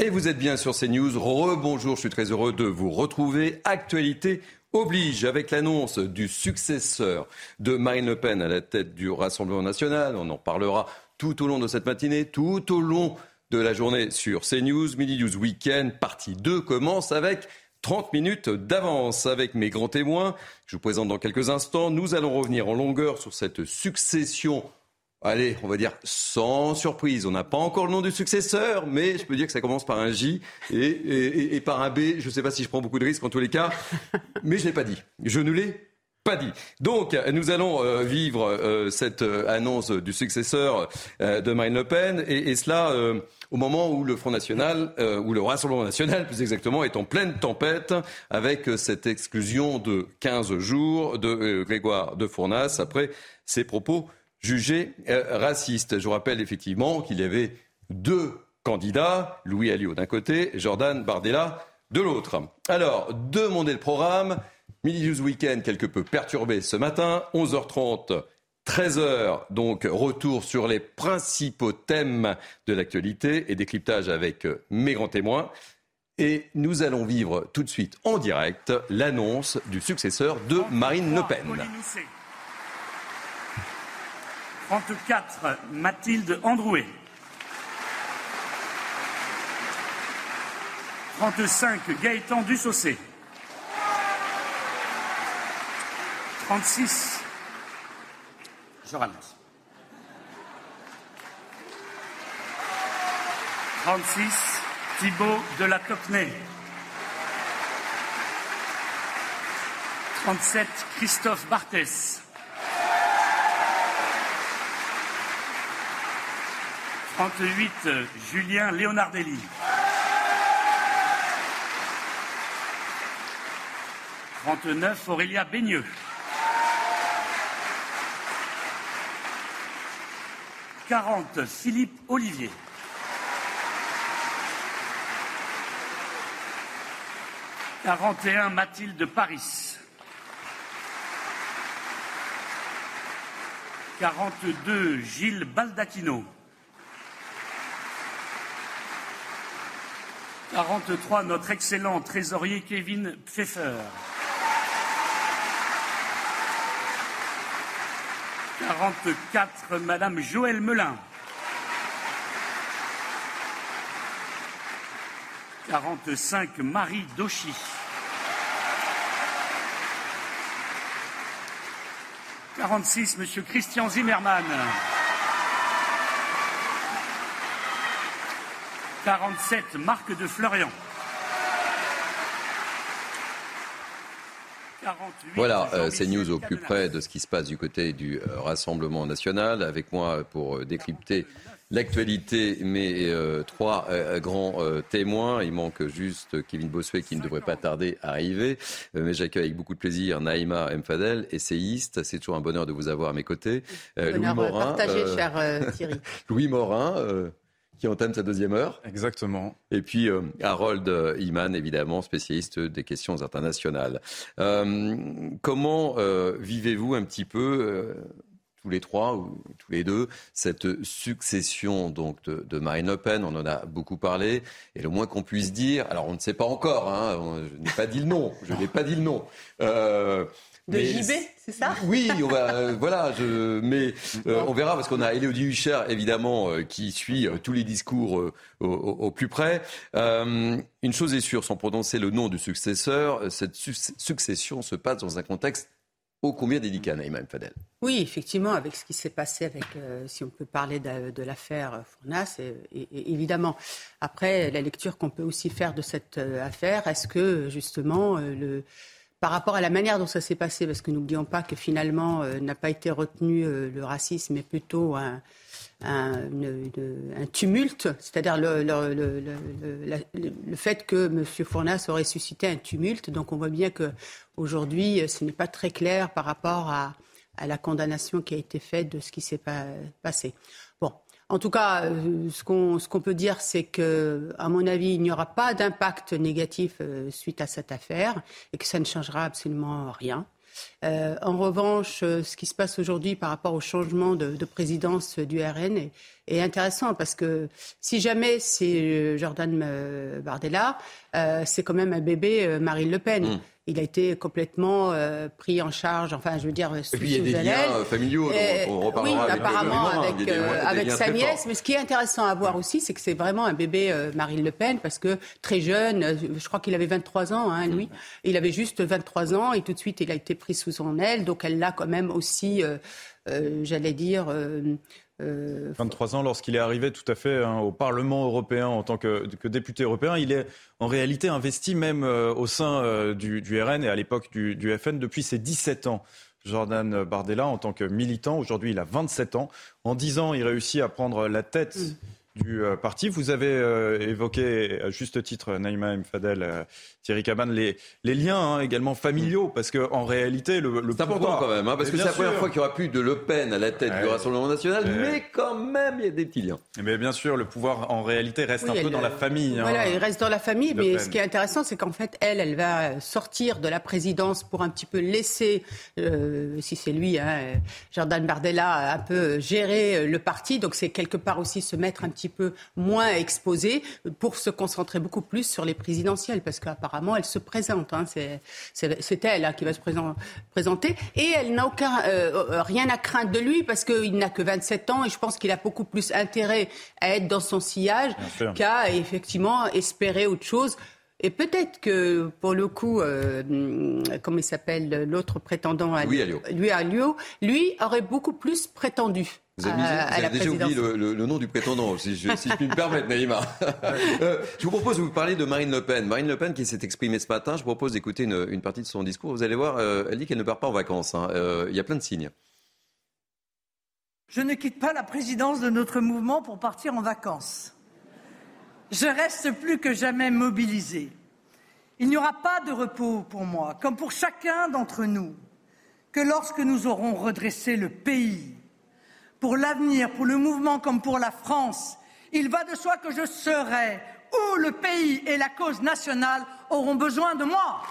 Et vous êtes bien sur CNews. Rebonjour, je suis très heureux de vous retrouver. Actualité oblige avec l'annonce du successeur de Marine Le Pen à la tête du Rassemblement national. On en parlera tout au long de cette matinée, tout au long de la journée sur CNews. Midi News Weekend, partie 2 commence avec 30 minutes d'avance avec mes grands témoins. Je vous présente dans quelques instants. Nous allons revenir en longueur sur cette succession Allez, on va dire sans surprise. On n'a pas encore le nom du successeur, mais je peux dire que ça commence par un J et, par un B. Je ne sais pas si je prends beaucoup de risques en tous les cas, mais je ne l'ai pas dit. Je ne l'ai pas dit. Donc, nous allons euh, vivre euh, cette euh, annonce du successeur de Marine Le Pen, et, cela au moment où le Front National, ou le Rassemblement National plus exactement, est en pleine tempête avec cette exclusion de 15 jours de Grégoire de Fournas après ses propos jugé euh, raciste. Je vous rappelle effectivement qu'il y avait deux candidats, Louis Alliot d'un côté, Jordan Bardella de l'autre. Alors, demandez le programme. Midi News Weekend quelque peu perturbé ce matin, 11h30. 13h, donc retour sur les principaux thèmes de l'actualité et décryptage avec euh, mes grands témoins. Et nous allons vivre tout de suite en direct l'annonce du successeur de Marine Le Pen. 34, Mathilde Androuet. 35, Gaëtan Dussaucé. 36, je ramasse. 36, Thibault de la Tocnay. 37, Christophe Barthès. 38, Julien Leonardelli. 39, Aurélia Baigneux. 40, Philippe Olivier. 41, Mathilde Paris. 42, Gilles Baldacchino. 43, notre excellent trésorier Kevin Pfeffer. 44, Madame Joëlle Melin. 45, Marie Dauchy. 46, Monsieur Christian Zimmermann. 47, Marc de Florian. Voilà, euh, c'est news au plus près de ce qui se passe du côté du euh, Rassemblement national. Avec moi pour euh, décrypter l'actualité, mes trois grands témoins. Il manque juste Kevin Bossuet qui ne devrait pas tarder à arriver. mais j'accueille avec beaucoup de plaisir Naïma Mfadel, essayiste. C'est toujours un bonheur de vous avoir à mes côtés. Louis Morin. Partagé, cher Thierry. Louis Morin qui entame sa deuxième heure. Exactement. Et puis euh, Harold euh, Iman, évidemment, spécialiste des questions internationales. Euh, comment vivez-vous un petit peu tous les trois ou tous les deux cette succession donc de, Marine Le Pen? On en a beaucoup parlé et le moins qu'on puisse dire, alors on ne sait pas encore, hein, je n'ai pas dit le nom, je n'ai pas dit le nom. De JB, c'est ça? Oui, on va, euh, voilà, je, mais euh, on verra parce qu'on a Elodie Hucher, évidemment, euh, qui suit tous les discours au, plus près. une chose est sûre, sans prononcer le nom du successeur, cette succession se passe dans un contexte ô combien délicat, Naïma Fadel. Oui, effectivement, avec ce qui s'est passé avec, si on peut parler de, l'affaire Fournas, évidemment. Après, la lecture qu'on peut aussi faire de cette affaire, est-ce que justement le par rapport à la manière dont ça s'est passé, parce que n'oublions pas que finalement euh, n'a pas été retenu euh, le racisme, mais plutôt un, tumulte, c'est-à-dire le, fait que M. Fournas aurait suscité un tumulte. Donc on voit bien que aujourd'hui, ce n'est pas très clair par rapport à, la condamnation qui a été faite de ce qui s'est passé. En tout cas, euh, ce qu'on peut dire, c'est que, à mon avis, il n'y aura pas d'impact négatif euh, suite à cette affaire et que ça ne changera absolument rien. Euh, en revanche, ce qui se passe aujourd'hui par rapport au changement de, présidence du RN est, intéressant parce que si jamais c'est Jordan Bardella, c'est quand même un bébé Marine Le Pen. Mmh il a été complètement euh, pris en charge, enfin, je veux dire, sous, Et puis, il y a des liens euh, familiaux, on reparlera oui, apparemment avec, euh, avec sa nièce. Mais ce qui est intéressant à voir aussi, c'est que c'est vraiment un bébé Marine Le Pen, parce que très jeune, je crois qu'il avait 23 ans, hein, lui. Il avait juste 23 ans, et tout de suite, il a été pris sous son aile. Donc, elle l'a quand même aussi, j'allais dire 23 euh, ans lorsqu'il est arrivé tout à fait hein, au Parlement européen en tant que, député européen. Il est en réalité investi même euh, au sein euh, du, RN et à l'époque du, FN depuis ses 17 ans. Jordan Bardella en tant que militant. Aujourd'hui, il a 27 ans. En 10 ans, il réussit à prendre la tête mm du euh, parti. Vous avez euh, évoqué à juste titre, Naïma Mfadel, euh, Thierry Caban, les, les liens hein, également familiaux, parce qu'en réalité, le, le C'est important quand même, hein, parce que c'est la première fois qu'il n'y aura plus de Le Pen à la tête du Rassemblement national, mais quand même, il y a des petits liens. Mais bien sûr, le pouvoir, en réalité, reste un peu dans la famille. Hein. Voilà, il reste dans la famille, mais ce qui est intéressant, c'est qu'en fait, elle, elle va sortir de la présidence pour un petit peu laisser, si c'est lui, Jordan Bardella, un peu gérer le parti. Donc c'est quelque part aussi se mettre un petit peu moins exposée pour se concentrer beaucoup plus sur les présidentielles, parce qu'apparemment, elle se présente. Hein, c'est elle hein, qui va se présenter. Et elle n'a aucun, euh, rien à craindre de lui, parce qu'il n'a que 27 ans, et je pense qu'il a beaucoup plus intérêt à être dans son sillage qu'à effectivement espérer autre chose. Et peut-être que, pour le coup, euh, comment il s'appelle, l'autre prétendant à lui, lui, lui aurait beaucoup plus prétendu. Vous avez, déjà oublié le, nom du prétendant, si je, puis me permettre, Naïma. Euh, je vous propose de vous parler de Marine Le Pen. Marine Le Pen qui s'est exprimée ce matin, je vous propose d'écouter une, partie de son discours. Vous allez voir, euh, elle dit qu'elle ne part pas en vacances. Hein. Euh, il y a plein de signes. Je ne quitte pas la présidence de notre mouvement pour partir en vacances. Je reste plus que jamais mobilisée. Il n'y aura pas de repos pour moi, comme pour chacun d'entre nous, que lorsque nous aurons redressé le pays pour l'avenir, pour le mouvement comme pour la France. Il va de soi que je serai où le pays et la cause nationale auront besoin de moi.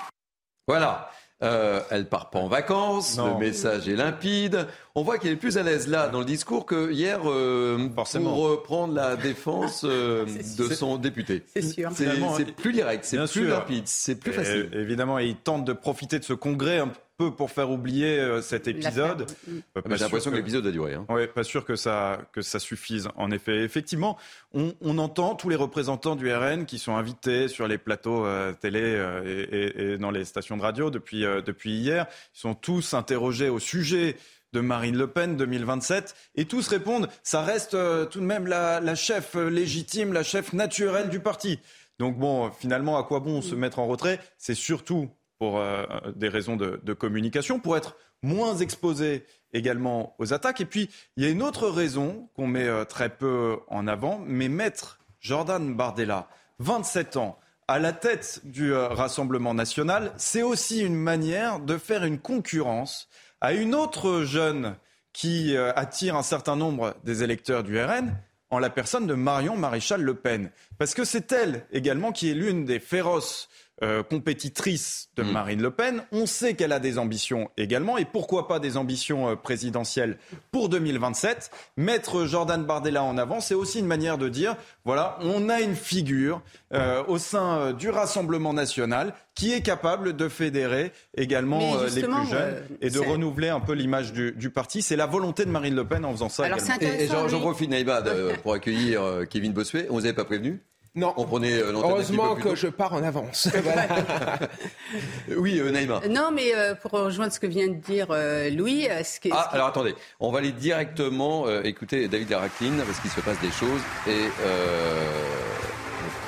Voilà. Euh, elle part pas en vacances, le message est limpide. On voit qu'elle est plus à l'aise là dans le discours que hier euh, pour reprendre la défense euh, de son député. C'est sûr. C'est plus direct, c'est plus rapide, c'est plus facile. évidemment, il tente de profiter de ce congrès un peu pour faire oublier euh, cet épisode. Euh, J'ai l'impression que, l'épisode a duré. Hein. Oui, pas sûr que ça, que ça suffise. En effet, effectivement, on, on, entend tous les représentants du RN qui sont invités sur les plateaux euh, télé et, et, dans les stations de radio depuis, depuis hier. Ils sont tous interrogés au sujet de Marine Le Pen 2027 et tous répondent ça reste tout de même la, la chef légitime, la chef naturelle du parti. Donc bon, finalement, à quoi bon se mettre en retrait? C'est surtout pour euh, des raisons de, communication, pour être moins exposé également aux attaques. Et puis, il y a une autre raison qu'on met euh, très peu en avant, mais mettre Jordan Bardella, 27 ans, à la tête du euh, Rassemblement national, c'est aussi une manière de faire une concurrence à une autre jeune qui attire un certain nombre des électeurs du RN, en la personne de Marion Maréchal Le Pen. Parce que c'est elle également qui est l'une des féroces euh, compétitrice de mm. Marine Le Pen. On sait qu'elle a des ambitions également, et pourquoi pas des ambitions euh, présidentielles pour 2027. Mettre Jordan Bardella en avant, c'est aussi une manière de dire, voilà, on a une figure euh, au sein du Rassemblement national qui est capable de fédérer également les plus jeunes et de renouveler un peu l'image du, parti. C'est la volonté de Marine Le Pen en faisant ça. Alors, et, et j'en profite, Naïba, pour accueillir Kevin Bossuet. On vous avait pas prévenu non. On prenait euh, Heureusement que je pars en avance. oui, euh, Naïma. Non, mais euh, pour rejoindre ce que vient de dire Louis. Ce qui, ah, alors attendez. On va aller directement écouter David Laracline parce qu'il se passe des choses et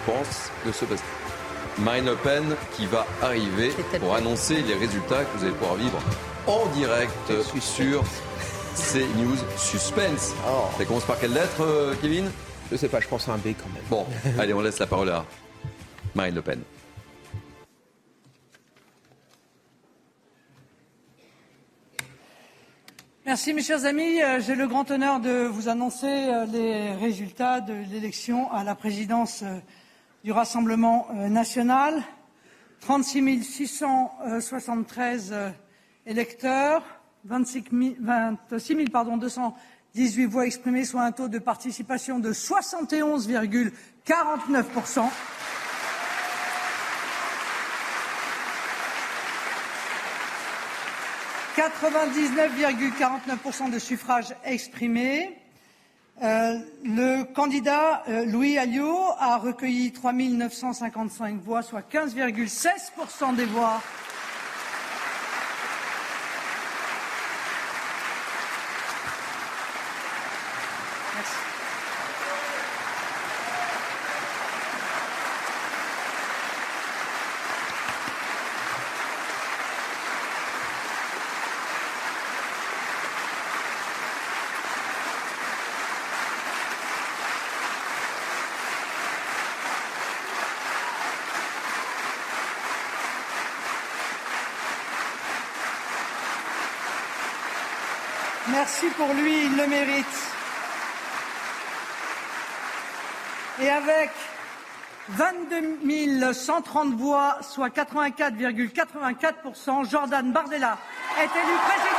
je pense que ce passe. Marine Le Pen qui va arriver pour annoncer les résultats que vous allez pouvoir vivre en direct sur c'est News Suspense. Oh. Ça commence par quelle lettre, Kevin? Je sais pas, je pense à un B quand même. Bon, allez, on laisse la parole à Marine Le Pen. Merci mes chers amis. Euh, j'ai le grand honneur de vous annoncer euh, les résultats de l'élection à la présidence euh, du Rassemblement national. 36 673 électeurs, 26 218 voix exprimées, soit un taux de participation de 71,49 99,49% de suffrages exprimés. Euh, le candidat euh, Louis Alliot a recueilli 3 955 voix, soit 15,16% des voix Merci pour lui, il le mérite. Et avec 22 130 voix, soit 84,84%, Jordan Bardella est élu président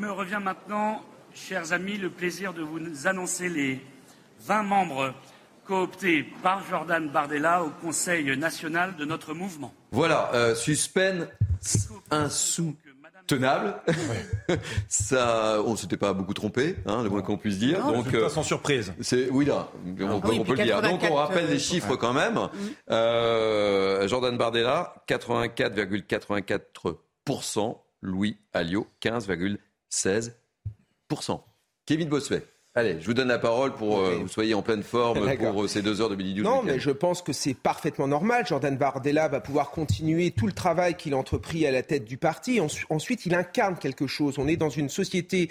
me revient maintenant, chers amis, le plaisir de vous annoncer les 20 membres cooptés par Jordan Bardella au Conseil national de notre mouvement. Voilà, euh, suspense insoutenable. Ça, on s'était pas beaucoup trompé, hein, le moins qu'on puisse dire. Donc, euh, sans surprise. C'est oui là, on, peut, le dire. Donc on rappelle les chiffres quand même. Euh, Jordan Bardella, 84,84%. Louis Alliot, 15,7%. 16%. Kevin Bossuet. Allez, je vous donne la parole pour que euh, vous soyez en pleine forme pour euh, ces deux heures de midi du Non, mais je pense que c'est parfaitement normal. Jordan Bardella va pouvoir continuer tout le travail qu'il a entrepris à la tête du parti. Ensuite, il incarne quelque chose. On est dans une société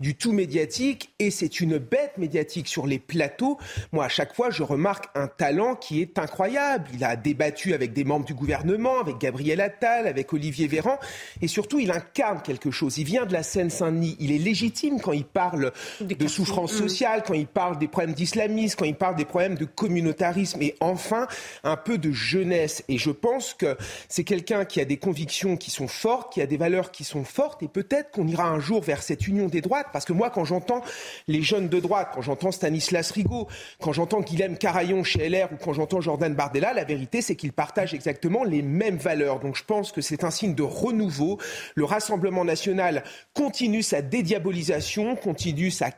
du tout médiatique et c'est une bête médiatique sur les plateaux. Moi, à chaque fois, je remarque un talent qui est incroyable. Il a débattu avec des membres du gouvernement, avec Gabriel Attal, avec Olivier Véran et surtout, il incarne quelque chose. Il vient de la Seine-Saint-Denis. Il est légitime quand il parle de souffrance outrances sociales, quand il parle des problèmes d'islamisme, quand il parle des problèmes de communautarisme, et enfin un peu de jeunesse. Et je pense que c'est quelqu'un qui a des convictions qui sont fortes, qui a des valeurs qui sont fortes, et peut-être qu'on ira un jour vers cette union des droites, parce que moi, quand j'entends les jeunes de droite, quand j'entends Stanislas Rigaud, quand j'entends Guilhem Carayon chez LR ou quand j'entends Jordan Bardella, la vérité, c'est qu'ils partagent exactement les mêmes valeurs. Donc je pense que c'est un signe de renouveau. Le Rassemblement national continue sa dédiabolisation, continue sa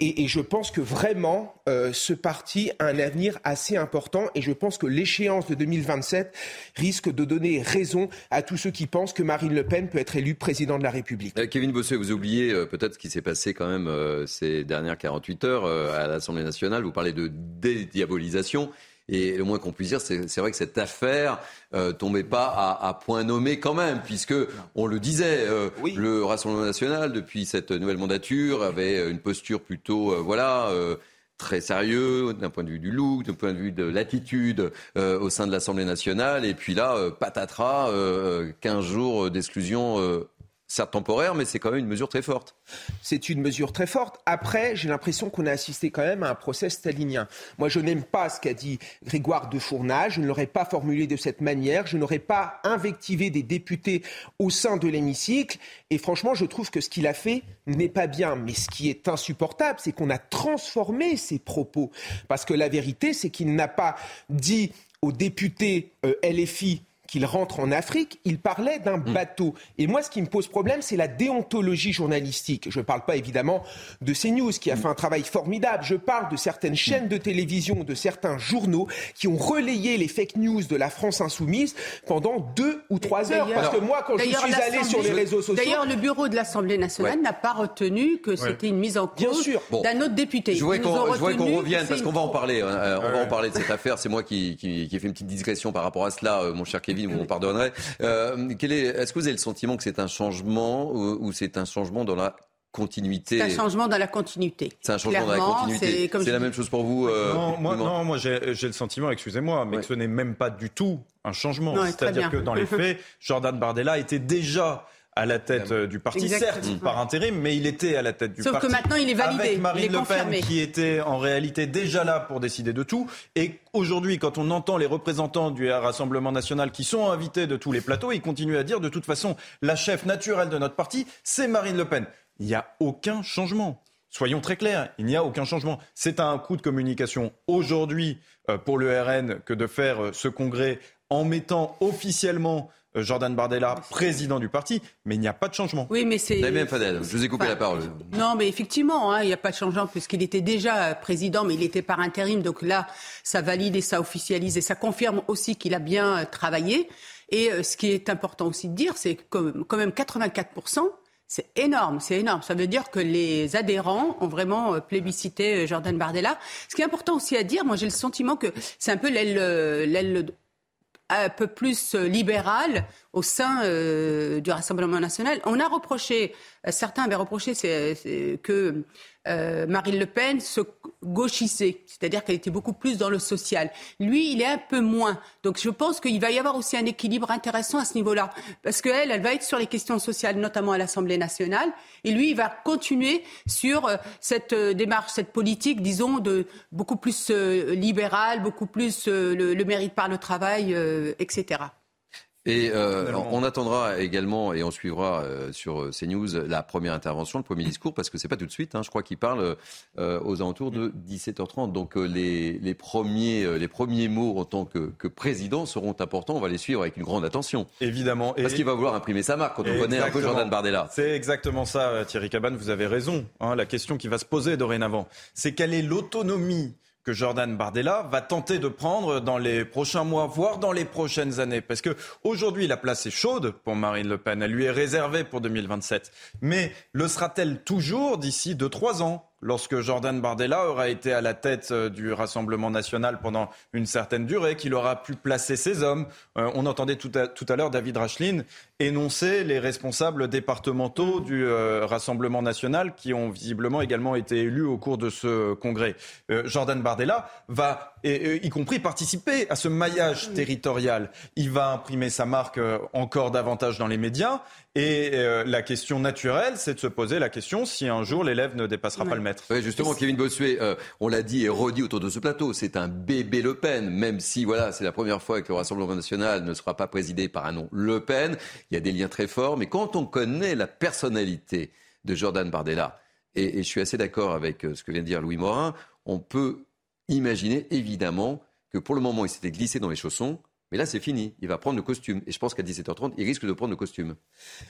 et, je pense que vraiment, euh, ce parti a un avenir assez important, et je pense que l'échéance de 2027 risque de donner raison à tous ceux qui pensent que Marine Le Pen peut être élue président de la République. Euh, Kevin Bossuet, vous oubliez euh, peut-être ce qui s'est passé quand même ces dernières 48 heures à l'Assemblée nationale. Vous parlez de dédiabolisation. Et le moins qu'on puisse dire, c'est vrai que cette affaire euh, tombait pas à, à point nommé quand même, puisque on le disait, euh, Oui. le Rassemblement national depuis cette nouvelle mandature avait une posture plutôt, euh, voilà. euh, très sérieux d'un point de vue du look, d'un point de vue de l'attitude euh, au sein de l'Assemblée nationale. Et puis là, euh, patatras, euh, 15 jours d'exclusion, euh, certes temporaire, mais c'est quand même une mesure très forte. C'est une mesure très forte. Après, j'ai l'impression qu'on a assisté quand même à un procès stalinien. Moi, je n'aime pas ce qu'a dit Grégoire de Fournage. Je ne l'aurais pas formulé de cette manière. Je n'aurais pas invectivé des députés au sein de l'hémicycle. Et franchement, je trouve que ce qu'il a fait n'est pas bien. Mais ce qui est insupportable, c'est qu'on a transformé ses propos. Parce que la vérité, c'est qu'il n'a pas dit aux députés euh, LFI qu'il rentre en Afrique, il parlait d'un bateau. Et moi, ce qui me pose problème, c'est la déontologie journalistique. Je ne parle pas évidemment de CNews, qui a fait un travail formidable. Je parle de certaines chaînes de télévision, de certains journaux qui ont relayé les fake news de la France insoumise pendant deux ou trois heures. D'ailleurs- Parce que moi, quand je suis allé sur les réseaux sociaux... D'ailleurs, le bureau de l'Assemblée nationale Ouais. n'a pas retenu que c'était une mise en cause d'un autre député. Je ont qu'on revienne parce qu'on va en parler. hein. Euh, on va en parler de cette affaire. C'est moi qui, qui, qui ai fait une petite digression par rapport à cela, euh, mon cher Kevin. Vous m'en pardonnerez. Euh, quel est Est-ce que vous avez le sentiment que c'est un changement ou, ou c'est un changement dans la continuité? C'est un changement dans la continuité. C'est un changement dans la Clairement, continuité. c'est la dis- même chose pour vous. euh, non, moi, non, moi j'ai le sentiment, excusez-moi, mais Ouais. que ce n'est même pas du tout un changement. C'est-à-dire que dans les faits, Jordan Bardella était déjà à la tête euh, du parti, Exactement. certes par intérim, mais il était à la tête du Sauf que parti. maintenant, il est validé, Avec il Marine est Le Pen qui était en réalité déjà là pour décider de tout. Et aujourd'hui, quand on entend les représentants du Rassemblement national qui sont invités de tous les plateaux, ils continuent à dire de toute façon, la chef naturelle de notre parti, c'est Marine Le Pen. Il n'y a aucun changement. Soyons très clairs, il n'y a aucun changement. C'est un coup de communication aujourd'hui euh, pour le RN que de faire euh, ce congrès en mettant officiellement euh, Jordan Bardella président du parti, mais il n'y a pas de changement. Oui, mais c'est. Damien Fadel, je vous ai coupé Enfin, la parole. Non, mais effectivement, hein, il n'y a pas de changement puisqu'il était déjà président, mais il était par intérim. Donc là, ça valide et ça officialise et ça confirme aussi qu'il a bien euh, travaillé. Et euh, ce qui est important aussi de dire, c'est que quand même 84%. C'est énorme, c'est énorme. Ça veut dire que les adhérents ont vraiment euh, plébiscité euh, Jordan Bardella. Ce qui est important aussi à dire, moi j'ai le sentiment que c'est un peu l'aile, euh, l'aile un peu plus euh, libérale au sein euh, du Rassemblement national. On a reproché, certains avaient reproché que euh, Marine Le Pen se gauchisait, c'est-à-dire qu'elle était beaucoup plus dans le social. Lui, il est un peu moins. Donc je pense qu'il va y avoir aussi un équilibre intéressant à ce niveau-là, parce qu'elle, elle va être sur les questions sociales, notamment à l'Assemblée nationale, et lui, il va continuer sur euh, cette euh, démarche, cette politique, disons, de beaucoup plus euh, libérale, beaucoup plus euh, le, mérite par le travail, euh, etc. Et euh, on attendra également et on suivra euh, sur euh, CNews la première intervention, le premier discours, parce que c'est pas tout de suite. hein, je crois qu'il parle euh, aux alentours de 17h30. Donc euh, les, les premiers euh, les premiers mots en tant que, que président seront importants. On va les suivre avec une grande attention, Évidemment. Parce qu'il va vouloir imprimer sa marque quand on connaît un peu. Jordan Bardella. C'est exactement ça, Thierry Cabane, vous avez raison. hein, la question qui va se poser dorénavant, c'est quelle est l'autonomie que Jordan Bardella va tenter de prendre dans les prochains mois, voire dans les prochaines années. Parce que aujourd'hui, la place est chaude pour Marine Le Pen. Elle lui est réservée pour 2027. Mais le sera-t-elle toujours d'ici 2-3 ans? Lorsque Jordan Bardella aura été à la tête euh, du Rassemblement national pendant une certaine durée, qu'il aura pu placer ses hommes. Euh, on entendait tout à, l'heure David Rachlin énoncer les responsables départementaux du euh, Rassemblement national qui ont visiblement également été élus au cours de ce congrès. Jordan Bardella va, y compris, participer à ce maillage territorial. Il va imprimer sa marque encore davantage dans les médias et euh, la question naturelle, c'est de se poser la question si un jour l'élève ne dépassera pas le maître. justement, Kevin Bossuet, euh, on l'a dit et redit autour de ce plateau, c'est un bébé Le Pen, même si voilà, c'est la première fois que le Rassemblement national ne sera pas présidé par un nom Le Pen. Il y a des liens très forts, mais quand on connaît la personnalité de Jordan Bardella, et, et je suis assez d'accord avec euh, ce que vient de dire Louis Morin, on peut imaginer évidemment que pour le moment, il s'était glissé dans les chaussons mais là, c'est fini. Il va prendre le costume. Et je pense qu'à 17h30, il risque de prendre le costume.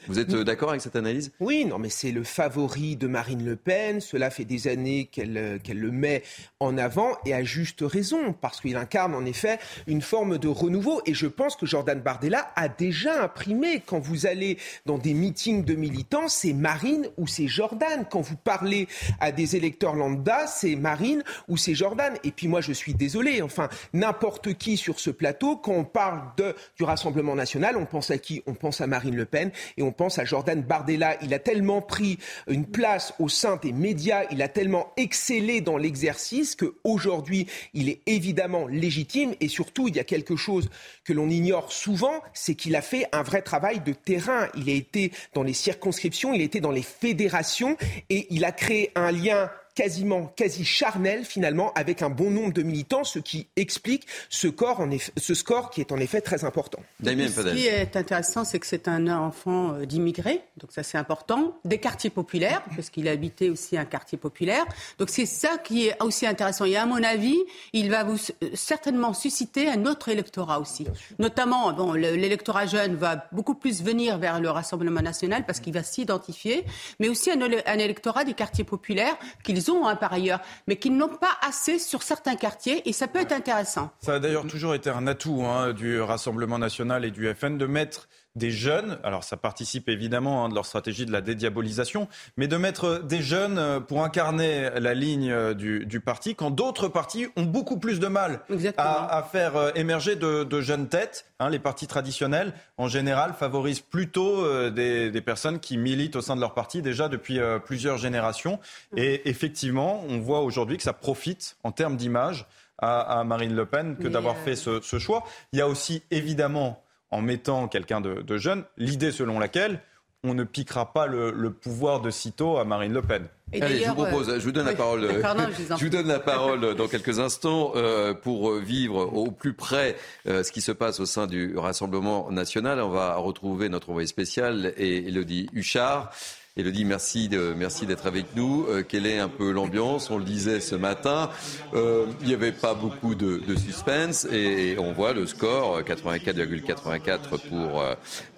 Vous êtes euh, d'accord avec cette analyse? Oui, non, mais c'est le favori de Marine Le Pen. Cela fait des années qu'elle euh, qu'elle le met en avant et à juste raison, parce qu'il incarne en effet une forme de renouveau. Et je pense que Jordan Bardella a déjà imprimé. Quand vous allez dans des meetings de militants, c'est Marine ou c'est Jordan. Quand vous parlez à des électeurs lambda, c'est Marine ou c'est Jordan. Et puis moi, je suis désolé. Enfin, n'importe qui sur ce plateau, quand parle de, du Rassemblement national, on pense à qui? On pense à Marine Le Pen et on pense à Jordan Bardella. Il a tellement pris une place au sein des médias, il a tellement excellé dans l'exercice qu'aujourd'hui, il est évidemment légitime et surtout, il y a quelque chose que l'on ignore souvent, c'est qu'il a fait un vrai travail de terrain. Il a été dans les circonscriptions, il a été dans les fédérations et il a créé un lien quasiment, quasi charnel finalement avec un bon nombre de militants, ce qui explique ce, corps en ce score qui est en effet très important. ce qui est intéressant, c'est que c'est un enfant euh, d'immigrés, donc ça c'est important, des quartiers populaires, parce qu'il habitait aussi un quartier populaire. Donc c'est ça qui est aussi intéressant. Et à mon avis, il va vous euh, certainement susciter un autre électorat aussi. Notamment, bon, l'électorat jeune va beaucoup plus venir vers le Rassemblement national parce qu'il va s'identifier, mais aussi un, un électorat des quartiers populaires qu'ils ont hein, par ailleurs, mais qui n'ont pas assez sur certains quartiers, et ça peut être intéressant. Ça a d'ailleurs toujours été un atout hein, du Rassemblement national et du FN de mettre des jeunes, alors ça participe évidemment hein, de leur stratégie de la dédiabolisation, mais de mettre des jeunes euh, pour incarner la ligne euh, du, parti, quand d'autres partis ont beaucoup plus de mal à, faire euh, émerger de, jeunes têtes. Hein, les partis traditionnels, en général, favorisent plutôt des, personnes qui militent au sein de leur parti déjà depuis plusieurs générations. Et effectivement, on voit aujourd'hui que ça profite en termes d'image à, Marine Le Pen que d'avoir fait ce, ce choix. Il y a aussi évidemment en mettant quelqu'un de, jeune, l'idée selon laquelle on ne piquera pas le, pouvoir de sitôt à Marine Le Pen. Allez, je vous propose, je vous donne la parole. je, vous donne la parole dans quelques instants euh, pour vivre au plus près euh, ce qui se passe au sein du Rassemblement national. On va retrouver notre envoyé spécial, Elodie Huchard. Elodie, merci de, merci d'être avec nous. Euh, quelle est un peu l'ambiance? On le disait ce matin, euh, il n'y avait pas beaucoup de, suspense et, on voit le score 84,84 pour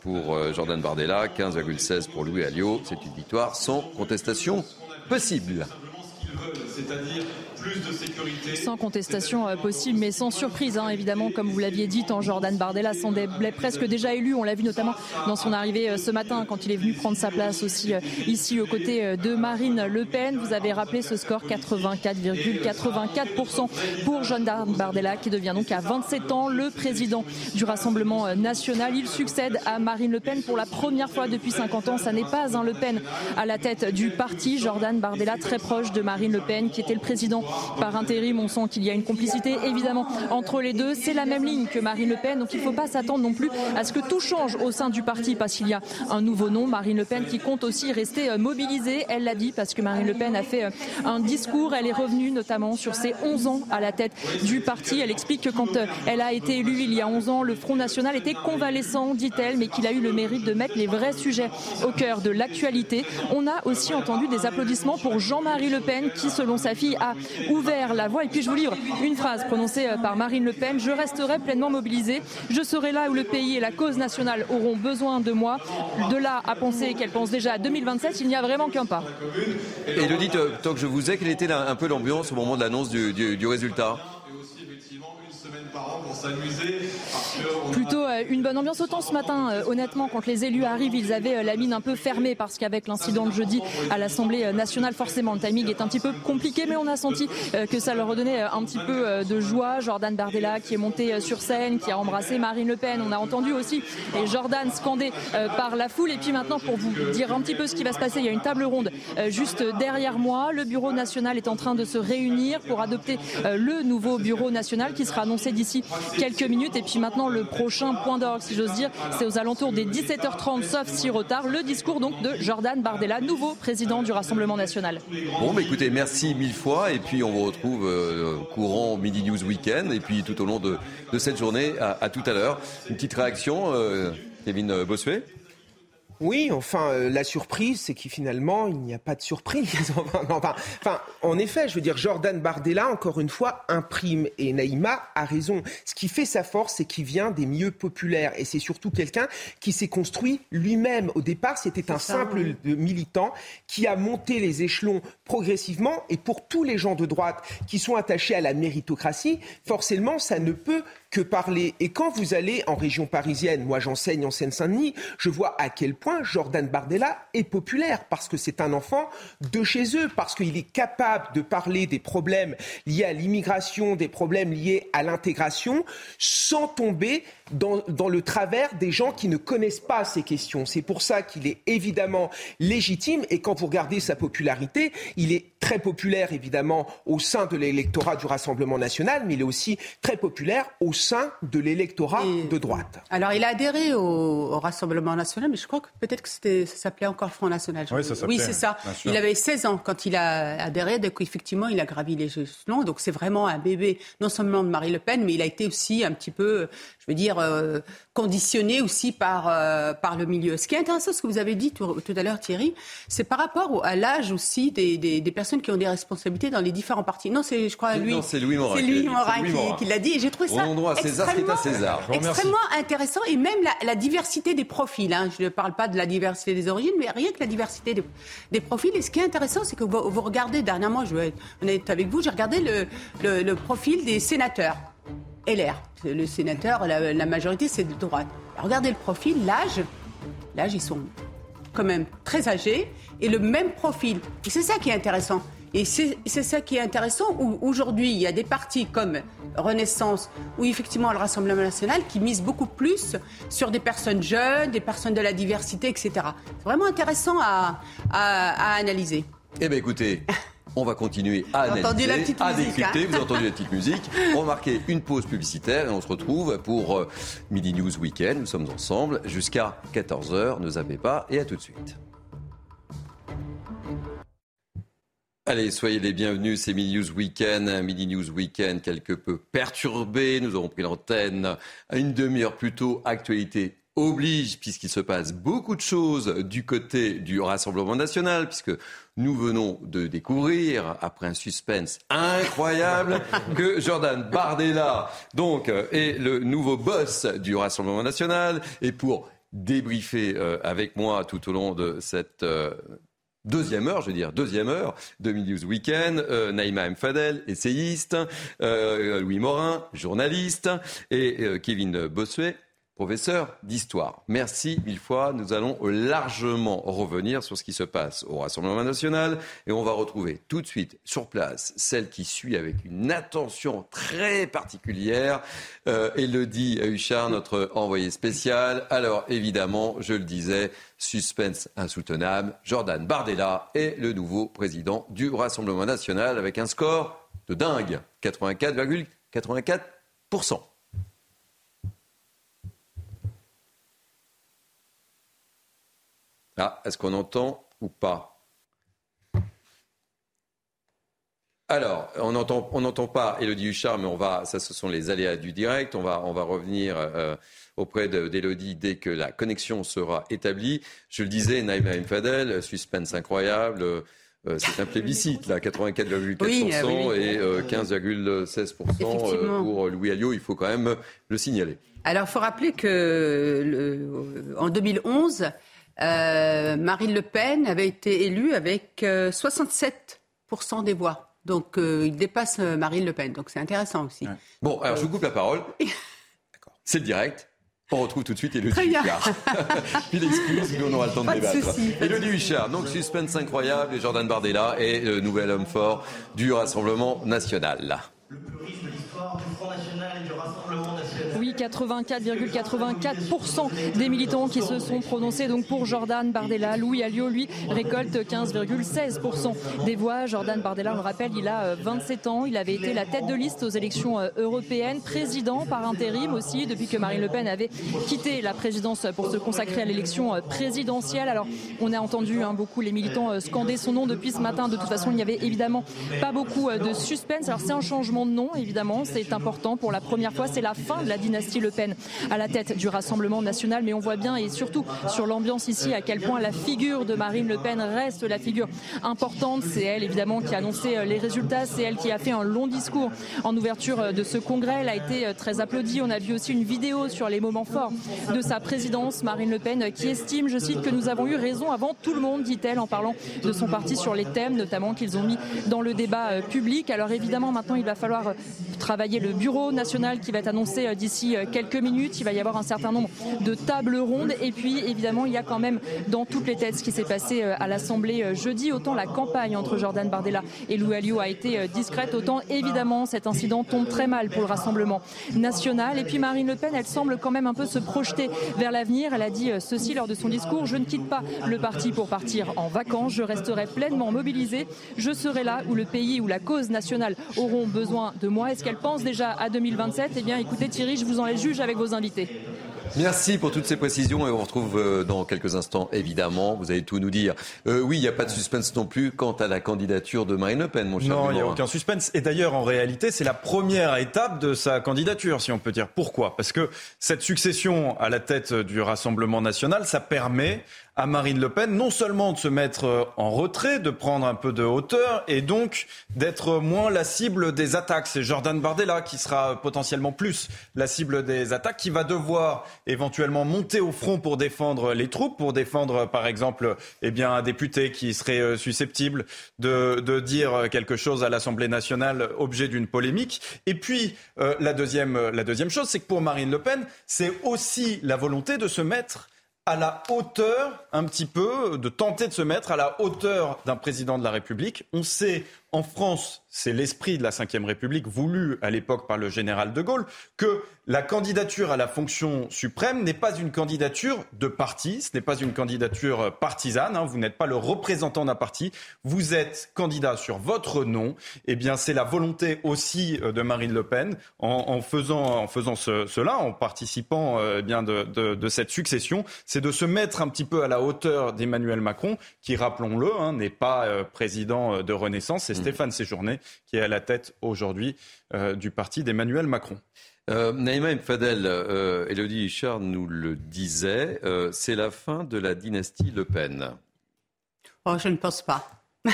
pour Jordan Bardella, 15,16 pour Louis Alliot. C'est une victoire sans contestation possible. C'est-à-dire Sans contestation euh, possible, mais sans surprise, hein, évidemment, comme vous l'aviez dit, tant Jordan Bardella semblait presque déjà élu. On l'a vu notamment dans son arrivée euh, ce matin, quand il est venu prendre sa place aussi euh, ici aux côtés de Marine Le Pen. Vous avez rappelé ce score 84,84% pour Jordan Bardella, qui devient donc à 27 ans le président du Rassemblement national. Il succède à Marine Le Pen pour la première fois depuis 50 ans. Ça n'est pas un Le Pen à la tête du parti. Jordan Bardella, très proche de Marine Le Pen, qui était le président par intérim. On sent qu'il y a une complicité évidemment entre les deux. C'est la même ligne que Marine Le Pen, donc il ne faut pas s'attendre non plus à ce que tout change au sein du parti parce qu'il y a un nouveau nom, Marine Le Pen, qui compte aussi rester euh, mobilisée. Elle l'a dit parce que Marine Le Pen a fait euh, un discours. Elle est revenue notamment sur ses 11 ans à la tête du parti. Elle explique que quand euh, elle a été élue il y a 11 ans, le Front National était convalescent, dit-elle, mais qu'il a eu le mérite de mettre les vrais sujets au cœur de l'actualité. On a aussi entendu des applaudissements pour Jean-Marie Le Pen qui, selon sa fille, a ouvert la voie. Et puis je vous livre une phrase prononcée euh, par Marine Le Pen. Je resterai pleinement mobilisée. Je serai là où le pays et la cause nationale auront besoin de moi. De là à penser qu'elle pense déjà à 2027, il n'y a vraiment qu'un pas. Et Elodie, tant que je vous ai, quelle était un peu l'ambiance au moment de l'annonce du résultat? Plutôt euh, une bonne ambiance. Autant ce matin, euh, honnêtement, quand les élus arrivent, ils avaient euh, la mine un peu fermée parce qu'avec l'incident de jeudi à l'Assemblée nationale, forcément, le timing est un petit peu compliqué, mais on a senti que ça leur redonnait un petit peu de joie. Jordan Bardella qui est monté sur scène, qui a embrassé Marine Le Pen. On a entendu aussi Jordan scandé par la foule. Et puis maintenant, pour vous dire un petit peu ce qui va se passer, il y a une table ronde juste derrière moi. Le bureau national est en train de se réunir pour adopter le nouveau bureau national qui sera annoncé d'ici quelques minutes. Et puis maintenant, le prochain point d'orgue, si j'ose dire, c'est aux alentours des 17h30, sauf si retard, le discours donc de Jordan Bardella, nouveau président du Rassemblement national. Bon, bah écoutez, merci mille fois. Et puis on vous retrouve euh, courant Midi News Weekend. Et puis tout au long de, cette journée, à, tout à l'heure. Une petite réaction, euh, Kevin Bossuet? Oui, enfin, euh, la surprise, c'est qu'il finalement, il n'y a pas de surprise. enfin, enfin, en effet, je veux dire, Jordan Bardella, encore une fois, imprime, et Naïma a raison. Ce qui fait sa force, c'est qu'il vient des milieux populaires, et c'est surtout quelqu'un qui s'est construit lui-même. Au départ, c'était un simple militant qui a monté les échelons progressivement, et pour tous les gens de droite qui sont attachés à la méritocratie, forcément, ça ne peut que parler. Et quand vous allez en région parisienne, moi j'enseigne en Seine-Saint-Denis, je vois à quel point Jordan Bardella est populaire, parce que c'est un enfant de chez eux, parce qu'il est capable de parler des problèmes liés à l'immigration, des problèmes liés à l'intégration, sans tomber dans, le travers des gens qui ne connaissent pas ces questions. C'est pour ça qu'il est évidemment légitime, et quand vous regardez sa popularité, il est très populaire évidemment au sein de l'électorat du Rassemblement national, mais il est aussi très populaire au sein de l'électorat de droite. Alors il a adhéré au, Rassemblement national, mais je crois que peut-être que ça s'appelait encore Front national. Oui, oui c'est ça. Il avait 16 ans quand il a adhéré, donc effectivement il a gravi les échelons. Donc c'est vraiment un bébé, non seulement de Marie Le Pen, mais il a été aussi un petit peu, veux dire, euh, conditionné aussi par, euh, par le milieu. Ce qui est intéressant, ce que vous avez dit tout, à l'heure, Thierry, c'est par rapport à l'âge aussi des, des, des, personnes qui ont des responsabilités dans les différents partis. Non, c'est, je crois, lui. Non, c'est Louis Morin. C'est Louis Morin qui, qui l'a dit. Et j'ai trouvé ça extrêmement, César, extrêmement intéressant. Et même la, la diversité des profils. Hein. Je ne parle pas de la diversité des origines, mais rien que la diversité des, des profils. Et ce qui est intéressant, c'est que vous, vous, regardez, dernièrement, je vais être honnête avec vous, j'ai regardé le, le, le profil des sénateurs. LR. Le sénateur, la, majorité, c'est de droite. Regardez le profil, l'âge. L'âge, ils sont quand même très âgés et le même profil. Et c'est ça qui est intéressant. Et c'est ça qui est intéressant où aujourd'hui, il y a des partis comme Renaissance ou effectivement le Rassemblement national qui misent beaucoup plus sur des personnes jeunes, des personnes de la diversité, etc. C'est vraiment intéressant à, à analyser. Eh bien écoutez, on va continuer à analyser, à décrypter. Vous avez entendu la petite musique. On va marquer une pause publicitaire et on se retrouve pour euh, Midi News Weekend. Nous sommes ensemble jusqu'à 14h. Ne zappez pas et à tout de suite. Allez, soyez les bienvenus, c'est Midi News Weekend, Midi News Weekend quelque peu perturbé. Nous avons pris l'antenne à une demi-heure plus tôt. Actualité oblige, puisqu'il se passe beaucoup de choses du côté du Rassemblement national, puisque nous venons de découvrir, après un suspense incroyable, que Jordan Bardella, donc, est le nouveau boss du Rassemblement national. Et pour débriefer euh, avec moi tout au long de cette euh, deuxième heure, je veux dire, deuxième heure de News Weekend. Euh, Naïma M. Fadel, essayiste, Louis Morin, journaliste, et Kevin Bossuet, professeur d'histoire. Merci mille fois. Nous allons largement revenir sur ce qui se passe au Rassemblement national et on va retrouver tout de suite sur place celle qui suit avec une attention très particulière, euh, Elodie Huchard, notre envoyée spéciale. Alors évidemment, je le disais, suspense insoutenable, Jordan Bardella est le nouveau président du Rassemblement national avec un score de dingue, 84,84%. Ah, est-ce qu'on entend ou pas? Alors, on n'entend on pas Elodie Huchard, mais on va, ça ce sont les aléas du direct. On va, on va revenir euh, auprès d'Elodie dès que la connexion sera établie. Je le disais, Naïma Mfadel, suspense incroyable. Euh, c'est un plébiscite, là, 84,4% et 15,16% euh, pour Louis Alliot. Il faut quand même le signaler. Alors, il faut rappeler que le, en 2011, euh, Marine Le Pen avait été élue avec 67% euh, des voix. Donc il dépasse Marine Le Pen. Donc c'est intéressant aussi. Bon, alors je vous coupe la parole. C'est le direct. On retrouve tout de suite Elodie Huchard. Puis l'excuse, mais on aura le temps de débattre. Elodie Huchard, donc suspense incroyable, et Jordan Bardella est le nouvel homme fort du Rassemblement national. Le 84,84% des militants qui se sont prononcés donc pour Jordan Bardella. Louis Alliot, lui, récolte 15,16% des voix. Jordan Bardella, on le rappelle, il a 27 euh, ans. Il avait été la tête de liste aux élections euh, européennes, président par intérim aussi, depuis que Marine Le Pen avait quitté la présidence pour se consacrer à l'élection euh, présidentielle. Alors, on a entendu hein, beaucoup les militants scander son nom depuis ce matin. De toute façon, il n'y avait évidemment pas beaucoup de suspense. Alors, c'est un changement de nom, évidemment. C'est important. Pour la première fois, c'est la fin de la dynastie Le Pen à la tête du Rassemblement national. Mais on voit bien, et surtout sur l'ambiance ici, à quel point la figure de Marine Le Pen reste la figure importante. C'est elle, évidemment, qui a annoncé euh, les résultats. C'est elle qui a fait un long discours en ouverture euh, de ce congrès. Elle a été euh, très applaudie. On a vu aussi une vidéo sur les moments forts de sa présidence. Marine Le Pen qui estime, je cite, que nous avons eu raison avant tout le monde, dit-elle, en parlant de son parti sur les thèmes, notamment qu'ils ont mis dans le débat public. Alors évidemment, maintenant, il va falloir travailler le bureau national qui va être annoncé d'ici quelques minutes. Il va y avoir un certain nombre de tables rondes. Et puis, évidemment, il y a quand même dans toutes les têtes ce qui s'est passé euh, à l'Assemblée jeudi. Autant la campagne entre Jordan Bardella et Lou a été discrète, autant évidemment cet incident tombe très mal pour le Rassemblement national. Et puis Marine Le Pen, elle semble quand même un peu se projeter vers l'avenir. Elle a dit ceci lors de son discours Je ne quitte pas le parti pour partir en vacances. Je resterai pleinement mobilisée. Je serai là où le pays, où la cause nationale auront besoin de moi. Est-ce qu'elle pense déjà à 2027 Eh bien, écoutez Thierry, je vous en avec vos invités. Merci pour toutes ces précisions et on retrouve euh, dans quelques instants, évidemment. Vous allez tout nous dire. Euh, oui, il n'y a pas de suspense non plus quant à la candidature de Marine Le Pen, mon cher. Non, il n'y a aucun suspense. Et d'ailleurs, en réalité, c'est la première étape de sa candidature, si on peut dire. Pourquoi? Parce que cette succession à la tête du Rassemblement national, ça permet à Marine Le Pen non seulement de se mettre euh, en retrait, de prendre un peu de hauteur et donc d'être moins la cible des attaques. C'est Jordan Bardella qui sera potentiellement plus la cible des attaques, qui va devoir éventuellement monter au front pour défendre les troupes, pour défendre par exemple eh bien, un député qui serait euh, susceptible de, de dire quelque chose à l'Assemblée nationale, objet d'une polémique. Et puis euh, la, deuxième, la deuxième chose, c'est que pour Marine Le Pen, c'est aussi la volonté de se mettre à la hauteur, un petit peu, de tenter de se mettre à la hauteur d'un président de la République. On sait en France, c'est l'esprit de la Ve République voulu à l'époque par le général de Gaulle, que la candidature à la fonction suprême n'est pas une candidature de parti, ce n'est pas une candidature partisane, hein. vous n'êtes pas le représentant d'un parti, vous êtes candidat sur votre nom, et eh bien c'est la volonté aussi euh, de Marine Le Pen en, faisant, en faisant cela, en participant euh, eh bien de, cette succession, c'est de se mettre un petit peu à la hauteur d'Emmanuel Macron, qui, rappelons-le, hein, n'est pas euh, président de Renaissance. Stéphane Séjourné, qui est à la tête aujourd'hui euh, du parti d'Emmanuel Macron. Euh, Naïma Mfadel, euh, Elodie Huchard nous le disait, euh, c'est la fin de la dynastie Le Pen. Oh, je ne pense pas.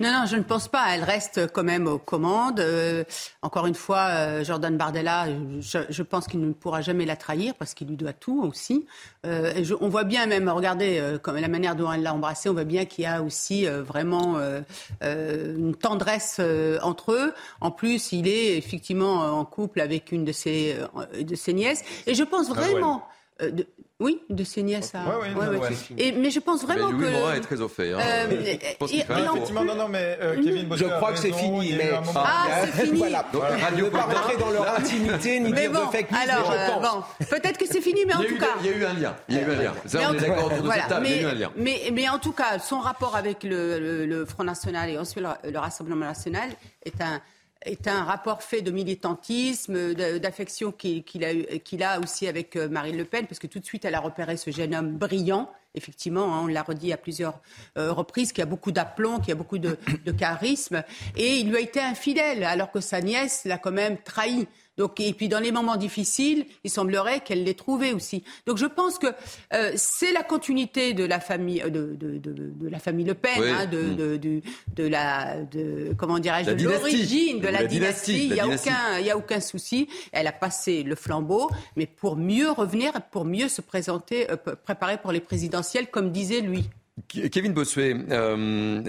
non, non, je ne pense pas. Elle reste quand même aux commandes. Euh, encore une fois, euh, Jordan Bardella, je, pense qu'il ne pourra jamais la trahir parce qu'il lui doit tout aussi. Euh, et on voit bien même, regardez comme la manière dont elle l'a embrassé, on voit bien qu'il y a aussi vraiment une tendresse entre eux. En plus, il est effectivement en couple avec une de ses, de ses nièces. Et je pense ah vraiment... Oui, de ses nièces à. Oui, oui, Et, mais je pense vraiment mais Louis que. Morin est très au fait. Hein. Euh, effectivement, non, non, mais euh, Kevin Je crois que c'est fini. Mais... Ah, c'est fini. voilà. Donc, ne pas rentrer dans leur intimité ni dire bon, de fake news. Alors, euh, bon, peut-être que c'est fini, mais en tout cas. Il y a eu un lien. Il y a eu un lien. Ça, on est d'accord autour de cette table. Il y a eu un lien. Mais en tout cas, son rapport avec le Front National et ensuite le Rassemblement National est un est un rapport fait de militantisme, d'affection qu'il a, aussi avec euh, Marine Le Pen, parce que tout de suite, elle a repéré ce jeune homme brillant, effectivement, hein, on l'a redit à plusieurs euh, reprises, qui a beaucoup d'aplomb, qui a beaucoup de, charisme, et il lui a été infidèle, alors que sa nièce l'a quand même trahi. Donc, et puis dans les moments difficiles, il semblerait qu'elle l'ait trouvé aussi. Donc je pense que euh, c'est la continuité de la famille, euh, de, de, de, de la famille Le Pen, hein, de, de, la, de comment dirais-je, de l'origine de la, dynastie. Il n'y a aucun, il y a aucun souci. Elle a passé le flambeau, mais pour mieux revenir, pour mieux se présenter, euh, préparer pour les présidentielles, comme disait lui. Kevin Bossuet,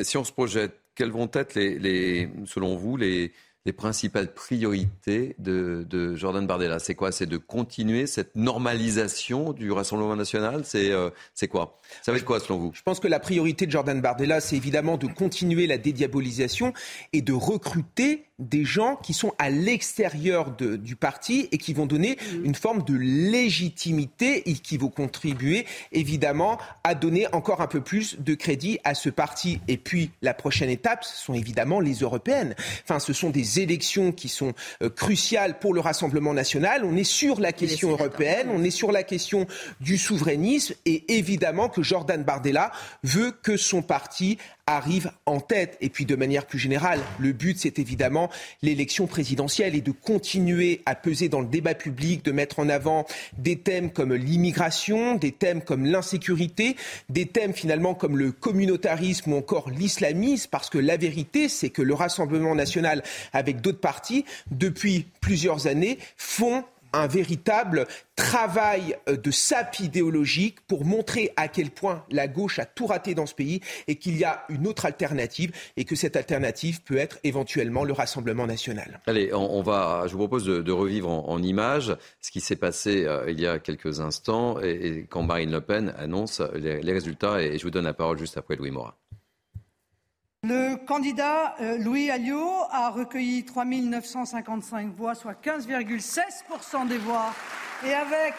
si on se projette, quelles vont être, les, selon vous, les, les principales priorités de, Jordan Bardella. C'est quoi? C'est de continuer cette normalisation du Rassemblement national? C'est euh, quoi? Ça va être quoi selon vous? Je pense que la priorité de Jordan Bardella, c'est évidemment de continuer la dédiabolisation et de recruter des gens qui sont à l'extérieur du parti et qui vont donner mmh. une forme de légitimité et qui vont contribuer évidemment à donner encore un peu plus de crédit à ce parti. Et puis la prochaine étape, ce sont évidemment les européennes. Enfin, ce sont des élections qui sont euh, cruciales pour le Rassemblement national. On est sur la question européenne, on est sur la question du souverainisme et évidemment que Jordan Bardella veut que son parti arrive en tête. Et puis de manière plus générale, le but, c'est évidemment l'élection présidentielle et de continuer à peser dans le débat public, de mettre en avant des thèmes comme l'immigration, des thèmes comme l'insécurité, des thèmes finalement comme le communautarisme ou encore l'islamisme, parce que la vérité, c'est que le Rassemblement national, avec d'autres partis, depuis plusieurs années, font un véritable travail euh, de sape idéologique pour montrer à quel point la gauche a tout raté dans ce pays et qu'il y a une autre alternative et que cette alternative peut être éventuellement le Rassemblement national. Allez, on, va, je vous propose de, revivre en, images ce qui s'est passé euh, il y a quelques instants et, quand Marine Le Pen annonce les, résultats et je vous donne la parole juste après Louis Morin. Le candidat euh, Louis Alliot a recueilli 3 955 voix, soit 15,16% des voix, et avec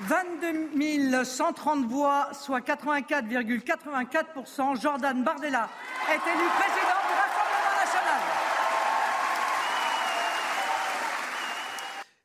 22 130 voix, soit 84,84%, Jordan Bardella est élu président du Rassemblement national.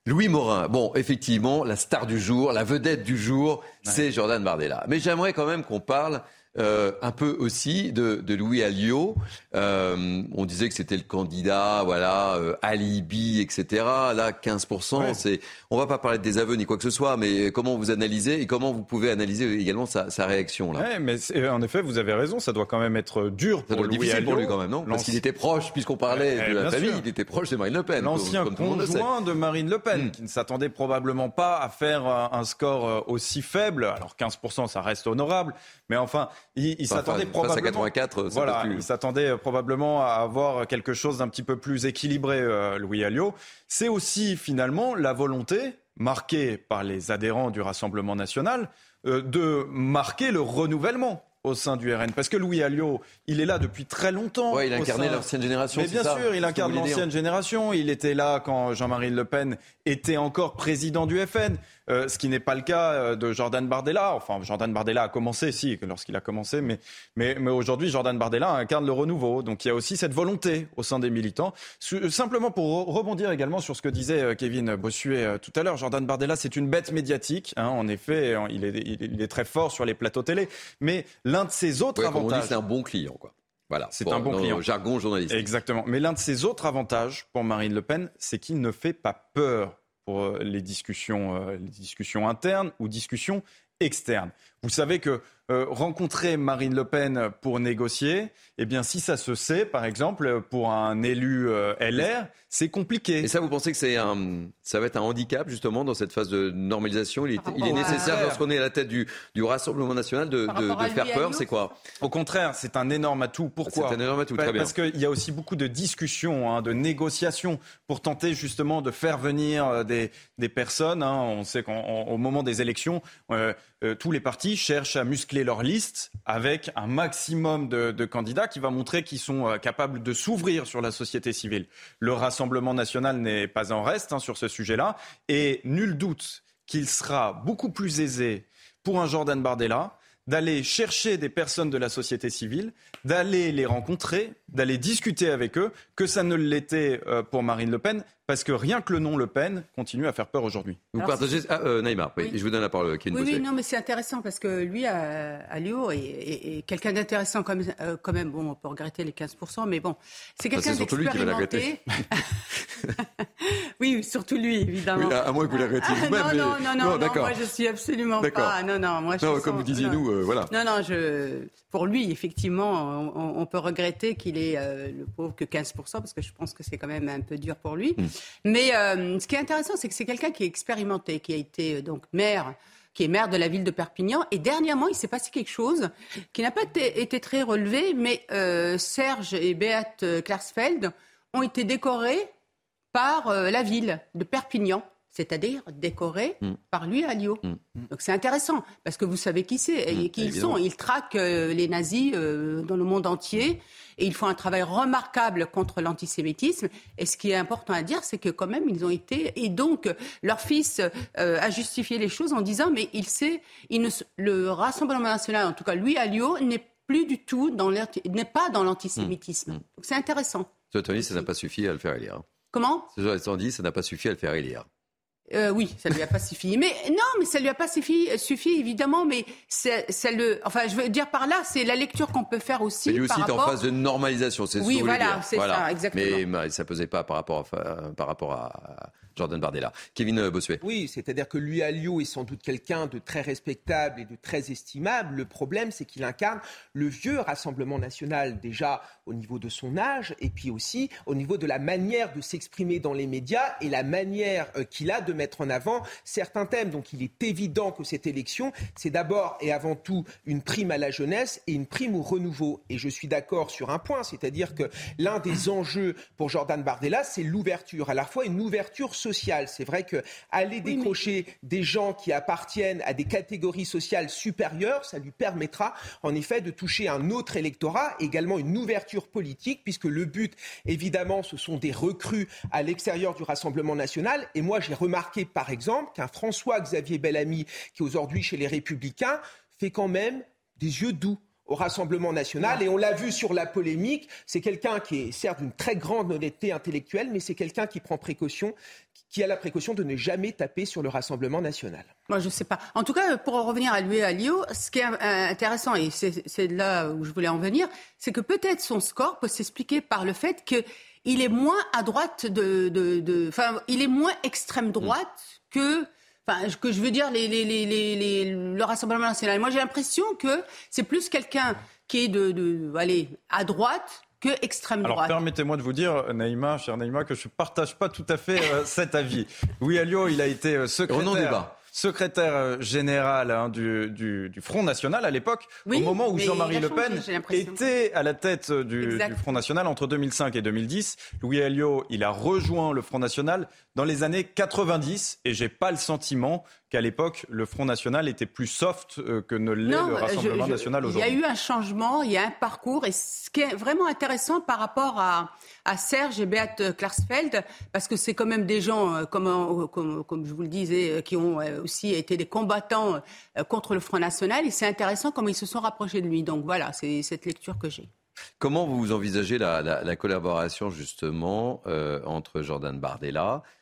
Louis Morin, bon, effectivement, la star du jour, la vedette du jour, c'est Jordan Bardella. Mais j'aimerais quand même qu'on parle euh, un peu aussi de, Louis Alliot. Euh, on disait que c'était le candidat, voilà, euh, alibi, etc. Là, 15%, c'est. On va pas parler de désaveux ni quoi que ce soit, mais comment vous analysez et comment vous pouvez analyser également sa, réaction là? Ouais, mais en effet, vous avez raison, ça doit quand même être dur pour Louis difficile pour lui quand même, non? Parce qu'il était proche, puisqu'on parlait de la famille, il était proche de Marine Le Pen. L'ancien conjoint de Marine Le Pen, hmm. qui ne s'attendait probablement pas à faire un score aussi faible. Alors 15%, ça reste honorable, mais enfin, il, s'attendait probablement. à 84, voilà, il s'attendait probablement à avoir quelque chose d'un petit peu plus équilibré, euh, Louis Alliot. C'est aussi finalement la volonté marquée par les adhérents du Rassemblement national euh, de marquer le renouvellement au sein du RN. Parce que Louis Alliot, il est là depuis très longtemps. Oui, il incarnait l'ancienne génération. Mais bien sûr, il incarne l'ancienne génération. Il était là quand Jean-Marie Le Pen était encore président du FN. Euh, ce qui n'est pas le cas euh, de Jordan Bardella. Enfin, Jordan Bardella a commencé, si, lorsqu'il a commencé, mais, mais, mais aujourd'hui, Jordan Bardella incarne le renouveau. Donc il y a aussi cette volonté au sein des militants. Simplement pour rebondir également sur ce que disait euh, Kevin Bossuet tout à l'heure, Jordan Bardella, c'est une bête médiatique. Hein, en effet, il est, il est, très fort sur les plateaux télé. Mais l'un de ses autres avantages. c'est un bon client, quoi. Voilà, c'est un bon client. Jargon journalistique. Exactement. Mais l'un de ses autres avantages pour Marine Le Pen, c'est qu'il ne fait pas peur euh, les discussions, euh, les discussions internes ou discussions externes. Vous savez que euh, rencontrer Marine Le Pen pour négocier, eh bien, si ça se sait, par exemple, pour un élu euh, LR, c'est compliqué. Et ça, vous pensez que c'est un, ça va être un handicap justement dans cette phase de normalisation? Il est, il est nécessaire, lorsqu'on est à la tête du, du Rassemblement national, de, de, de faire peur. C'est quoi? Au contraire, c'est un énorme atout. Pourquoi? C'est un énorme atout. Très bien. Parce qu'il y a aussi beaucoup de discussions, hein, de négociations pour tenter justement de faire venir euh, des, des personnes. Hein. On sait qu'au moment des élections, euh, tous les partis cherchent à muscler leur liste avec un maximum de, candidats qui va montrer qu'ils sont euh, capables de s'ouvrir sur la société civile. Le Rassemblement national n'est pas en reste hein, sur ce sujet-là et nul doute qu'il sera beaucoup plus aisé pour un Jordan Bardella d'aller chercher des personnes de la société civile, d'aller les rencontrer, d'aller discuter avec eux, que ça ne l'était euh, pour Marine Le Pen, parce que rien que le nom Le Pen continue à faire peur aujourd'hui. Vous partagez. Ah, euh, oui. je vous donne la parole. oui, oui, non, mais c'est intéressant parce que lui, à, à Lyon, est, quelqu'un d'intéressant quand, euh, quand, même. Bon, on peut regretter les 15%, mais bon, c'est quelqu'un d'expérimenté. oui, surtout lui, évidemment. Oui, à, moins que vous l'arrêtiez vous-même. non, non, non, non, non, moi je suis absolument pas. Non, non, moi je Non, comme vous disiez, nous, euh, voilà. Non, non, je, pour lui, effectivement, on, peut regretter qu'il ait le pauvre que 15%, parce que je pense que c'est quand même un peu dur pour lui. Hmm. Mais euh, ce qui est intéressant, c'est que c'est quelqu'un qui est expérimenté, qui a été euh, donc maire qui est maire de la ville de Perpignan. Et dernièrement, il s'est passé quelque chose qui n'a pas été, très relevé, mais euh, Serge et Beat Klarsfeld ont été décorés par la ville de Perpignan c'est-à-dire décoré mm. par lui à Lyon. Mm. Donc c'est intéressant, parce que vous savez qui c'est et mm, qui ils sont. Ils traquent euh, les nazis euh, dans le monde entier et ils font un travail remarquable contre l'antisémitisme. Et ce qui est important à dire, c'est que quand même, ils ont été... Et donc, leur fils euh, a justifié les choses en disant, mais il sait, il ne, le Rassemblement national, en tout cas lui à Lyon, n'est plus du tout dans n'est pas dans l'antisémitisme. Donc c'est intéressant. Tony, ça n'a pas suffi à le faire élire. Comment? Ce dit, ça n'a pas suffi à le faire élire. Euh, oui, ça lui a pas suffi. Mais non, mais ça lui a pas suffi, suffi évidemment. Mais c'est le, enfin, je veux dire par là, c'est la lecture qu'on peut faire aussi. Mais lui aussi est en phase de normalisation, c'est oui, ce que voilà, c'est ça, exactement. Mais ça pesait pas par rapport à, par rapport à, Jordan Bardella. Kevin Bossuet. Oui, c'est-à-dire que lui, Alliot, est sans doute quelqu'un de très respectable et de très estimable. Le problème, c'est qu'il incarne le vieux Rassemblement national, déjà au niveau de son âge, et puis aussi au niveau de la manière de s'exprimer dans les médias et la manière euh, qu'il a de mettre en avant certains thèmes. Donc il est évident que cette élection, c'est d'abord et avant tout une prime à la jeunesse et une prime au renouveau. Et je suis d'accord sur un point, c'est-à-dire que l'un des enjeux pour Jordan Bardella, c'est l'ouverture, à la fois une ouverture sociale c'est vrai que aller décrocher des gens qui appartiennent à des catégories sociales supérieures, ça lui permettra en effet de toucher un autre électorat, également une ouverture politique, puisque le but, évidemment, ce sont des recrues à l'extérieur du Rassemblement national. Et moi, j'ai remarqué, par exemple, qu'un François-Xavier Bellamy, qui est aujourd'hui chez les Républicains, fait quand même des yeux doux au Rassemblement national. Et on l'a vu sur la polémique, c'est quelqu'un qui est certes d'une très grande honnêteté intellectuelle, mais c'est quelqu'un qui prend précaution, qui a la précaution de ne jamais taper sur le Rassemblement national. Moi, je ne sais pas. En tout cas, pour revenir à lui à Lio, ce qui est euh, intéressant, et c'est là où je voulais en venir, c'est que peut-être son score peut s'expliquer par le fait qu'il est moins à droite de, enfin, il est moins extrême droite que Enfin, que je veux dire, les, les, les, le Rassemblement national. Moi, j'ai l'impression que c'est plus quelqu'un qui est de, de, allez, à droite que extrême droite. Alors permettez-moi de vous dire, Naïma, cher Naïma, que je ne partage pas tout à fait euh, cet avis. Oui, Alio, il a été euh, secrétaire secrétaire euh, général hein, du, du, du, Front National à l'époque, au moment où Jean-Marie Le Pen était à la tête du, du, Front National entre 2005 et 2010. Louis Alliot, il a rejoint le Front National dans les années 90 et j'ai pas le sentiment qu'à l'époque, le Front National était plus soft euh, que ne l'est le Rassemblement national aujourd'hui. Il y a eu un changement, il y a un parcours. Et ce qui est vraiment intéressant par rapport à, à Serge et Beat Klarsfeld, parce que c'est quand même des gens, euh, comme, euh, comme, comme, je vous le disais, qui ont aussi été des combattants contre le Front National. Et c'est intéressant comment ils se sont rapprochés de lui. Donc voilà, c'est cette lecture que j'ai. Comment vous envisagez la, la, la collaboration justement entre Jordan Bardella euh,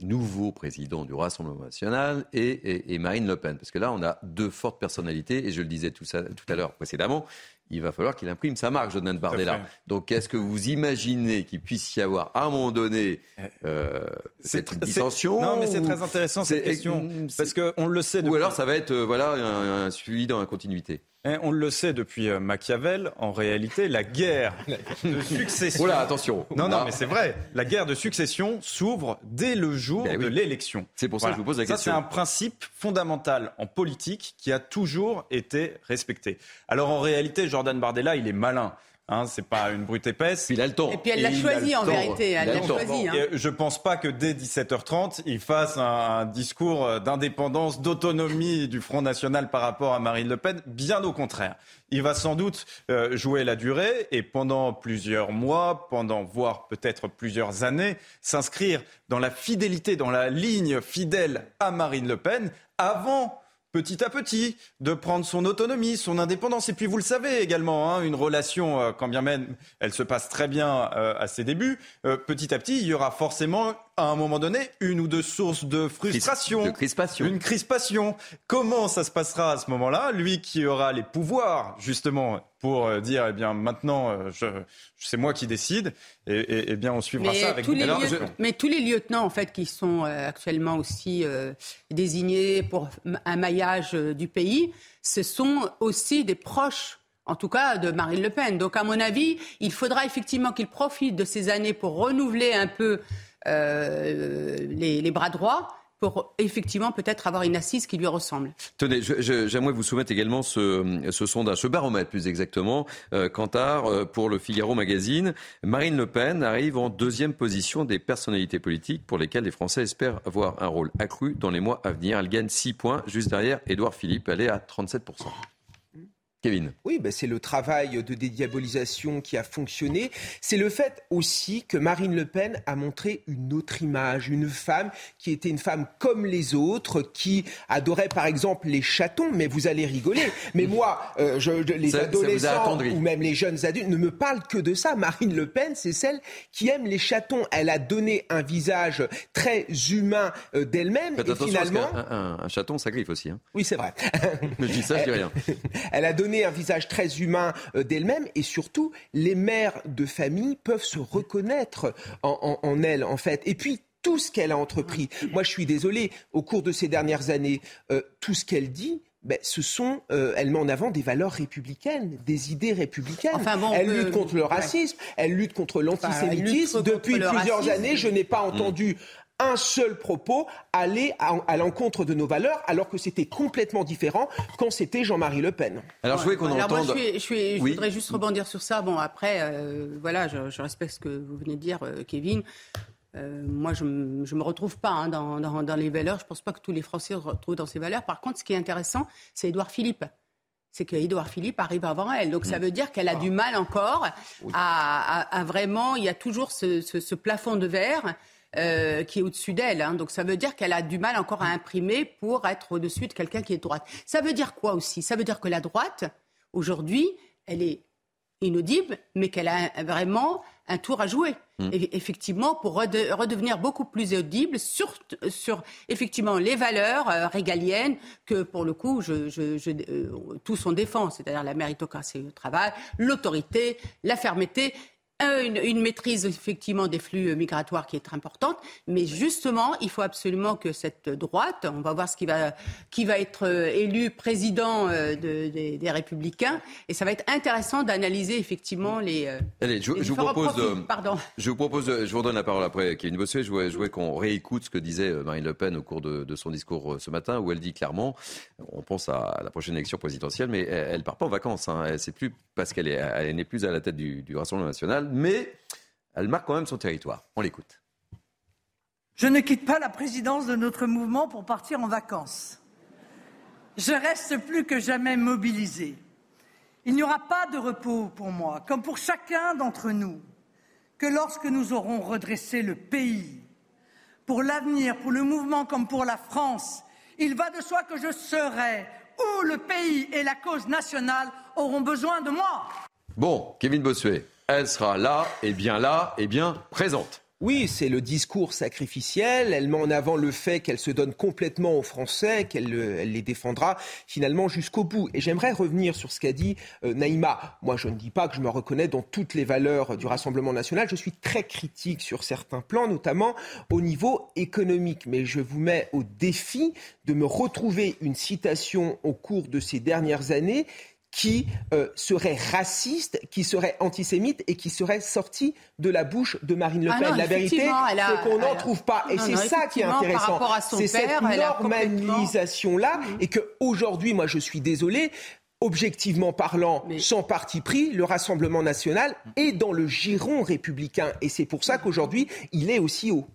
nouveau président du Rassemblement national et, Marine Le Pen. Parce que là, on a deux fortes personnalités, et je le disais tout, tout à l'heure précédemment, il va falloir qu'il imprime sa marque, Jordan Bardella. Donc, est-ce que vous imaginez qu'il puisse y avoir, à un moment donné, euh, cette dissension Non, mais c'est très intéressant cette question, parce qu'on le sait. Ou alors, ça va être euh, voilà, un suivi dans la continuité Hein, on le sait depuis euh, Machiavel, en réalité, la guerre de succession. Oula, attention. Non, non, mais c'est vrai. La guerre de succession s'ouvre dès le jour ben de l'élection. C'est pour ça que je vous pose la question. Ça, c'est un principe fondamental en politique qui a toujours été respecté. Alors, en réalité, Jordan Bardella, il est malin. Hein, c'est pas une brute épaisse. il a le temps. Et puis elle l'a choisi en vérité. Elle l'a choisi. Hein. Je pense pas que dès 17h30, il fasse un, discours d'indépendance, d'autonomie du Front National par rapport à Marine Le Pen. Bien au contraire. Il va sans doute euh, jouer la durée et pendant plusieurs mois, pendant voire peut-être plusieurs années, s'inscrire dans la fidélité, dans la ligne fidèle à Marine Le Pen avant petit à petit, de prendre son autonomie, son indépendance. Et puis vous le savez également, hein, une relation, euh, quand bien même elle se passe très bien euh, à ses débuts, euh, petit à petit, il y aura forcément à un moment donné une ou deux sources de frustration, de crispation. une crispation. Comment ça se passera à ce moment-là? Lui qui aura les pouvoirs justement pour euh, dire eh bien maintenant euh, je, c'est moi qui décide et, bien on suivra ça avec tous les mais tous les lieutenants en fait qui sont euh, actuellement aussi désignés pour un maillage du pays ce sont aussi des proches en tout cas de Marine Le Pen. Donc, à mon avis, il faudra effectivement qu'il profite de ces années pour renouveler un peu les, les, bras droits pour effectivement peut-être avoir une assise qui lui ressemble. Tenez, j'aimerais vous soumettre également ce, ce, sondage, ce baromètre plus exactement, euh, Cantar, euh, pour le Figaro Magazine. Marine Le Pen arrive en deuxième position des personnalités politiques pour lesquelles les Français espèrent avoir un rôle accru dans les mois à venir. Elle gagne 6 points, juste derrière Édouard Philippe, elle est à 37%. Kevin. Oui, ben c'est le travail de dédiabolisation qui a fonctionné. C'est le fait aussi que Marine Le Pen a montré une autre image, une femme qui était une femme comme les autres, qui adorait par exemple les chatons. Mais vous allez rigoler. Mais moi, euh, je, les adolescents ou même les jeunes adultes ne me parlent que de ça. Marine Le Pen, c'est celle qui aime les chatons. Elle a donné un visage très humain euh, d'elle-même. Et finalement, un, chaton, ça griffe aussi. Hein. Oui, c'est vrai. je dis ça, je dis rien. Elle a donné un visage très humain euh, d'elle-même et surtout, les mères de famille peuvent se reconnaître en, elle, en fait. Et puis, tout ce qu'elle a entrepris. Moi, je suis désolé, au cours de ces dernières années, euh, tout ce qu'elle dit, ben, ce sont, euh, elle met en avant des valeurs républicaines, des idées républicaines. elle lutte contre le racisme, elle lutte contre l'antisémitisme. Depuis plusieurs années, je n'ai pas entendu un seul propos aller à, l'encontre de nos valeurs, alors que c'était complètement différent quand c'était Jean-Marie Le Pen. Alors je voulais qu'on entende. Moi, je, voudrais juste rebondir sur ça. Bon, après, euh, voilà, je, respecte ce que vous venez de dire, euh, Kevin. Euh, moi, je ne me retrouve pas hein, dans, dans, les valeurs. Je ne pense pas que tous les Français se retrouvent dans ces valeurs. Par contre, ce qui est intéressant, c'est Édouard Philippe c'est qu'Édouard Philippe arrive avant elle. Donc ça mm. veut dire qu'elle a du mal encore à, vraiment. Il y a toujours ce, ce plafond de verre euh, qui est au-dessus d'elle. Hein. Donc ça veut dire qu'elle a du mal encore à imprimer pour être au-dessus de quelqu'un qui est droite. Ça veut dire quoi aussi? Ça veut dire que la droite, aujourd'hui, elle est inaudible, mais qu'elle a vraiment un tour à jouer. Mm. effectivement, pour redevenir beaucoup plus audible sur, sur effectivement les valeurs euh, régaliennes que pour le coup, je, je, je, euh, tous on défend, c'est-à-dire la méritocratie au travail, l'autorité, la fermeté une, maîtrise effectivement des flux migratoires qui est très importante, mais justement, il faut absolument que cette droite, on va voir ce qui va, qui va être euh, élu président euh, des, Républicains, et ça va être intéressant d'analyser effectivement les. Euh, Allez, je, vous propose, de, Pardon. je vous propose, je vous redonne la parole après, Kevin Bossuet. Je voulais, qu'on réécoute ce que disait Marine Le Pen au cours de, son discours ce matin, où elle dit clairement, on pense à la prochaine élection présidentielle, mais elle, ne part pas en vacances. Hein. C'est plus parce qu'elle n'est plus à la tête du, du Rassemblement national mais elle marque quand même son territoire. On l'écoute. Je ne quitte pas la présidence de notre mouvement pour partir en vacances. Je reste plus que jamais mobilisée. Il n'y aura pas de repos pour moi, comme pour chacun d'entre nous, que lorsque nous aurons redressé le pays. Pour l'avenir, pour le mouvement comme pour la France, il va de soi que je serai où le pays et la cause nationale auront besoin de moi. Bon, Kevin Bossuet, elle sera là, et bien là, et bien présente. Oui, c'est le discours sacrificiel. Elle met en avant le fait qu'elle se donne complètement aux Français, qu'elle les défendra finalement jusqu'au bout. Et j'aimerais revenir sur ce qu'a dit euh, Naïma. Moi, je ne dis pas que je me reconnais dans toutes les valeurs du Rassemblement national. Je suis très critique sur certains plans, notamment au niveau économique. Mais je vous mets au défi de me retrouver une citation au cours de ces dernières années qui euh, serait raciste, qui serait antisémite et qui serait sorti de la bouche de Marine Le ah Pen. la vérité, c'est qu'on n'en trouve pas. Et c'est ça qui est intéressant. C'est cette normalisation-là. Et qu'aujourd'hui, moi je suis désolé, objectivement parlant, sans parti pris, le Rassemblement national est dans le giron républicain. Et c'est pour ça qu'aujourd'hui, il est aussi haut.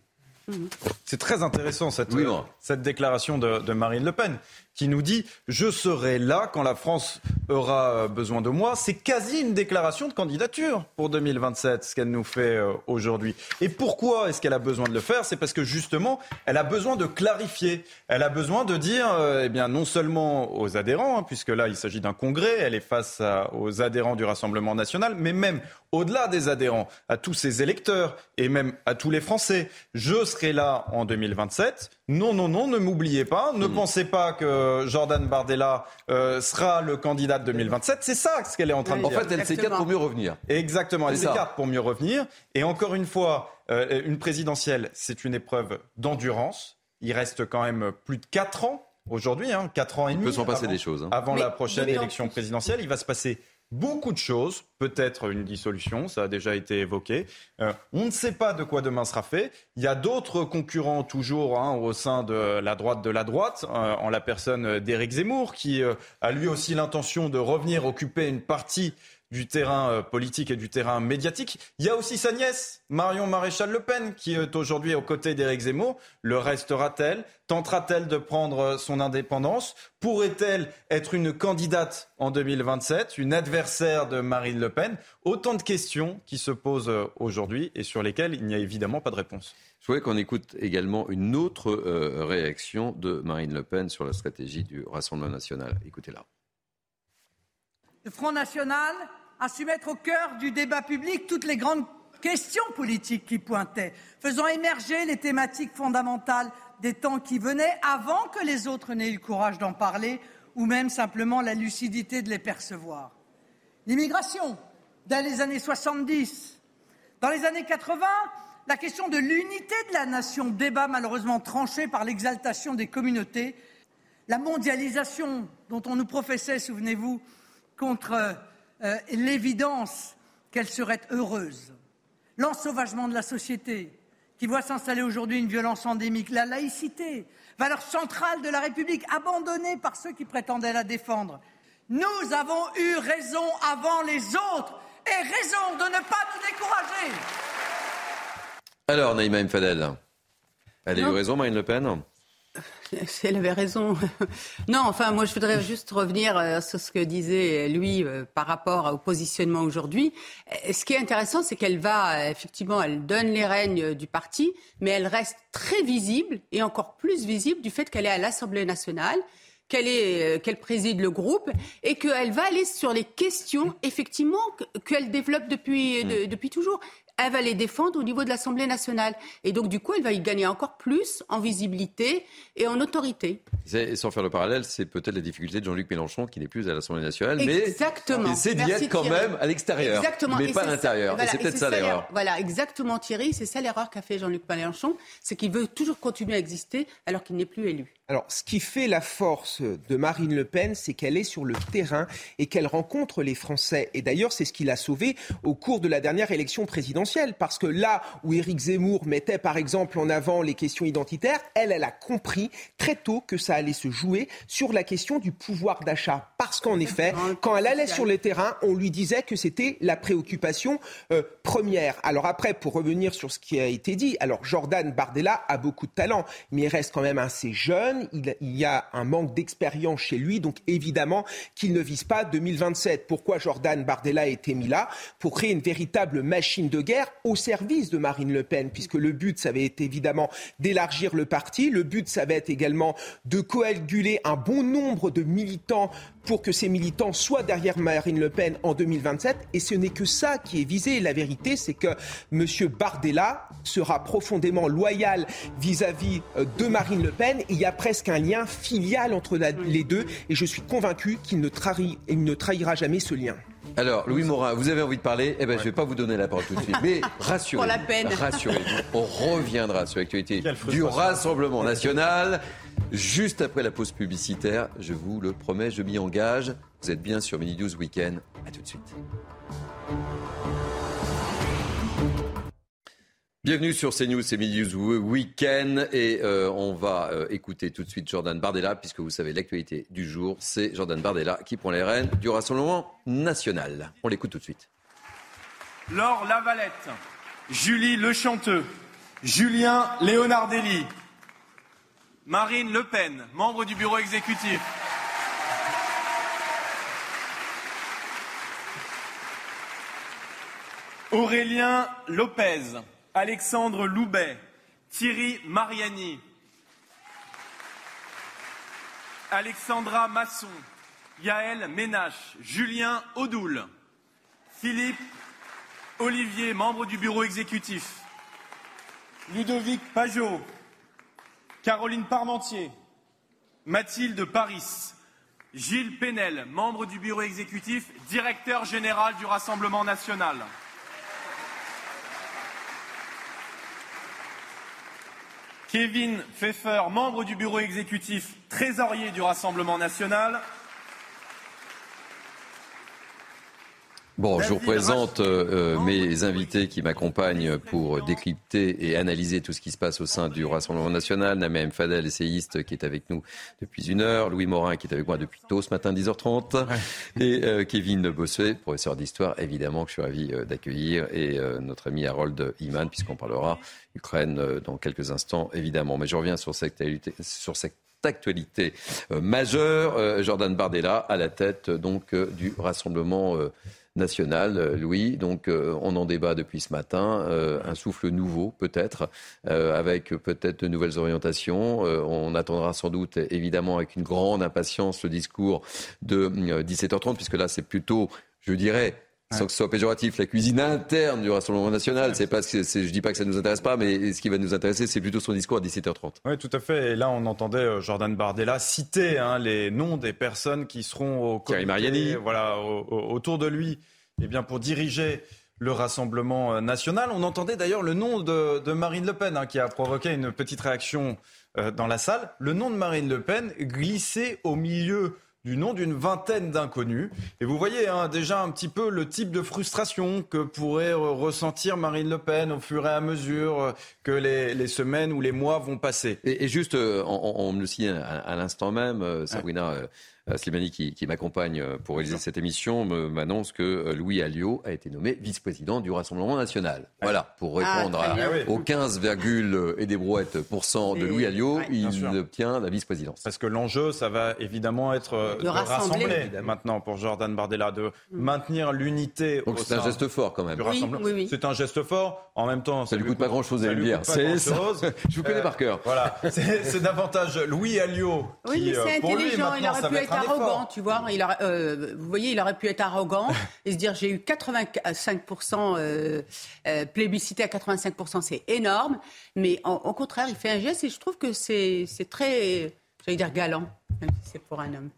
C'est très intéressant cette, cette déclaration de, Marine Le Pen qui nous dit Je serai là quand la France aura euh, besoin de moi. C'est quasi une déclaration de candidature pour 2027, ce qu'elle nous fait euh, aujourd'hui. Et pourquoi est-ce qu'elle a besoin de le faire? C'est parce que justement, elle a besoin de clarifier. Elle a besoin de dire, euh, eh bien, non seulement aux adhérents, hein, puisque là, il s'agit d'un congrès, elle est face aux adhérents du Rassemblement national, mais même au-delà des adhérents, à tous ses électeurs et même à tous les Français. Je serai là en 2027. Non, non, non, ne m'oubliez pas. Ne hmm. pensez pas que Jordan Bardella euh, sera le candidat de 2027. C'est ça ce qu'elle est en train de dire. En fait, elle s'écarte pour mieux revenir. Exactement, elle s'écarte pour mieux revenir. Et encore une fois, euh, une présidentielle, c'est une épreuve d'endurance. Il reste quand même plus de 4 ans aujourd'hui, hein, 4 ans et demi. Il peut s'en passer des choses. Hein. Avant la prochaine élection présidentielle, il va se passer beaucoup de choses, peut-être une dissolution, ça a déjà été évoqué. Euh, on ne sait pas de quoi demain sera fait. Il y a d'autres concurrents toujours hein, au sein de la droite de la droite, euh, en la personne d'Éric Zemmour, qui euh, a lui aussi l'intention de revenir occuper une partie du terrain euh, politique et du terrain médiatique. Il y a aussi sa nièce, Marion Maréchal Le Pen, qui est aujourd'hui aux côtés d'Éric Zemmour. Le restera-t-elle? Tentera-t-elle de prendre euh, son indépendance? Pourrait-elle être une candidate en 2027, une adversaire de Marine Le Pen? Autant de questions qui se posent euh, aujourd'hui et sur lesquelles il n'y a évidemment pas de réponse. Je voudrais qu'on écoute également une autre réaction de Marine Le Pen sur la stratégie du Rassemblement national. Écoutez-la. Le Front National a su mettre au cœur du débat public toutes les grandes questions politiques qui pointaient, faisant émerger les thématiques fondamentales des temps qui venaient avant que les autres n'aient eu le courage d'en parler ou même simplement la lucidité de les percevoir. L'immigration, dans les années 70. Dans les années 80, la question de l'unité de la nation, débat malheureusement tranché par l'exaltation des communautés. La mondialisation dont on nous professait, souvenez-vous, contre euh, l'évidence qu'elle serait heureuse. L'ensauvagement de la société, qui voit s'installer aujourd'hui une violence endémique, la laïcité, valeur centrale de la République, abandonnée par ceux qui prétendaient la défendre. Nous avons eu raison avant les autres et raison de ne pas nous décourager. Alors, Naïma M. Fadel, elle a eu raison, Marine Le Pen? elle avait raison. non, enfin, moi, je voudrais juste revenir euh, sur ce que disait lui euh, par rapport au positionnement aujourd'hui. Euh, ce qui est intéressant, c'est qu'elle va, effectivement, elle donne les règnes du parti, mais elle reste très visible et encore plus visible du fait qu'elle est à l'Assemblée nationale qu'elle préside le groupe et qu'elle va aller sur les questions effectivement qu'elle développe depuis, mm. depuis toujours elle va les défendre au niveau de l'Assemblée nationale. Et donc, du coup, elle va y gagner encore plus en visibilité et en autorité. Et sans faire le parallèle, c'est peut-être la difficulté de Jean-Luc Mélenchon, qui n'est plus à l'Assemblée nationale, exactement. mais c'est d'y être quand même à l'extérieur, mais pas à l'intérieur. et c'est peut-être ça l'erreur. Voilà, exactement Thierry, c'est ça l'erreur qu'a fait Jean-Luc Mélenchon, c'est qu'il veut toujours continuer à exister alors qu'il n'est plus élu. Alors, ce qui fait la force de Marine Le Pen, c'est qu'elle est sur le terrain et qu'elle rencontre les Français. Et d'ailleurs, c'est ce qui l'a sauvée au cours de la dernière élection présidentielle. Parce que là où Éric Zemmour mettait, par exemple, en avant les questions identitaires, elle, elle a compris très tôt que ça allait se jouer sur la question du pouvoir d'achat. Parce qu'en effet, quand elle allait sur le terrain, on lui disait que c'était la préoccupation euh, première. Alors après, pour revenir sur ce qui a été dit, alors Jordan Bardella a beaucoup de talent, mais il reste quand même assez jeune il, y a un manque d'expérience chez lui, donc évidemment qu'il ne vise pas 2027. Pourquoi Jordan Bardella a été mis là? Pour créer une véritable machine de guerre au service de Marine Le Pen, puisque le but, ça avait été évidemment d'élargir le parti, le but, ça va être également de coaguler un bon nombre de militants pour que ces militants soient derrière Marine Le Pen en 2027. Et ce n'est que ça qui est visé. La vérité, c'est que M. Bardella sera profondément loyal vis-à-vis euh, de Marine Le Pen. Presque un lien filial entre les deux. Et je suis convaincu qu'il ne, ne trahira jamais ce lien. Alors, Louis Morin, vous avez envie de parler Eh bien, je ne vais pas vous donner la parole tout de suite. Mais rassurez-vous. Rassurez-vous. On reviendra sur l'actualité du Rassemblement national. Juste après la pause publicitaire, je vous le promets, je m'y engage. Vous êtes bien sur Mini News Weekend. À tout de suite. Bienvenue sur CNews, c'est Midi News Weekend et euh, on va euh, écouter tout de suite Jordan Bardella puisque vous savez l'actualité du jour, c'est Jordan Bardella qui prend les rênes du Rassemblement national. On l'écoute tout de suite. Laure Lavalette, Julie Le Chanteux, Julien Léonardelli, Marine Le Pen, membre du bureau exécutif. Aurélien Lopez, Alexandre Loubet, Thierry Mariani, Alexandra Masson, Yaël Ménache, Julien Audoul, Philippe Olivier, membre du bureau exécutif, Ludovic Pajot, Caroline Parmentier, Mathilde Paris, Gilles Penel, membre du bureau exécutif, directeur général du Rassemblement national. Kevin Pfeffer, membre du bureau exécutif, trésorier du Rassemblement national. Bon, je vous présente euh, euh, mes invités qui m'accompagnent pour décrypter et analyser tout ce qui se passe au sein du Rassemblement national. Nameem Fadel, essayiste, qui est avec nous depuis une heure. Louis Morin, qui est avec moi depuis tôt ce matin, 10h30. Et euh, Kevin Bossuet, professeur d'histoire, évidemment, que je suis ravi d'accueillir. Et notre ami Harold Iman, puisqu'on parlera Ukraine dans quelques instants, évidemment. Mais je reviens sur cette sur cette actualité majeure. Jordan Bardella à la tête donc du Rassemblement national, euh, Louis. Donc euh, on en débat depuis ce matin. Euh, un souffle nouveau peut-être, avec peut-être de nouvelles orientations. on attendra sans doute évidemment avec une grande impatience le discours de 17h30, puisque là c'est plutôt, je dirais, sans que ce soit péjoratif, la cuisine interne du Rassemblement national. C'est pas, je dis pas que ça nous intéresse pas, mais ce qui va nous intéresser, c'est plutôt son discours à 17h30. Oui, tout à fait. Et là, on entendait Jordan Bardella citer hein, les noms des personnes qui seront au comité, Mariani. voilà, autour de lui, eh bien, pour diriger le Rassemblement national. On entendait d'ailleurs le nom de, Marine Le Pen, hein, qui a provoqué une petite réaction euh, dans la salle. Le nom de Marine Le Pen glissait au milieu du nom d'une vingtaine d'inconnus. Et vous voyez hein, déjà un petit peu le type de frustration que pourrait ressentir Marine Le Pen au fur et à mesure euh, que les, semaines ou les mois vont passer. Et, juste, euh, on, me le signe à, l'instant même, Sabrina. Euh, Slimani, qui, qui m'accompagne euh, pour réaliser cette émission, m'annonce que euh, Louis Alliot a été nommé vice-président du Rassemblement national. Voilà, pour ah, répondre à, aux 15, et des brouettes de Louis Alliot, il obtient la vice-présidence. Parce que l'enjeu, ça va évidemment être de, rassembler, maintenant pour Jordan Bardella, de mm. maintenir l'unité. Donc c'est un geste fort quand même. c'est un geste fort. En même temps, ça, lui coûte pas grand-chose à lui dire. Je vous connais par cœur. Voilà, c'est davantage Louis Alliot qui, pour lui, maintenant, il aurait pu être arrogant, tu vois. Il euh, vous voyez, il aurait pu être arrogant et se dire j'ai eu 85% euh, euh, plébiscité à 85%, c'est énorme. Mais au contraire, il fait un geste et je trouve que c'est très, j'allais dire galant, même si c'est pour un homme.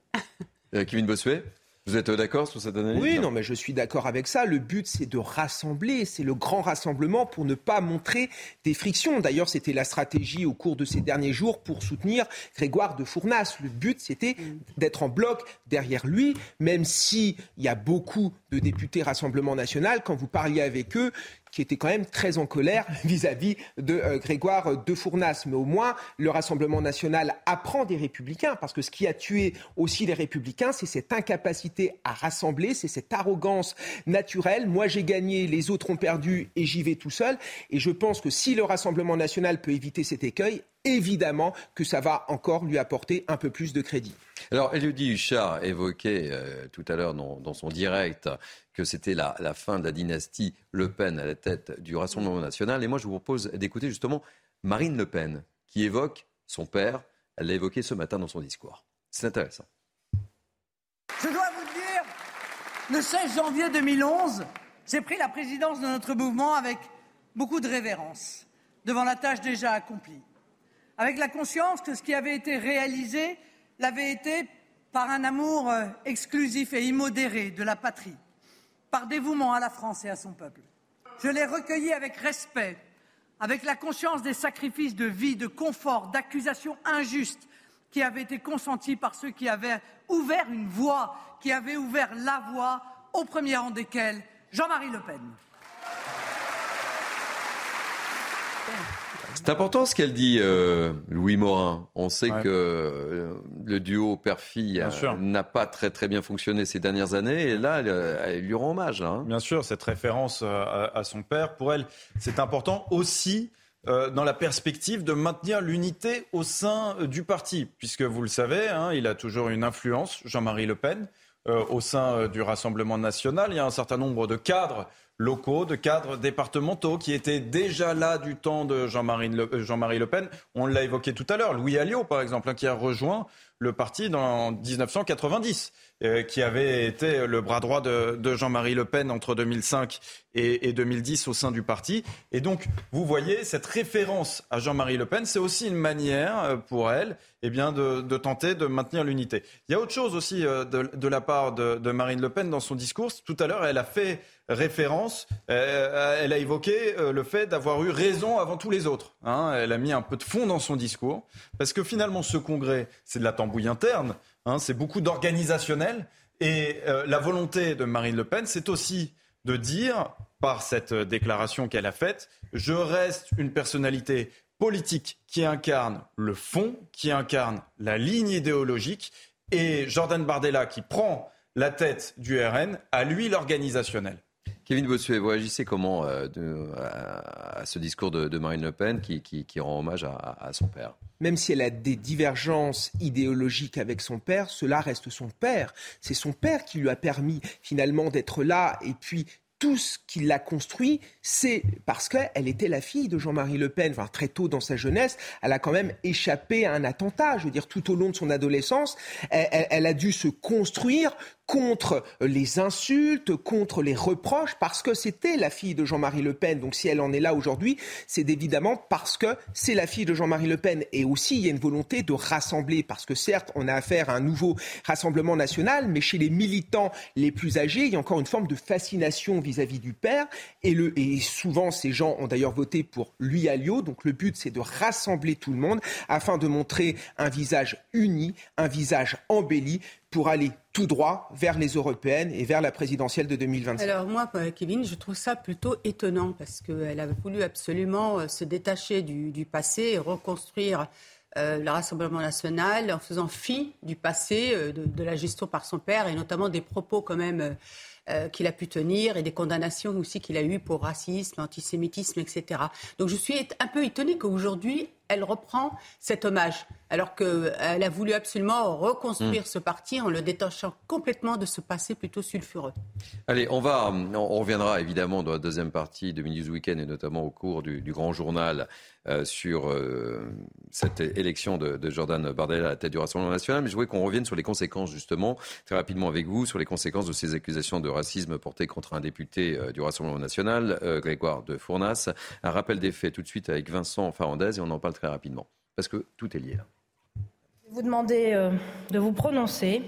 Kevin Bossuet vous êtes d'accord sur cette analyse Oui, non, mais je suis d'accord avec ça. Le but, c'est de rassembler, c'est le grand rassemblement pour ne pas montrer des frictions. D'ailleurs, c'était la stratégie au cours de ces derniers jours pour soutenir Grégoire de Fournas. Le but, c'était d'être en bloc derrière lui, même s'il y a beaucoup de députés Rassemblement national, quand vous parliez avec eux, qui était quand même très en colère vis-à-vis de euh, Grégoire de Fournas. Mais au moins, le Rassemblement national apprend des républicains, parce que ce qui a tué aussi les républicains, c'est cette incapacité à rassembler, c'est cette arrogance naturelle. Moi, j'ai gagné, les autres ont perdu et j'y vais tout seul. Et je pense que si le Rassemblement national peut éviter cet écueil, évidemment que ça va encore lui apporter un peu plus de crédit. Alors, Elodie Huchard évoquait euh, tout à l'heure dans, son direct que c'était la, fin de la dynastie Le Pen à la tête du Rassemblement national. Et moi, je vous propose d'écouter justement Marine Le Pen, qui évoque son père. Elle l'a évoqué ce matin dans son discours. C'est intéressant. Je dois vous dire, le 16 janvier 2011, j'ai pris la présidence de notre mouvement avec beaucoup de révérence devant la tâche déjà accomplie avec la conscience que ce qui avait été réalisé l'avait été par un amour euh, exclusif et immodéré de la patrie, par dévouement à la France et à son peuple. Je l'ai recueilli avec respect, avec la conscience des sacrifices de vie, de confort, d'accusations injustes qui avaient été consentis par ceux qui avaient ouvert une voie, qui avaient ouvert la voie, au premier rang desquels Jean-Marie Le Pen. C'est important ce qu'elle dit, euh, Louis Morin. On sait que euh, le duo père-fille n'a pas très très bien fonctionné ces dernières années, et là, elle, lui rend hommage. Hein. Bien sûr, cette référence euh, à, son père, pour elle, c'est important aussi. dans la perspective de maintenir l'unité au sein du parti, puisque vous le savez, hein, il a toujours une influence, Jean-Marie Le Pen, au sein du Rassemblement national. Il y a un certain nombre de cadres locaux, de cadres départementaux qui étaient déjà là du temps de Jean-Marie Le, euh, Pen. On l'a évoqué tout à l'heure, Louis Alliot par exemple, hein, qui a rejoint le parti en 1990, euh, qui avait été le bras droit de, Jean-Marie Le Pen entre 2005 et, 2010 au sein du parti. Et donc, vous voyez, cette référence à Jean-Marie Le Pen, c'est aussi une manière euh, pour elle eh bien, de, tenter de maintenir l'unité. Il y a autre chose aussi de, la part de Marine Le Pen dans son discours. Tout à l'heure, elle a fait référence. Euh, elle a évoqué euh, le fait d'avoir eu raison avant tous les autres. Hein. Elle a mis un peu de fond dans son discours, parce que finalement, ce congrès, c'est de la tambouille interne, hein. c'est beaucoup d'organisationnel. Et euh, la volonté de Marine Le Pen, c'est aussi de dire, par cette déclaration qu'elle a faite, je reste une personnalité politique qui incarne le fond, qui incarne la ligne idéologique, et Jordan Bardella qui prend la tête du RN, à lui l'organisationnel. Kevin Bossuet, vous réagissez comment euh, à, ce discours de, Marine Le Pen qui, rend hommage à, son père? Même si elle a des divergences idéologiques avec son père, cela reste son père. C'est son père qui lui a permis finalement d'être là et puis tout ce qui l'a construit, c'est parce qu'elle était la fille de Jean-Marie Le Pen. Enfin, très tôt dans sa jeunesse, elle a quand même échappé à un attentat. Je veux dire, tout au long de son adolescence, elle a dû se construire contre les insultes, contre les reproches, parce que c'était la fille de Jean-Marie Le Pen. Donc si elle en est là aujourd'hui, c'est évidemment parce que c'est la fille de Jean-Marie Le Pen. Et aussi, il y a une volonté de rassembler, parce que certes, on a affaire à un nouveau rassemblement national, mais chez les militants les plus âgés, il y a encore une forme de fascination vis-à-vis du père. Et, le, et souvent, ces gens ont d'ailleurs voté pour lui Alliot. Donc le but, c'est de rassembler tout le monde afin de montrer un visage uni, un visage embelli pour aller tout droit vers les européennes et vers la présidentielle de 2025 Alors moi, euh, Kevin, je trouve ça plutôt étonnant parce qu'elle a voulu absolument euh, se détacher du, passé et reconstruire euh, le Rassemblement national en faisant fi du passé, de, la gestion par son père et notamment des propos quand même qu'il a pu tenir et des condamnations aussi qu'il a eues pour racisme, antisémitisme, etc. Donc je suis un peu étonnée qu'aujourd'hui, elle reprend cet hommage alors qu'elle a voulu absolument reconstruire hmm. ce parti en le détachant complètement de ce passé plutôt sulfureux. Allez, on va, on reviendra évidemment dans la deuxième partie de Mini Weekend et notamment au cours du, grand journal euh, sur euh, cette élection de, Jordan Bardella à la tête du Rassemblement national. Mais je voudrais qu'on revienne sur les conséquences justement très rapidement avec vous sur les conséquences de ces accusations de racisme portées contre un député euh, du Rassemblement national, Grégoire de Fournas. Un rappel des faits tout de suite avec Vincent Farandez et on en parle très rapidement parce que tout est lié là vous demander euh, de vous prononcer.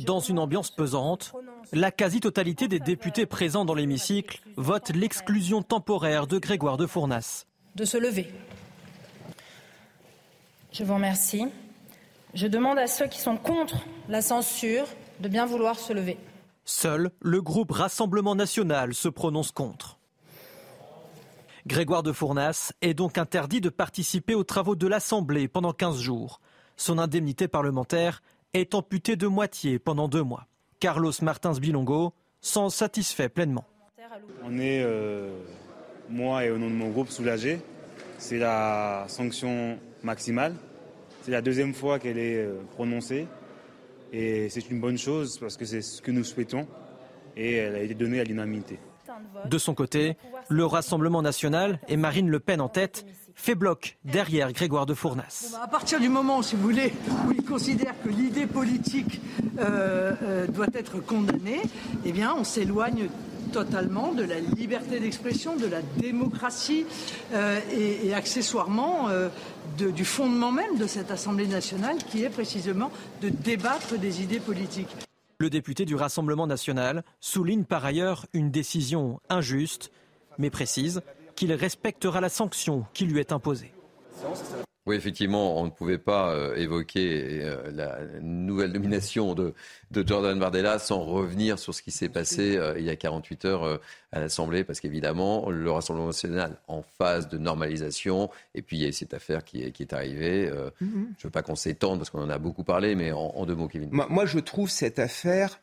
Dans une ambiance pesante, la quasi-totalité des députés présents dans l'hémicycle votent l'exclusion temporaire de Grégoire de Fournas. De se lever. Je vous remercie. Je demande à ceux qui sont contre la censure de bien vouloir se lever. Seul le groupe Rassemblement national se prononce contre. Grégoire de Fournas est donc interdit de participer aux travaux de l'Assemblée pendant 15 jours. Son indemnité parlementaire est amputée de moitié pendant deux mois. Carlos Martins Bilongo s'en satisfait pleinement. On est, euh, moi et au nom de mon groupe, soulagés. C'est la sanction maximale. C'est la deuxième fois qu'elle est euh, prononcée. Et c'est une bonne chose parce que c'est ce que nous souhaitons. Et elle a été donnée à l'unanimité. De son côté, le Rassemblement national et Marine Le Pen en tête fait bloc derrière Grégoire de Fournas. Bah, à partir du moment, si vous voulez, où il considère que l'idée politique euh, euh, doit être condamnée, eh bien, on s'éloigne totalement de la liberté d'expression, de la démocratie euh, et, accessoirement du fondement même de cette Assemblée nationale qui est précisément de débattre des idées politiques. Le député du Rassemblement national souligne par ailleurs une décision injuste, mais précise qu'il respectera la sanction qui lui est imposée. Oui, effectivement, on ne pouvait pas euh, évoquer euh, la nouvelle nomination de, Jordan Bardella sans revenir sur ce qui s'est passé euh, il y a 48 heures à l'Assemblée, parce qu'évidemment, le Rassemblement national en phase de normalisation, et puis il y a cette affaire qui est, arrivée. Mm-hmm. Je ne veux pas qu'on s'étende, parce qu'on en a beaucoup parlé, mais en, deux mots, Kevin. moi, je trouve cette affaire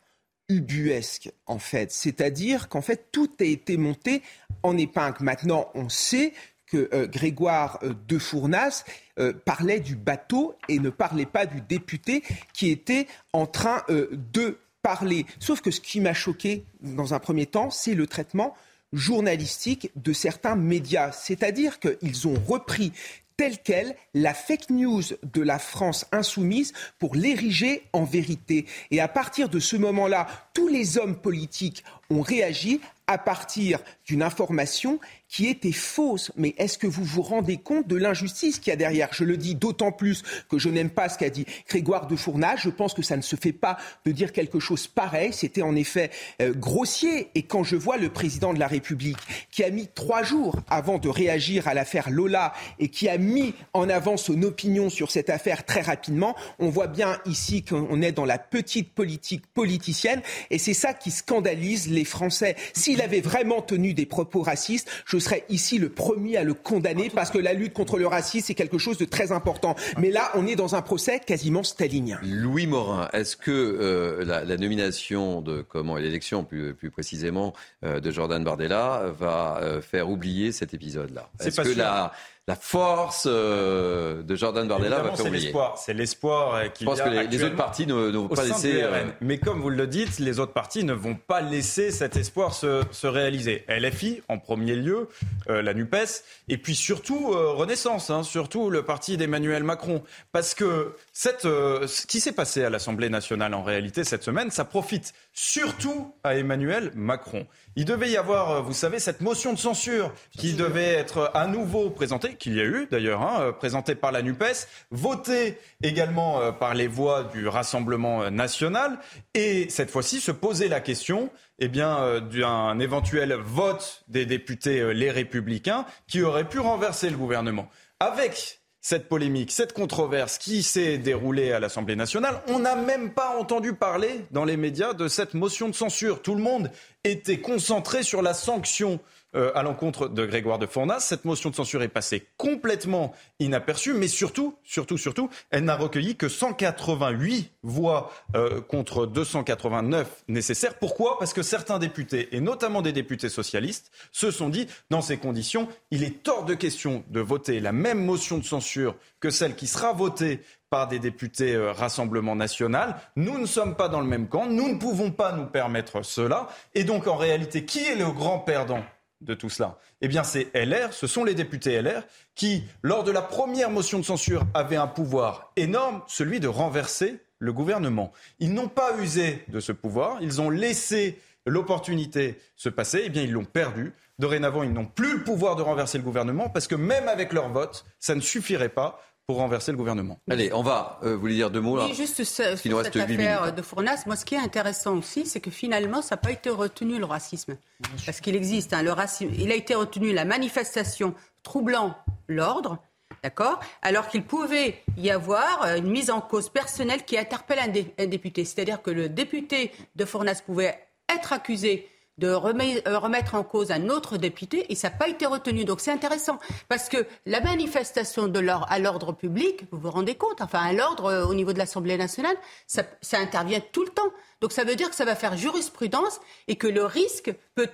ubuesque, en fait. C'est-à-dire qu'en fait, tout a été monté en épingle. Maintenant, on sait que euh, Grégoire euh, de Fournas euh, parlait du bateau et ne parlait pas du député qui était en train de parler. Sauf que ce qui m'a choqué dans un premier temps, c'est le traitement journalistique de certains médias. C'est-à-dire qu'ils ont repris telle qu'elle la fake news de la France insoumise pour l'ériger en vérité. Et à partir de ce moment-là, tous les hommes politiques ont réagi à partir d'une information qui était fausse. Mais est-ce que vous vous rendez compte de l'injustice qu'il y a derrière? Je le dis d'autant plus que je n'aime pas ce qu'a dit Grégoire de Fournage. Je pense que ça ne se fait pas de dire quelque chose pareil. C'était en effet euh, grossier. Et quand je vois le président de la République qui a mis trois jours avant de réagir à l'affaire Lola et qui a mis en avant son opinion sur cette affaire très rapidement, on voit bien ici qu'on est dans la petite politique politicienne. Et c'est ça qui scandalise les Français. S'il avait vraiment tenu des propos racistes, je serais ici le premier à le condamner parce que la lutte contre le racisme, c'est quelque chose de très important. Mais là, on est dans un procès quasiment stalinien. Louis Morin, est-ce que euh, la, nomination de comment et l'élection plus, plus précisément euh, de Jordan Bardella va euh, faire oublier cet épisode-là? Est-ce que la, la force euh, de Jordan Bardella va faire c'est l'espoir. C'est l'espoir euh, qu'il Je pense que les, autres partis ne, vont pas laisser. Euh, Mais comme vous le dites, les autres partis ne vont pas laisser cet espoir se, se réaliser. LFI en premier lieu, la Nupes, et puis surtout Renaissance, hein, surtout le parti d'Emmanuel Macron, parce que cette, ce qui s'est passé à l'Assemblée nationale en réalité cette semaine, ça profite surtout à Emmanuel Macron. Il devait y avoir, vous savez, cette motion de censure qui devait être à nouveau présentée qu'il y a eu d'ailleurs, hein, euh, présenté par la NUPES, voté également euh, par les voix du Rassemblement euh, national, et cette fois-ci se poser la question eh bien, d'un éventuel vote des députés Les Républicains qui aurait pu renverser le gouvernement. Avec cette polémique, cette controverse qui s'est déroulée à l'Assemblée nationale. On n'a même pas entendu parler dans les médias de cette motion de censure. Tout le monde était concentré sur la sanction euh, à l'encontre de Grégoire de Fournas. Cette motion de censure est passée complètement inaperçue, mais surtout, surtout, surtout, elle n'a recueilli que 188 voix euh, contre 289 nécessaires. Pourquoi? Parce que certains députés, et notamment des députés socialistes, se sont dit, dans ces conditions, il est hors de question de voter la même motion de censure que celle qui sera votée par des députés euh, Rassemblement national. Nous ne sommes pas dans le même camp, nous ne pouvons pas nous permettre cela. Et donc, en réalité, qui est le grand perdant? De tout cela Eh bien, c'est LR, ce sont les députés LR qui, lors de la première motion de censure, avaient un pouvoir énorme, celui de renverser le gouvernement. Ils n'ont pas usé de ce pouvoir, ils ont laissé l'opportunité se passer, eh bien, ils l'ont perdu. Dorénavant, ils n'ont plus le pouvoir de renverser le gouvernement parce que même avec leur vote, ça ne suffirait pas pour renverser le gouvernement. Allez, on va. Euh, vous voulez dire deux mots là Oui, juste ce, cette affaire de Fournas. Moi, ce qui est intéressant aussi, c'est que finalement, ça n'a pas été retenu le racisme, parce qu'il existe. Hein, le racisme, il a été retenu la manifestation troublant l'ordre. D'accord Alors qu'il pouvait y avoir euh, une mise en cause personnelle qui interpelle un, un député. C'est-à-dire que le député de Fournas pouvait être accusé de euh, remettre en cause un autre député et ça n'a pas été retenu. Donc c'est intéressant parce que la manifestation de à l'ordre public, vous vous rendez compte, enfin à l'ordre euh, au niveau de l'Assemblée nationale, ça, intervient tout le temps. Donc ça veut dire que ça va faire jurisprudence et que le risque peut,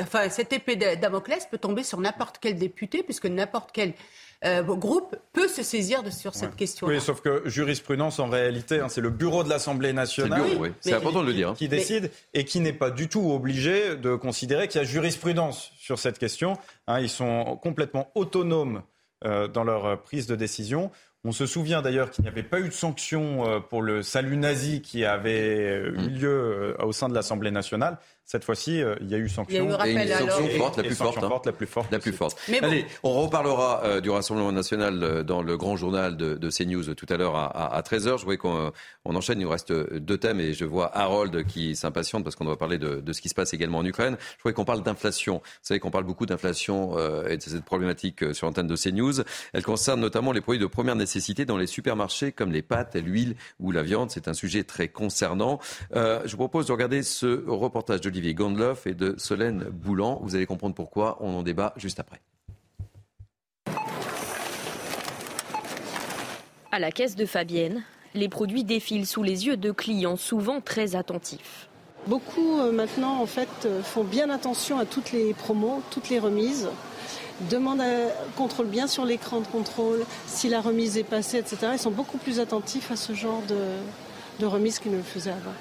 enfin cette épée Damoclès peut tomber sur n'importe quel député puisque n'importe quel euh, groupe peut se saisir de, sur cette question. Oui, sauf que jurisprudence, en réalité, hein, c'est le bureau de l'Assemblée nationale. C'est important de le dire. Qui décide et qui n'est pas du tout obligé de considérer qu'il y a jurisprudence sur cette question. Hein, ils sont complètement autonomes euh, dans leur prise de décision. On se souvient d'ailleurs qu'il n'y avait pas eu de sanction euh, pour le salut nazi qui avait eu mmh. lieu au sein de l'Assemblée nationale. Cette fois-ci, euh, il y a eu sanction. Il y a eu une sanction forte, la plus forte, hein. la plus forte. La plus forte. Allez, on reparlera euh, du Rassemblement national euh, dans le grand journal de, de CNews tout à l'heure à, à, 13h. Je voyais qu'on on enchaîne, il nous reste deux thèmes et je vois Harold qui s'impatiente parce qu'on doit parler de, de, ce qui se passe également en Ukraine. Je voulais qu'on parle d'inflation. Vous savez qu'on parle beaucoup d'inflation et de cette problématique sur l'antenne de CNews. Elle concerne notamment les produits de première nécessité dans les supermarchés comme les pâtes, l'huile ou la viande. C'est un sujet très concernant. je vous propose de regarder ce reportage de d'Olivier Gondloff et de Solène Boulan. Vous allez comprendre pourquoi. On en débat juste après. À la caisse de Fabienne, les produits défilent sous les yeux de clients souvent très attentifs. Beaucoup euh, maintenant en fait euh, font bien attention à toutes les promos, toutes les remises, demandent, contrôlent bien sur l'écran de contrôle si la remise est passée, etc. Ils sont beaucoup plus attentifs à ce genre de, de remise qu'ils ne le faisaient avant.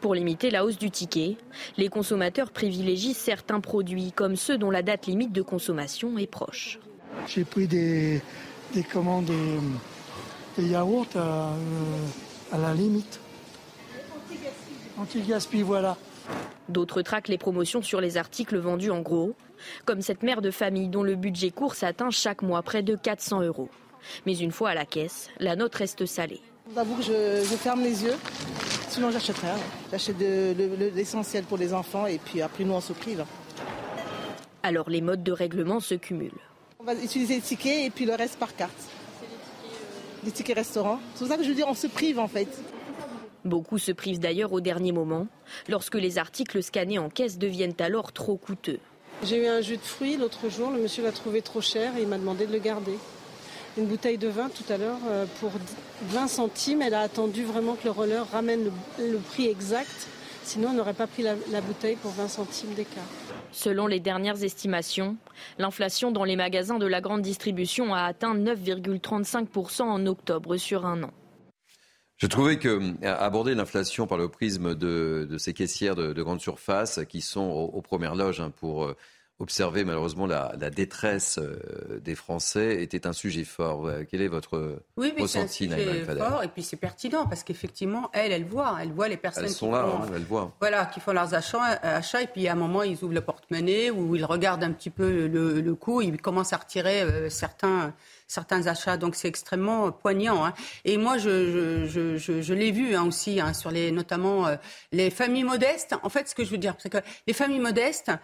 Pour limiter la hausse du ticket, les consommateurs privilégient certains produits comme ceux dont la date limite de consommation est proche. J'ai pris des, commandes de, yaourts à, euh, à, la limite. Anti-gaspi, voilà. D'autres traquent les promotions sur les articles vendus en gros, comme cette mère de famille dont le budget course atteint chaque mois près de 400 euros. Mais une fois à la caisse, la note reste salée. J'avoue que je, je, ferme les yeux, sinon j'achèterai. J'achète l'essentiel pour les enfants et puis après nous on se prive. Alors les modes de règlement se cumulent. On va utiliser les tickets et puis le reste par carte. Les tickets restaurants. C'est pour ça que je veux dire on se prive en fait. Beaucoup se privent d'ailleurs au dernier moment, lorsque les articles scannés en caisse deviennent alors trop coûteux. J'ai eu un jus de fruits l'autre jour, le monsieur l'a trouvé trop cher et il m'a demandé de le garder. Une bouteille de vin tout à l'heure euh, pour 20 centimes, elle a attendu vraiment que le roller ramène le, prix exact, sinon on n'aurait pas pris la, la bouteille pour 20 centimes d'écart. Selon les dernières estimations, l'inflation dans les magasins de la grande distribution a atteint 9,35% en octobre sur un an. Je trouvais que euh, aborder l'inflation par le prisme de, ces caissières de, grande surface qui sont aux, premières loges hein, pour euh, observer malheureusement la, détresse euh, des Français était un sujet fort. Quel est votre oui, ressenti, c'est un sujet fort et puis c'est pertinent parce qu'effectivement, elles, elles voient, elles voient les personnes elles sont là, hein, elles voient. Voilà, qui font leurs achats, et puis à un moment ils ouvrent le porte-monnaie ou ils regardent un petit peu le, le coût, ils commencent à retirer certains certains achats. Donc c'est extrêmement poignant. Hein. Et moi, je, je, je, je l'ai vu hein, aussi, hein, sur les, notamment euh, les familles modestes. En fait, ce que je veux dire, c'est que les familles modestes, euh,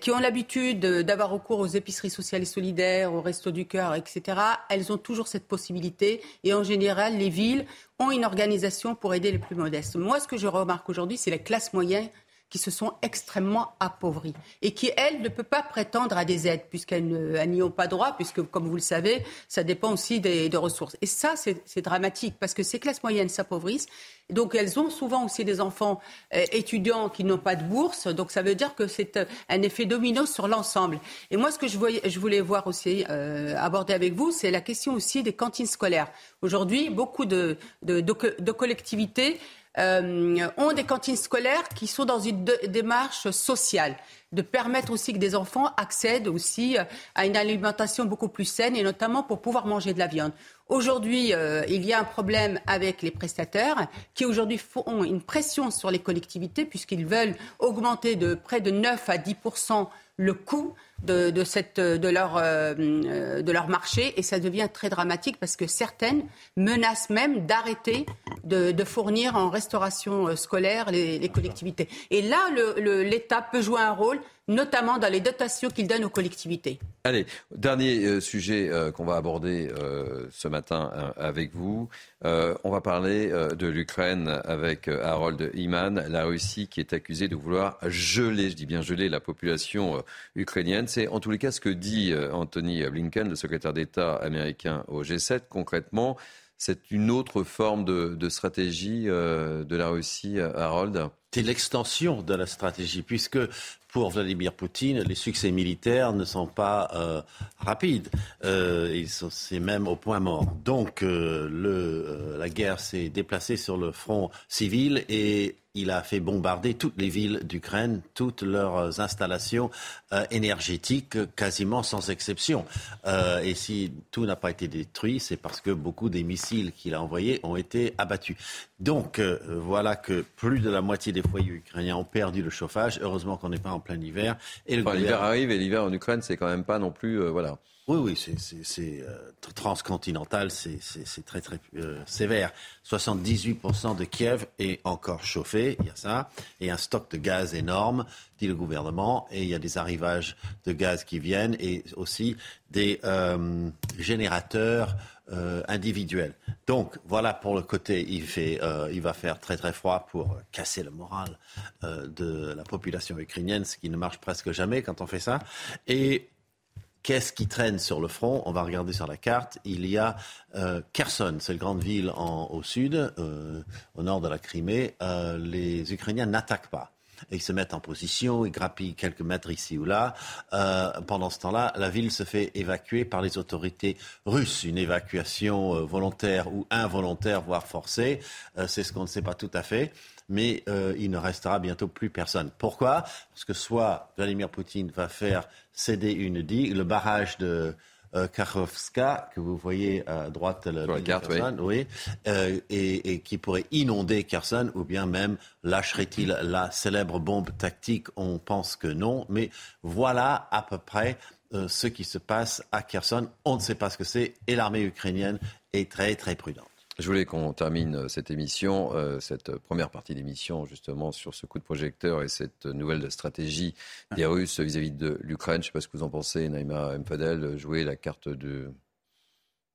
qui ont l'habitude d'avoir recours aux épiceries sociales et solidaires, aux restos du cœur, etc., elles ont toujours cette possibilité. Et en général, les villes ont une organisation pour aider les plus modestes. Moi, ce que je remarque aujourd'hui, c'est la classe moyenne qui se sont extrêmement appauvries et qui, elles, ne peuvent pas prétendre à des aides puisqu'elles n'y ont pas droit, puisque, comme vous le savez, ça dépend aussi des, ressources. Et ça, c'est dramatique parce que ces classes moyennes s'appauvrissent. Donc, elles ont souvent aussi des enfants euh, étudiants qui n'ont pas de bourse. Donc, ça veut dire que c'est euh, un effet domino sur l'ensemble. Et moi, ce que je, voulais voir aussi, euh, aborder avec vous, c'est la question aussi des cantines scolaires. Aujourd'hui, beaucoup de collectivités euh, ont des cantines scolaires qui sont dans une démarche sociale, de permettre aussi que des enfants accèdent aussi euh, à une alimentation beaucoup plus saine et notamment pour pouvoir manger de la viande. Aujourd'hui, euh, il y a un problème avec les prestataires qui aujourd'hui font une pression sur les collectivités puisqu'ils veulent augmenter de près de 9 à 10 le coût de, cette, de, leur, euh, de leur marché et ça devient très dramatique parce que certaines menacent même d'arrêter de, fournir en restauration scolaire les, collectivités. Et là, l'État peut jouer un rôle notamment dans les dotations qu'il donne aux collectivités. Allez, dernier euh, sujet qu'on va aborder ce matin avec vous. on va parler de l'Ukraine avec Harold Iman, la Russie qui est accusée de vouloir geler, je dis bien geler, la population ukrainienne. C'est en tous les cas ce que dit euh, Anthony Blinken, le secrétaire d'État américain au G7. Concrètement, c'est une autre forme de, stratégie euh, de la Russie, Harold? C'est l'extension de la stratégie, puisque pour Vladimir Poutine, les succès militaires ne sont pas euh, rapides. c'est même au point mort. Donc, le, la guerre s'est déplacée sur le front civil et il a fait bombarder toutes les villes d'Ukraine, toutes leurs installations euh, énergétiques, quasiment sans exception. Euh, et si tout n'a pas été détruit, c'est parce que beaucoup des missiles qu'il a envoyés ont été abattus. Donc euh, voilà que plus de la moitié des foyers ukrainiens ont perdu le chauffage. Heureusement qu'on n'est pas en plein hiver. Et l'hiver arrive et l'hiver en Ukraine, c'est quand même pas non plus voilà. Oui, oui, c'est euh, transcontinental, c'est très très euh, sévère. 78% de Kiev est encore chauffé, il y a ça, et un stock de gaz énorme, dit le gouvernement, et il y a des arrivages de gaz qui viennent, et aussi des euh, générateurs individuels. Donc voilà pour le côté, il, fait, il va faire très très froid pour casser le moral de la population ukrainienne, ce qui ne marche presque jamais quand on fait ça. Et Qu'est-ce qui traîne sur le front? On va regarder sur la carte. Il y a euh, Kherson, c'est une grande ville au sud, euh, au nord de la Crimée. Euh, les Ukrainiens n'attaquent pas. Ils se mettent en position, ils grappillent quelques mètres ici ou là. pendant ce temps-là, la ville se fait évacuer par les autorités russes. Une évacuation volontaire ou involontaire, voire forcée. c'est ce qu'on ne sait pas tout à fait mais euh, il ne restera bientôt plus personne. Pourquoi? Parce que soit Vladimir Poutine va faire céder une digue, le barrage de euh, Kharkovska, que vous voyez à droite la carte, oui, euh, et, et, qui pourrait inonder Kherson, ou bien même lâcherait-il la célèbre bombe tactique? On pense que non, mais voilà à peu près euh, ce qui se passe à Kherson. On ne sait pas ce que c'est, et l'armée ukrainienne est très très prudente. Je voulais qu'on termine euh, cette émission, euh, cette première partie d'émission, justement, sur ce coup de projecteur et cette nouvelle stratégie des Russes vis-à-vis de l'Ukraine. Je ne sais pas ce que vous en pensez, Naïma Mfadel, jouer la carte de,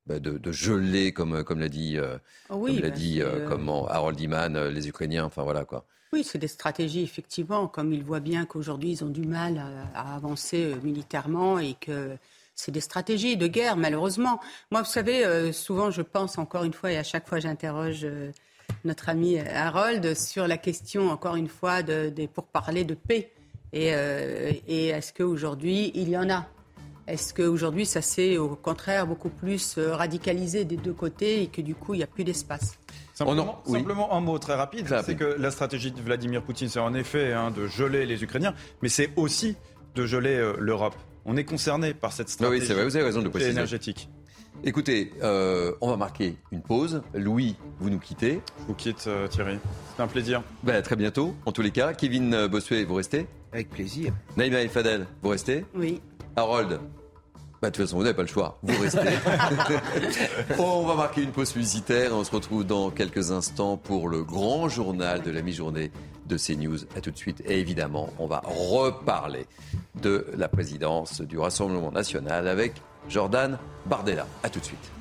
bah, de, de, geler, comme, comme l'a dit, euh, comme l'a bah, dit comment, Harold Iman, les Ukrainiens. Enfin, voilà quoi. Oui, c'est des stratégies, effectivement. Comme ils voient bien qu'aujourd'hui, ils ont du mal à, à avancer militairement et que c'est des stratégies de guerre, malheureusement. Moi, vous savez, euh, souvent, je pense encore une fois, et à chaque fois, j'interroge euh, notre ami Harold sur la question, encore une fois, de, pour parler de paix. Et, euh, et est-ce qu'aujourd'hui, il y en a? Est-ce qu'aujourd'hui, ça s'est au contraire beaucoup plus radicalisé des deux côtés et que du coup, il n'y a plus d'espace? Simplement, simplement, un mot très rapide, c'est que la stratégie de Vladimir Poutine, c'est en effet hein, de geler les Ukrainiens, mais c'est aussi de geler l'Europe. On est concerné par cette stratégie oui, vrai, vous avez raison de énergétique. Écoutez, euh, on va marquer une pause. Louis, vous nous quittez. Je vous quitte, euh, Thierry. C'est un plaisir. Ben, très bientôt, en tous les cas. Kevin Bossuet, vous restez Avec plaisir. Naïma et Fadel, vous restez Oui. Harold bah, de toute façon, vous n'avez pas le choix. Vous restez. on va marquer une pause publicitaire. On se retrouve dans quelques instants pour le grand journal de la mi-journée de CNews. A tout de suite. Et évidemment, on va reparler de la présidence du Rassemblement national avec Jordan Bardella. A tout de suite.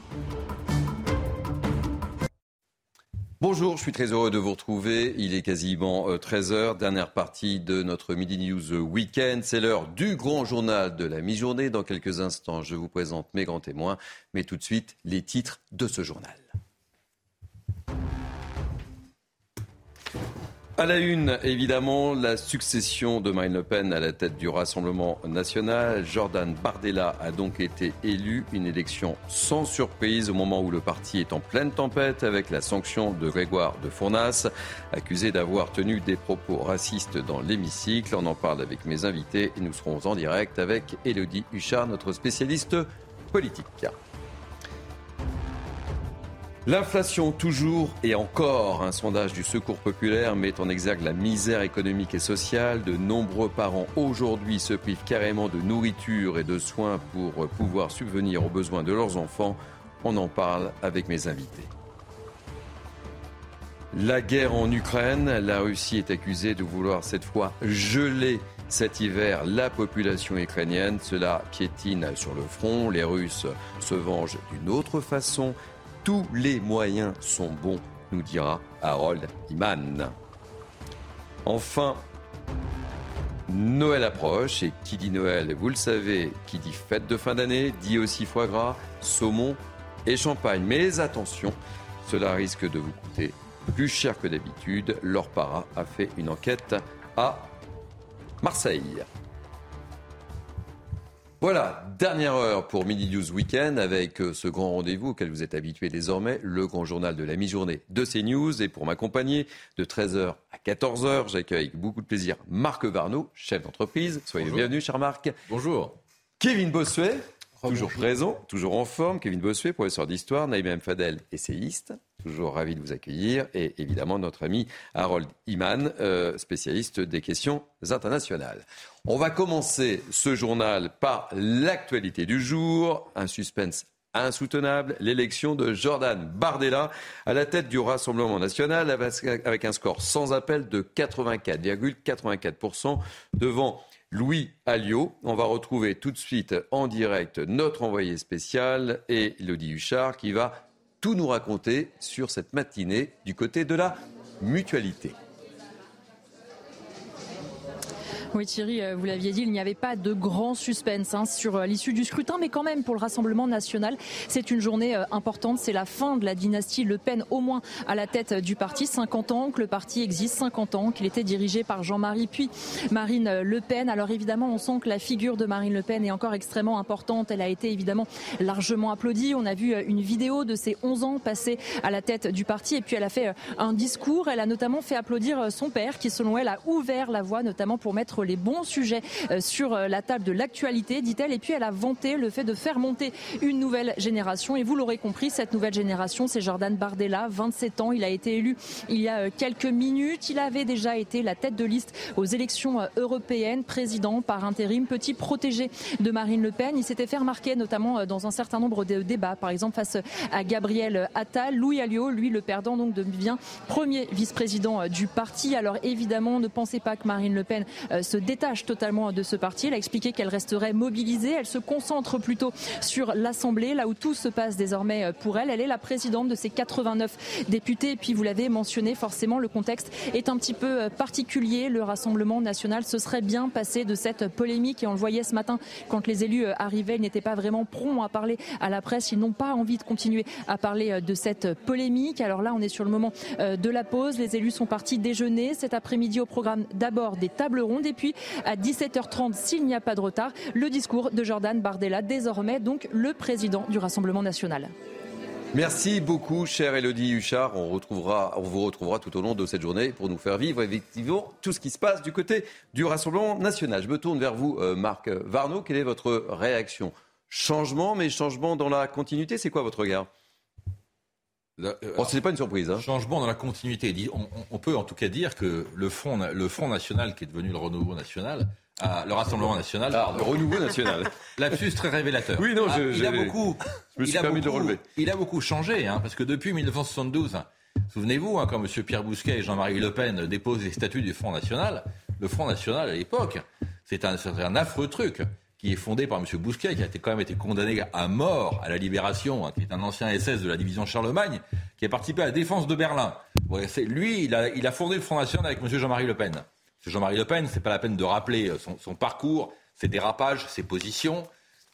Bonjour, je suis très heureux de vous retrouver. Il est quasiment 13h, euh, dernière partie de notre Midi News Weekend. C'est l'heure du grand journal de la mi-journée. Dans quelques instants, je vous présente mes grands témoins. Mais tout de suite, les titres de ce journal. À la une, évidemment, la succession de Marine Le Pen à la tête du Rassemblement national. Jordan Bardella a donc été élu. Une élection sans surprise au moment où le parti est en pleine tempête avec la sanction de Grégoire de Fournas, accusé d'avoir tenu des propos racistes dans l'hémicycle. On en parle avec mes invités et nous serons en direct avec Elodie Huchard, notre spécialiste politique. L'inflation toujours et encore, un sondage du Secours populaire met en exergue la misère économique et sociale. De nombreux parents aujourd'hui se privent carrément de nourriture et de soins pour pouvoir subvenir aux besoins de leurs enfants. On en parle avec mes invités. La guerre en Ukraine, la Russie est accusée de vouloir cette fois geler cet hiver la population ukrainienne. Cela piétine sur le front. Les Russes se vengent d'une autre façon. Tous les moyens sont bons, nous dira Harold Iman. Enfin, Noël approche et qui dit Noël, vous le savez, qui dit fête de fin d'année, dit aussi foie gras, saumon et champagne. Mais attention, cela risque de vous coûter plus cher que d'habitude. L'Orpara a fait une enquête à Marseille. Voilà, dernière heure pour Midi News Weekend avec euh, ce grand rendez-vous auquel vous êtes habitués désormais, le grand journal de la mi-journée de CNews. Et pour m'accompagner de 13h à 14h, j'accueille avec beaucoup de plaisir Marc Varnaud, chef d'entreprise. Soyez le bienvenu, cher Marc. Bonjour. Kevin Bossuet, toujours présent, toujours en forme. Kevin Bossuet, professeur d'histoire. Naïm Fadel, essayiste. Toujours ravi de vous accueillir. Et évidemment, notre ami Harold Iman, euh, spécialiste des questions internationales. On va commencer ce journal par l'actualité du jour. Un suspense insoutenable, l'élection de Jordan Bardella à la tête du Rassemblement national avec un score sans appel de 84,84% devant Louis Alliot. On va retrouver tout de suite en direct notre envoyé spécial et Elodie Huchard qui va tout nous raconter sur cette matinée du côté de la mutualité. Oui Thierry, euh, vous l'aviez dit, il n'y avait pas de grand suspense hein, sur euh, l'issue du scrutin, mais quand même pour le Rassemblement national, c'est une journée euh, importante. C'est la fin de la dynastie Le Pen, au moins à la tête du parti. 50 ans que le parti existe, 50 ans qu'il était dirigé par Jean-Marie puis Marine Le Pen. Alors évidemment, on sent que la figure de Marine Le Pen est encore extrêmement importante. Elle a été évidemment largement applaudie. On a vu une vidéo de ses 11 ans passés à la tête du parti et puis elle a fait un discours. Elle a notamment fait applaudir son père qui, selon elle, a ouvert la voie, notamment pour mettre les bons sujets sur la table de l'actualité, dit-elle. Et puis elle a vanté le fait de faire monter une nouvelle génération. Et vous l'aurez compris, cette nouvelle génération, c'est Jordan Bardella, 27 ans. Il a été élu il y a quelques minutes. Il avait déjà été la tête de liste aux élections européennes, président par intérim, petit protégé de Marine Le Pen. Il s'était fait remarquer notamment dans un certain nombre de débats, par exemple face à Gabriel Attal. Louis Alliot, lui, le perdant, donc devient premier vice-président du parti. Alors évidemment, ne pensez pas que Marine Le Pen se détache totalement de ce parti. Elle a expliqué qu'elle resterait mobilisée. Elle se concentre plutôt sur l'Assemblée, là où tout se passe désormais pour elle. Elle est la présidente de ces 89 députés. Et puis, vous l'avez mentionné, forcément, le contexte est un petit peu particulier. Le Rassemblement national se serait bien passé de cette polémique. Et on le voyait ce matin, quand les élus arrivaient, ils n'étaient pas vraiment prompts à parler à la presse. Ils n'ont pas envie de continuer à parler de cette polémique. Alors là, on est sur le moment de la pause. Les élus sont partis déjeuner. Cet après-midi, au programme d'abord des tables rondes. Puis, à 17h30, s'il n'y a pas de retard, le discours de Jordan Bardella, désormais donc le président du Rassemblement national. Merci beaucoup, chère Elodie Huchard. On, vous retrouvera tout au long de cette journée pour nous faire vivre effectivement tout ce qui se passe du côté du Rassemblement national. Je me tourne vers vous, euh, Marc Varno. Quelle est votre réaction? Changement, mais changement dans la continuité, c'est quoi votre regard? Bon, ce n'est pas une surprise. Hein. Changement dans la continuité. On, on, peut en tout cas dire que le Front, le Front National, qui est devenu le Renouveau National, le Rassemblement National. Ah, le renouveau national. Lapsus très révélateur. Oui, non, ah, je, il a beaucoup. Je me suis permis beaucoup, de relever. Il a beaucoup changé, hein, parce que depuis 1972, souvenez-vous, hein, quand M. Pierre Bousquet et Jean-Marie Le Pen déposent les statuts du Front National, le Front National à l'époque, c'est un, un, affreux truc qui est fondé par M. Bousquet, qui a été, quand même été condamné à mort à la Libération, hein, qui est un ancien SS de la division Charlemagne, qui a participé à la défense de Berlin. Lui, il a, fondé le Front National avec M. Jean-Marie Le Pen. Jean-Marie Le Pen, c'est pas la peine de rappeler son, son parcours, ses dérapages, ses positions.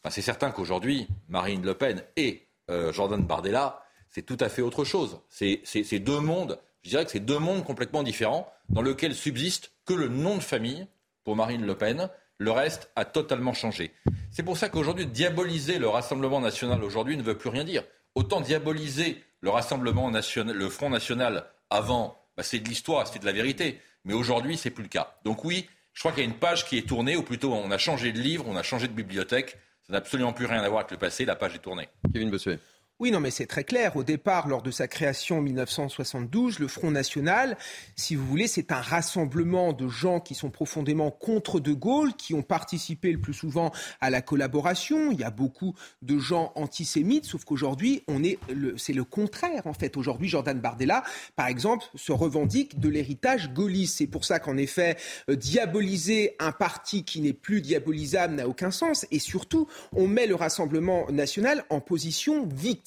C'est certain qu'aujourd'hui, Marine Le Pen et euh, Jordan Bardella, c'est tout à fait autre chose. C'est deux mondes, je dirais que c'est deux mondes complètement différents, dans lesquels subsiste que le nom de famille pour Marine Le Pen. Le reste a totalement changé. C'est pour ça qu'aujourd'hui, diaboliser le Rassemblement national aujourd'hui ne veut plus rien dire. Autant diaboliser le Rassemblement national, le Front national avant, bah, c'est de l'histoire, c'est de la vérité. Mais aujourd'hui, c'est plus le cas. Donc oui, je crois qu'il y a une page qui est tournée, ou plutôt on a changé de livre, on a changé de bibliothèque. Ça n'a absolument plus rien à voir avec le passé, la page est tournée. Kevin Bossuet. Oui, non, mais c'est très clair. Au départ, lors de sa création en 1972, le Front National, si vous voulez, c'est un rassemblement de gens qui sont profondément contre De Gaulle, qui ont participé le plus souvent à la collaboration. Il y a beaucoup de gens antisémites, sauf qu'aujourd'hui, on est, c'est le contraire, en fait. Aujourd'hui, Jordan Bardella, par exemple, se revendique de l'héritage gaulliste. C'est pour ça qu'en effet, euh, diaboliser un parti qui n'est plus diabolisable n'a aucun sens. Et surtout, on met le Rassemblement National en position victime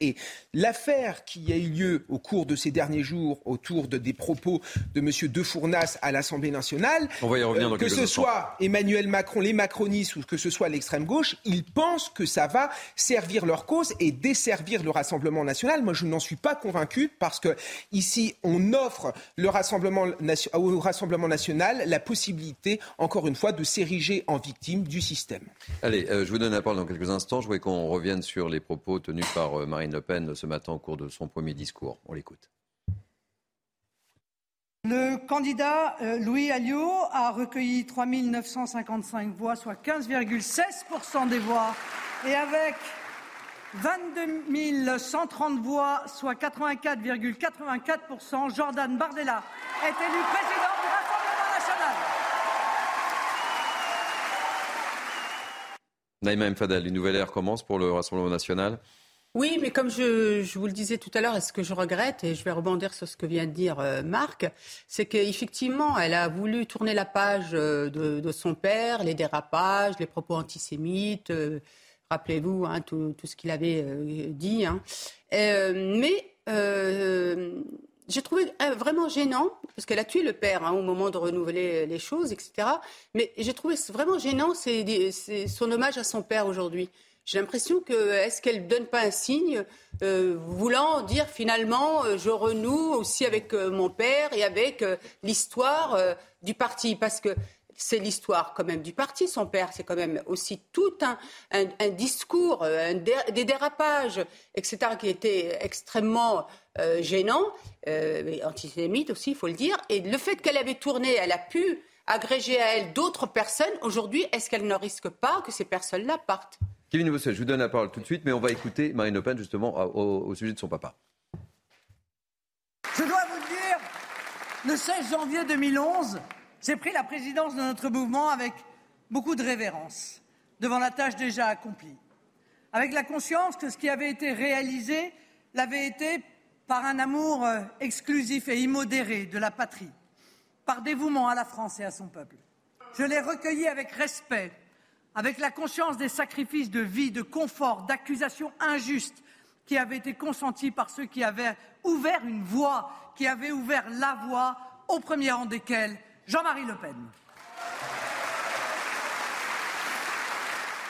et l'affaire qui a eu lieu au cours de ces derniers jours autour de, des propos de M. De Fournas à l'Assemblée nationale, On va y revenir dans euh, que ce instants. soit Emmanuel Macron, les macronistes ou que ce soit l'extrême gauche, ils pensent que ça va servir leur cause et desservir le Rassemblement national. Moi, je n'en suis pas convaincu parce que ici, on offre le Rassemblement, au Rassemblement national la possibilité, encore une fois, de s'ériger en victime du système. Allez, euh, je vous donne la parole dans quelques instants. Je voudrais qu'on revienne sur les propos tenus par euh, Marine Le Pen ce matin au cours de son premier discours. On l'écoute. Le candidat euh, Louis Alliot a recueilli 3 955 voix, soit 15,16% des voix. Et avec 22 130 voix, soit 84,84%, Jordan Bardella est élu président du Rassemblement national. Naïma M. Fadel, une nouvelle ère commence pour le Rassemblement national. Oui, mais comme je, vous le disais tout à l'heure, ce que je regrette, et je vais rebondir sur ce que vient de dire euh, Marc, c'est qu'effectivement, elle a voulu tourner la page euh, de, son père, les dérapages, les propos antisémites, euh, rappelez-vous hein, tout, ce qu'il avait dit. Hein. mais j'ai trouvé vraiment gênant, parce qu'elle a tué le père hein, au moment de renouveler les choses, etc. Mais j'ai trouvé vraiment gênant, son hommage à son père aujourd'hui. J'ai l'impression que est-ce qu'elle ne donne pas un signe euh, voulant dire finalement euh, je renoue aussi avec euh, mon père et avec l'histoire du parti? Parce que c'est l'histoire quand même du parti. Son père, c'est quand même aussi tout un, discours, un des dérapages, etc., qui étaient extrêmement euh, gênants, euh, antisémites aussi, il faut le dire. Et le fait qu'elle avait tourné, elle a pu agrégé à elle d'autres personnes, aujourd'hui, est-ce qu'elle ne risque pas que ces personnes-là partent? Je vous donne la parole tout de suite, mais on va écouter Marine Le Pen justement au, sujet de son papa. Je dois vous le dire, le 16 janvier 2011, j'ai pris la présidence de notre mouvement avec beaucoup de révérence devant la tâche déjà accomplie, avec la conscience que ce qui avait été réalisé l'avait été par un amour euh, exclusif et immodéré de la patrie, par dévouement à la France et à son peuple. Je l'ai recueilli avec respect, avec la conscience des sacrifices de vie, de confort, d'accusations injustes qui avaient été consentis par ceux qui avaient ouvert une voie, qui avaient ouvert la voie, au premier rang desquels Jean-Marie Le Pen.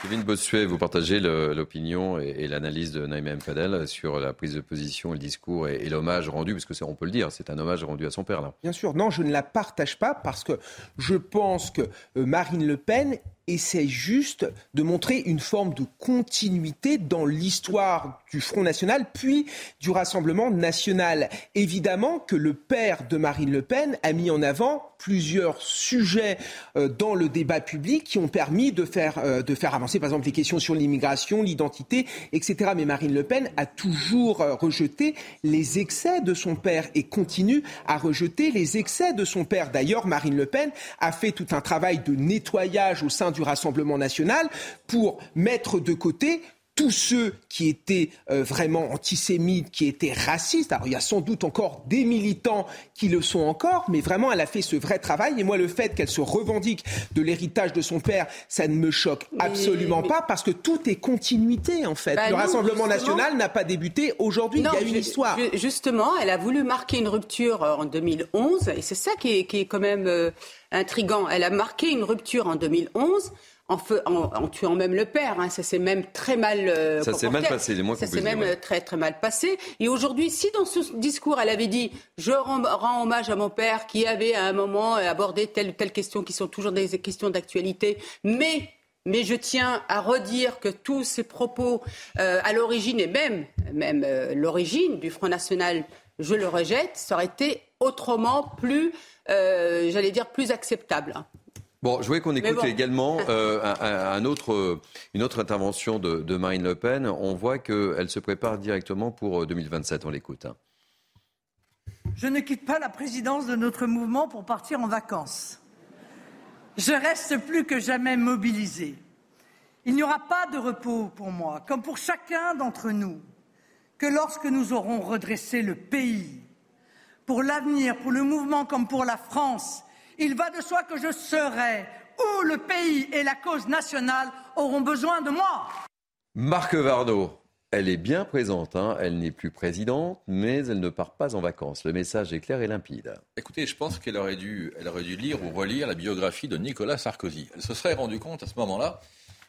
Kevin Bossuet, vous partagez l'opinion et, l'analyse de Naïm M. Fadel sur la prise de position, le discours et, l'hommage rendu, parce que on peut le dire, c'est un hommage rendu à son père là. Bien sûr, non, je ne la partage pas parce que je pense que euh, Marine Le Pen essaie juste de montrer une forme de continuité dans l'histoire du Front National, puis du Rassemblement National. Évidemment que le père de Marine Le Pen a mis en avant plusieurs sujets euh, dans le débat public qui ont permis de faire, euh, de faire avancer, par exemple, les questions sur l'immigration, l'identité, etc. Mais Marine Le Pen a toujours euh, rejeté les excès de son père et continue à rejeter les excès de son père. D'ailleurs, Marine Le Pen a fait tout un travail de nettoyage au sein du Rassemblement national pour mettre de côté tous ceux qui étaient euh, vraiment antisémites, qui étaient racistes. Alors il y a sans doute encore des militants qui le sont encore, mais vraiment elle a fait ce vrai travail. Et moi, le fait qu'elle se revendique de l'héritage de son père, ça ne me choque absolument pas parce que tout est continuité en fait. Bah le Rassemblement national n'a pas débuté aujourd'hui. Il y a une histoire. Justement, elle a voulu marquer une rupture euh, en 2011 et c'est ça qui est, qui est, quand même euh, intrigant. Elle a marqué une rupture en 2011 en, en, tuant même le père. Hein. Ça s'est même très mal euh, Ça s'est mal passé, les Ça s'est même euh, très très mal passé. Et aujourd'hui, si dans ce discours, elle avait dit « Je rends, hommage à mon père qui avait à un moment abordé telle ou telle question qui sont toujours des questions d'actualité, mais mais je tiens à redire que tous ces propos, euh, à l'origine et même, même l'origine du Front National, je le rejette, ça aurait été autrement plus, j'allais dire, plus acceptable. Bon, je voulais qu'on écoute également euh, un, autre, une autre intervention de, Marine Le Pen. On voit qu'elle se prépare directement pour 2027. Euh, On l'écoute. Hein. Je ne quitte pas la présidence de notre mouvement pour partir en vacances. Je reste plus que jamais mobilisé. Il n'y aura pas de repos pour moi, comme pour chacun d'entre nous, que lorsque nous aurons redressé le pays, pour l'avenir, pour le mouvement comme pour la France, il va de soi que je serai où le pays et la cause nationale auront besoin de moi. Marc Vardo, elle est bien présente, hein. elle n'est plus présidente, mais elle ne part pas en vacances. Le message est clair et limpide. Écoutez, je pense qu'elle aurait dû, elle aurait dû lire ou relire la biographie de Nicolas Sarkozy. Elle se serait rendue compte à ce moment-là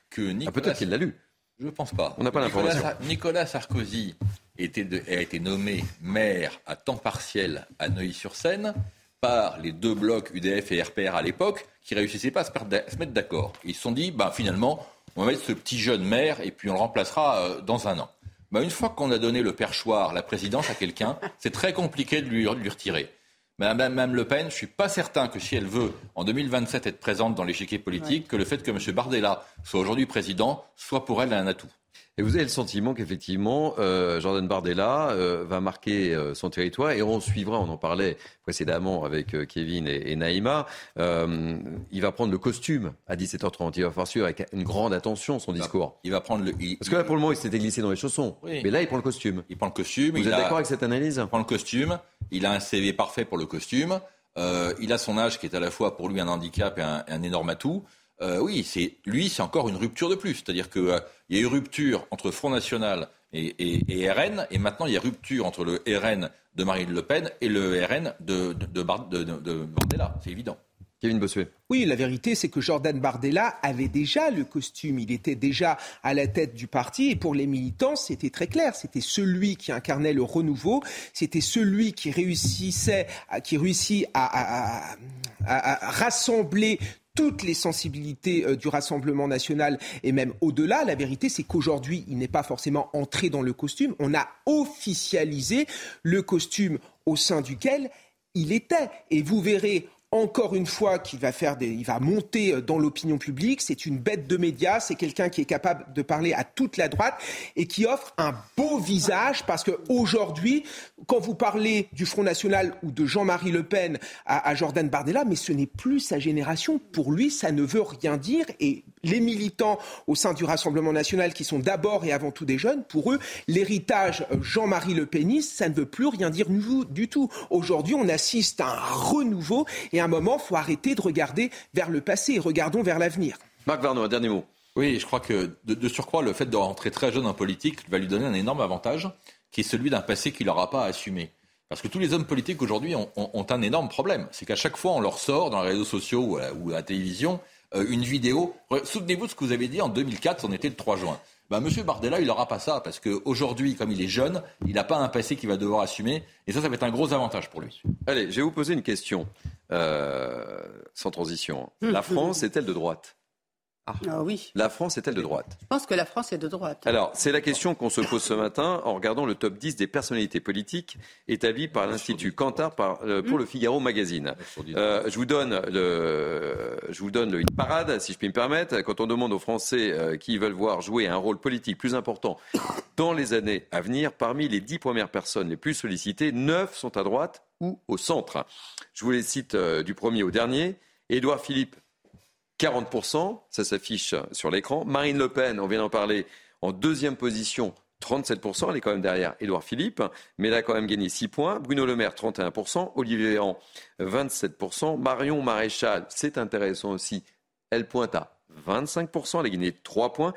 que ah, Nicolas... peut-être qu'elle l'a lu. Je ne pense pas. On n'a pas l'information. Nicolas Sarkozy était a été nommé maire à temps partiel à Neuilly-sur-Seine par les deux blocs UDF et RPR à l'époque qui réussissaient pas à se, mettre d'accord. Ils se sont dit, bah, finalement, on va mettre ce petit jeune maire et puis on le remplacera euh, dans un an. Bah, une fois qu'on a donné le perchoir, la présidence à quelqu'un, c'est très compliqué de lui, retirer. Madame, Le Pen, je ne suis pas certain que si elle veut, en 2027, être présente dans l'échiquier politique, que le fait que M. Bardella soit aujourd'hui président soit pour elle un atout. Et vous avez le sentiment qu'effectivement, euh, Jordan Bardella euh, va marquer euh, son territoire et on suivra, on en parlait précédemment avec Kevin et, Naïma, il va prendre le costume à 17h30. Il va faire suivre avec une grande attention son discours. Il va prendre le. Parce que là, pour le moment, il s'était glissé dans les chaussons. Mais là, il prend le costume. Il prend le costume. Vous êtes d'accord avec cette analyse? Il prend le costume. Il a un CV parfait pour le costume. il a son âge qui est à la fois pour lui un handicap et un, un énorme atout. Euh, oui, c'est lui, c'est encore une rupture de plus. C'est-à-dire qu'il euh, y a eu rupture entre Front National et, RN, et maintenant il y a rupture entre le RN de Marine Le Pen et le RN de, de, Bardella. C'est évident. Kevin Bossuet. Oui, la vérité, c'est que Jordan Bardella avait déjà le costume. Il était déjà à la tête du parti. Et pour les militants, c'était très clair. C'était celui qui incarnait le renouveau. C'était celui qui réussissait, qui réussit à rassembler toutes les sensibilités euh, du Rassemblement national et même au-delà. La vérité, c'est qu'aujourd'hui, il n'est pas forcément entré dans le costume. On a officialisé le costume au sein duquel il était. Et vous verrez encore une fois qu'il va faire des, il va monter euh, dans l'opinion publique. C'est une bête de médias. C'est quelqu'un qui est capable de parler à toute la droite et qui offre un beau visage parce que aujourd'hui, quand vous parlez du Front National ou de Jean-Marie Le Pen à, Jordan Bardella, mais ce n'est plus sa génération. Pour lui, ça ne veut rien dire et les militants au sein du Rassemblement national qui sont d'abord et avant tout des jeunes, pour eux, l'héritage euh, Jean-Marie Le Peniste, ça ne veut plus rien dire du tout. Aujourd'hui, on assiste à un renouveau et à un moment, il faut arrêter de regarder vers le passé et regardons vers l'avenir. Marc Varno, un dernier mot. Oui, je crois que de, surcroît, le fait de rentrer très jeune en politique va lui donner un énorme avantage, qui est celui d'un passé qu'il n'aura pas à assumer. Parce que tous les hommes politiques aujourd'hui ont, un énorme problème. C'est qu'à chaque fois, on leur sort dans les réseaux sociaux ou à la télévision euh, une vidéo. Souvenez-vous de ce que vous avez dit en 2004, on était le 3 juin. Ben, Monsieur Bardella, il n'aura pas ça, parce qu'aujourd'hui, comme il est jeune, il n'a pas un passé qu'il va devoir assumer, et ça, ça va être un gros avantage pour lui. Allez, je vais vous poser une question, euh, sans transition. La France est-elle de droite? Ah. ah. oui. La France est-elle de droite? Je pense que la France est de droite. Alors, c'est la question qu'on se pose ce matin en regardant le top 10 des personnalités politiques établi par l'Institut Cantar euh, pour le Figaro Magazine. Euh, je vous donne le, je vous donne le parade, si je puis me permettre. Quand on demande aux Français euh, qui veulent voir jouer un rôle politique plus important dans les années à venir, parmi les dix premières personnes les plus sollicitées, neuf sont à droite ou au centre. Je vous les cite du premier au dernier. Édouard Philippe, 40%, ça s'affiche sur l'écran. Marine Le Pen, on vient d'en parler, en deuxième position, 37%, elle est quand même derrière Édouard Philippe, mais elle a quand même gagné 6 points. Bruno Le Maire, 31%, Olivier Véran, 27%, Marion Maréchal, c'est intéressant aussi, elle pointe à 25%, elle a gagné 3 points.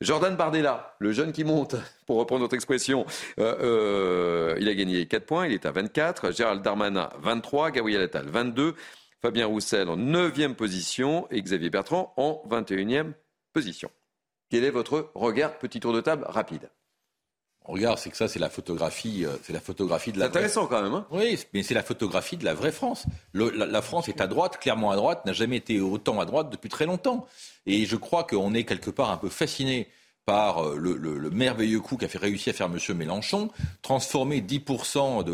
Jordan Bardella, le jeune qui monte, pour reprendre notre expression, euh, euh, il a gagné 4 points, il est à 24. Gérald Darmanin, 23. Gabriel Attal, 22. Fabien Roussel en 9e position et Xavier Bertrand en 21e position. Quel est votre regard Petit tour de table rapide? Regarde, c'est que ça, c'est la photographie, euh, c'est la photographie de la. C'est intéressant quand même. Hein oui, mais c'est la photographie de la vraie France. la, France est à droite, clairement à droite, n'a jamais été autant à droite depuis très longtemps. Et je crois qu'on est quelque part un peu fasciné par euh, le, merveilleux coup qu'a fait réussir à faire M. Mélenchon, transformer 10%